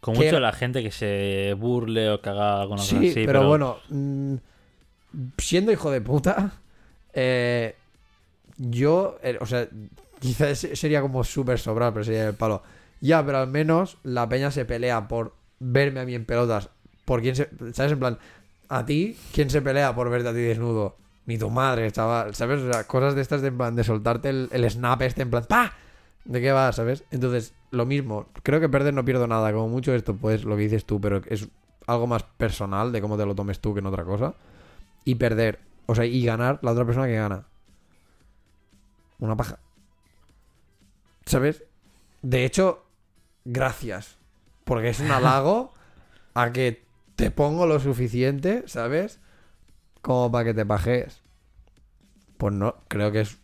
Con que- mucho la gente que se burle o que haga alguna cosa Sí, así, pero, bueno, mm, siendo hijo de puta, eh, yo, eh, o sea, quizás sería como súper sobrado, pero sería el palo. Ya, pero al menos la peña se pelea por verme a mí en pelotas. Por quién se, ¿sabes? En plan, a ti, ¿quién se pelea por verte a ti desnudo? Ni tu madre, chaval, ¿sabes? O sea, cosas de estas de, soltarte el, el snap este en plan, ¡pa! ¿De qué va, sabes? Entonces, lo mismo, creo que perder no pierdo nada, como mucho esto, pues lo que dices tú, pero es algo más personal de cómo te lo tomes tú que en otra cosa. Y perder, o sea, y ganar la otra persona que gana. Una paja. ¿Sabes? De hecho, gracias. Porque es un halago a que te pongo lo suficiente, ¿sabes? Como para que te pajees. Pues no, creo que es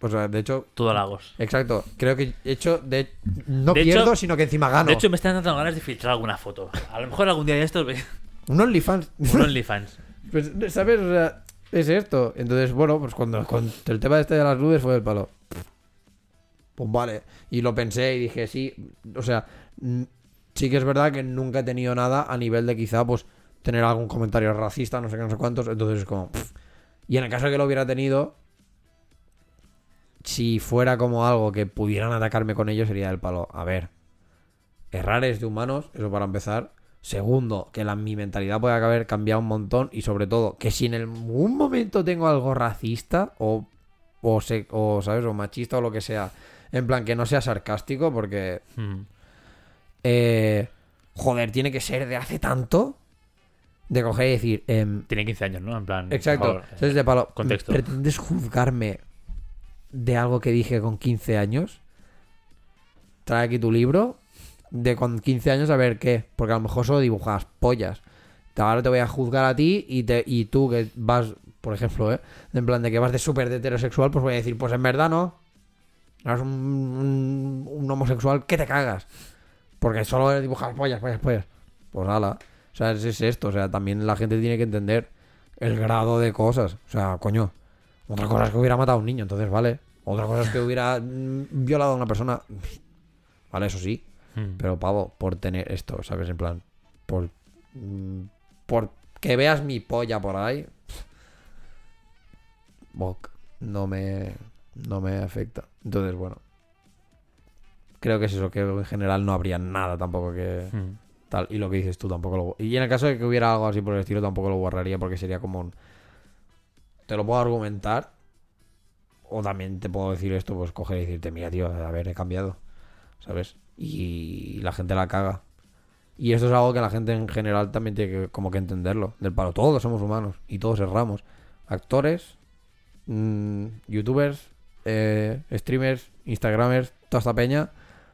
O sea, de hecho, Todo halagos. exacto. Creo que he hecho, de, no De pierdo, hecho- sino que encima gano. De hecho, me están dando ganas de filtrar alguna foto. A lo mejor algún día de estos ve un OnlyFans. un OnlyFans. Pues, ¿sabes? O sea, es esto. Entonces, bueno, pues cuando, el tema este de las nudes fue el palo. Pues vale. Y lo pensé y dije, sí. O sea, sí que es verdad que nunca he tenido nada a nivel de quizá, pues, tener algún comentario racista, no sé qué, no sé cuántos. Entonces es como. Y en el caso de que lo hubiera tenido, si fuera como algo que pudieran atacarme con ello, sería el palo. A ver, errar es de humanos, eso para empezar. Segundo, que la, mi mentalidad puede haber cambiado un montón. Y sobre todo, que si en algún momento tengo algo racista o, o, se- o, ¿sabes? O machista o lo que sea. En plan, que no sea sarcástico, porque. Mm. eh, joder, tiene que ser de hace tanto. De coger y decir. em, Tiene 15 años, ¿no? En plan. Exacto. favor, de palo, contexto. ¿pretendes juzgarme de algo que dije con 15 años? Trae aquí tu libro de con 15 años a ver qué. Porque a lo mejor solo dibujas pollas. Ahora te voy a juzgar a ti y, te, y tú que vas, por ejemplo, ¿eh? En plan de que vas de súper heterosexual, pues voy a decir, pues en verdad no. Eres un homosexual que te cagas. Porque solo dibujas pollas, pollas, pollas. Pues ala. O sea, es, es esto. O sea, también la gente tiene que entender el grado de cosas. O sea, coño. Otra cosa es que hubiera matado a un niño, entonces vale. Otra cosa es que hubiera mm, violado a una persona. Vale, eso sí. Mm. Pero pavo, por tener esto, ¿sabes? En plan, por. mm, Por que veas mi polla por ahí. Bok, no me. No me afecta. Entonces, bueno. Creo que es eso, que en general no habría nada tampoco que. Mm. Tal, y lo que dices tú tampoco lo... Y en el caso de que hubiera algo así por el estilo, tampoco lo borraría porque sería como un... Te lo puedo argumentar. O también te puedo decir esto, pues coger y decirte, mira, tío, a ver, he cambiado. ¿Sabes? Y la gente la caga. Y esto es algo que la gente en general también tiene que como que entenderlo. Del palo, todos somos humanos y todos erramos. Actores, mm, youtubers, eh, streamers, instagramers, toda esta peña,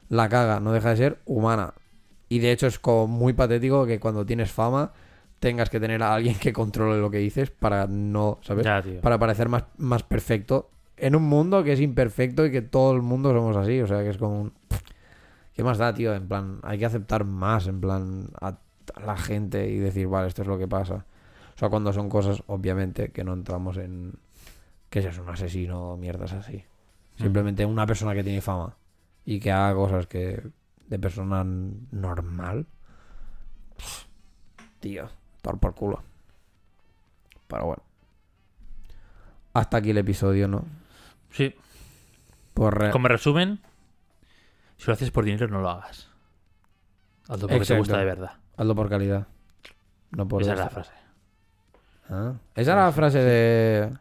la caga, no deja de ser humana. Y de hecho es como muy patético que cuando tienes fama tengas que tener a alguien que controle lo que dices para no, ¿sabes? Ya. Para parecer más, más perfecto en un mundo que es imperfecto y que todo el mundo somos así. O sea, que es como un... ¿Qué más da, tío? En plan, hay que aceptar más, en plan, a, a la gente y decir, vale, esto es lo que pasa. O sea, cuando son cosas, obviamente, que no entramos en que seas un asesino o mierdas así. Simplemente una persona que tiene fama y que haga cosas que de persona normal. pff, Tío, dar por culo. Pero bueno. Hasta aquí el episodio, ¿no? Sí. Por re- Como resumen, si lo haces por dinero, no lo hagas. Hazlo porque te gusta de verdad. Hazlo por calidad. No por Esa es la frase. Ah, Esa era la frase de...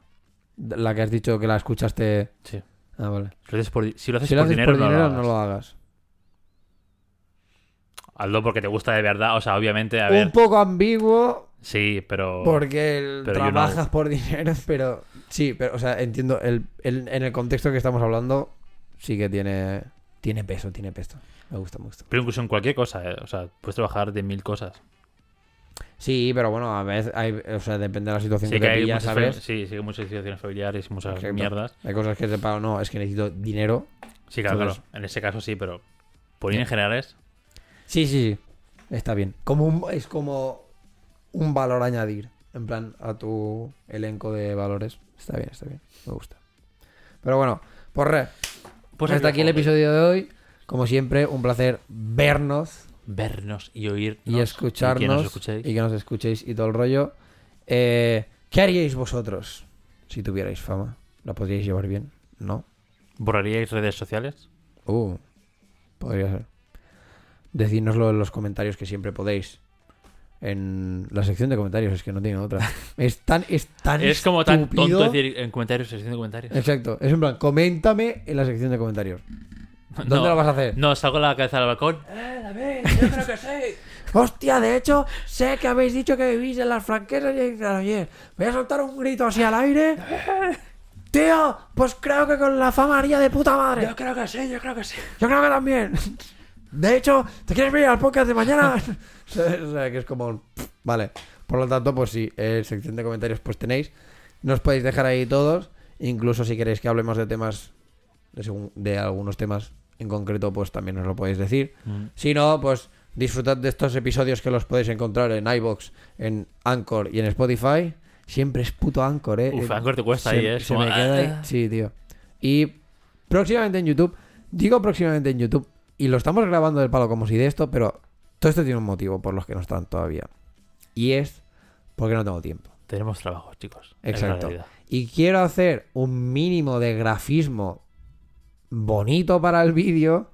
de la que has dicho que la escuchaste. Sí. Ah, vale. Si lo haces por, si lo haces Si lo por haces dinero, por no, lo no hagas. lo hagas. Hazlo porque te gusta de verdad. O sea, obviamente, a ver. Un poco ambiguo Sí, pero. porque el- pero you trabajas por dinero, pero sí, pero o sea, entiendo el, el- en el contexto que estamos hablando sí que tiene tiene peso, tiene peso. Me gusta, me gusta. Pero incluso en cualquier cosa, eh, o sea, puedes trabajar de mil cosas. Sí, pero bueno, a veces hay, o sea, depende de la situación Sí que que te hay pillas, ¿sabes? sí, sí hay muchas situaciones familiares y muchas Exacto. mierdas. Hay cosas que te pago, no, es que necesito dinero. Sí, claro, Entonces- claro. En ese caso sí, pero por en generales, Sí, sí, sí. Está bien. Como un- es como un valor añadir, en plan, a tu elenco de valores. Está bien, está bien. Me gusta. Pero bueno, por re. Pues hasta aquí el episodio de hoy. Como siempre, un placer vernos Vernos y oír y escucharnos Y que nos escuchéis. y que nos escuchéis y todo el rollo. Eh, ¿Qué haríais vosotros si tuvierais fama? ¿La podríais llevar bien? ¿No? ¿Borraríais redes sociales? Uh, podría ser. Decídnoslo en los comentarios que siempre podéis. En la sección de comentarios, es que no tiene otra. Es tan, es tan Es como tan estúpido. tonto decir en comentarios, sección de comentarios. Exacto. Es en plan, coméntame en la sección de comentarios. ¿Dónde No, lo vas a hacer? No, salgo la cabeza al balcón. Hostia, de hecho, sé que habéis dicho que vivís en las franquesas y en Granollers. Voy a soltar un grito así al aire. Tío, pues creo que con la fama haría de puta madre. Yo creo que sí, yo creo que sí. Yo creo que también. De hecho, ¿te quieres venir al podcast de mañana? O sea, que es como... un- Vale. Por lo tanto, pues sí, eh, sección de comentarios pues tenéis. Nos podéis dejar ahí todos. Incluso si queréis que hablemos de temas, de, segun- de algunos temas en concreto, pues también os lo podéis decir. Mm. Si no, pues disfrutad de estos episodios que los podéis encontrar en iBox, en Anchor y en Spotify. Siempre es puto Anchor, eh. Uf, Eh, Anchor te cuesta se- ahí, eh. se Como- me queda ahí. Ah. Sí, tío. Y próximamente en YouTube, digo próximamente en YouTube, y lo estamos grabando del palo como si de esto, pero todo esto tiene un motivo por los que no están todavía. Y es porque no tengo tiempo. Tenemos trabajo, chicos. Exacto. Y quiero hacer un mínimo de grafismo bonito para el vídeo,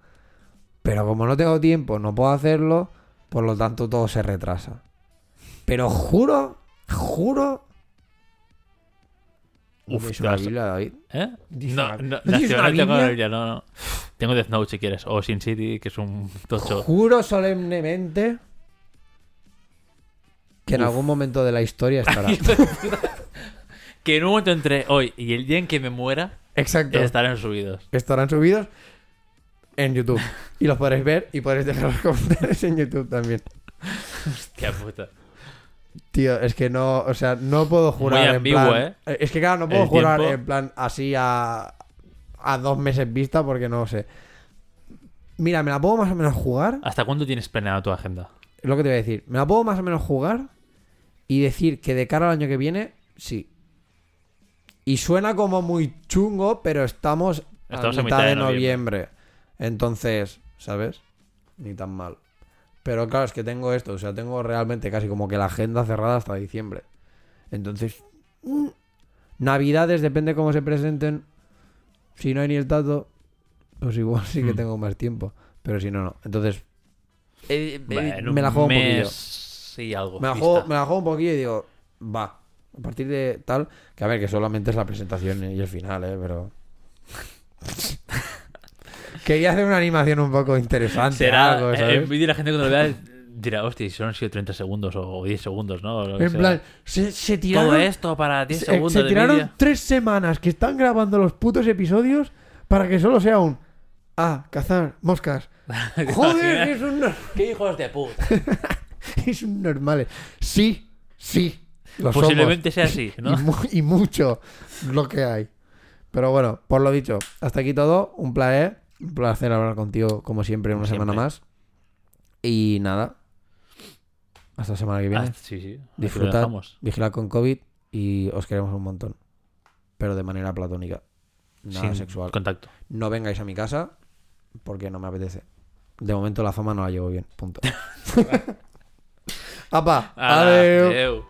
pero como no tengo tiempo, no puedo hacerlo, por lo tanto todo se retrasa. Pero juro, juro... Uf, ¿Ves te una Biblia, David? ¿Eh? No, no, ¿no no, tienes no tengo Biblia? Biblia, no, no. Tengo Death Note si quieres, o Sin City, que es un tocho. Juro solemnemente que en Uf. algún momento de la historia estará. que en un momento entre hoy y el día en que me muera, Exacto. estarán subidos. Estarán subidos en YouTube. Y los podréis ver y podréis dejar los comentarios en YouTube también. Qué puta. Tío, es que no, o sea, no puedo jurar Muy en ambiguo, plan- ¿eh? Es que claro, no puedo El jurar tiempo. en plan así a, a dos meses vista porque no sé. Mira, me la puedo más o menos jugar. ¿Hasta cuándo tienes planeado tu agenda? Es lo que te voy a decir. Me la puedo más o menos jugar y decir que de cara al año que viene, sí. Y suena como muy chungo, pero estamos, Estamos a a mitad, de noviembre. Entonces, ¿sabes? Ni tan mal. Pero claro, es que tengo esto. O sea, tengo realmente casi como que la agenda cerrada hasta diciembre. Entonces, mm, Navidades, depende cómo se presenten. Si no hay ni el tato, pues igual sí que Mm. tengo más tiempo. Pero si no, no. Entonces, eh, eh, Bueno, me la juego un poquillo. y algo. Me la, juego, me la juego un poquillo y digo, va. A partir de tal, que a ver, que solamente es la presentación y el final, ¿eh? Pero... Quería hacer una animación un poco interesante. Será algo, eh, ¿sabes? en vídeo la gente cuando lo vea dirá, hostia, si solo han sido 30 segundos o 10 segundos, ¿no? O lo que En sea. plan, se, se tiraron, Todo esto para 10 se, segundos se tiraron tres semanas que están grabando los putos episodios para que solo sea un... Ah, cazar moscas. Joder, es un, ¡Qué hijos de puta! es un normal. Sí, sí. Lo Posiblemente sea así. ¿no? Y, mu- y mucho lo que hay. Pero bueno, por lo dicho, hasta aquí todo. Un placer. Un placer hablar contigo, como siempre, una semana más. Y nada. Hasta la semana que viene. Ah, sí, Disfrutad. Vigilad con COVID y os queremos un montón. Pero de manera platónica. Nada Sin sexual. contacto. No vengáis a mi casa porque no me apetece. De momento la fama no la llevo bien. Punto. Apa, adeu.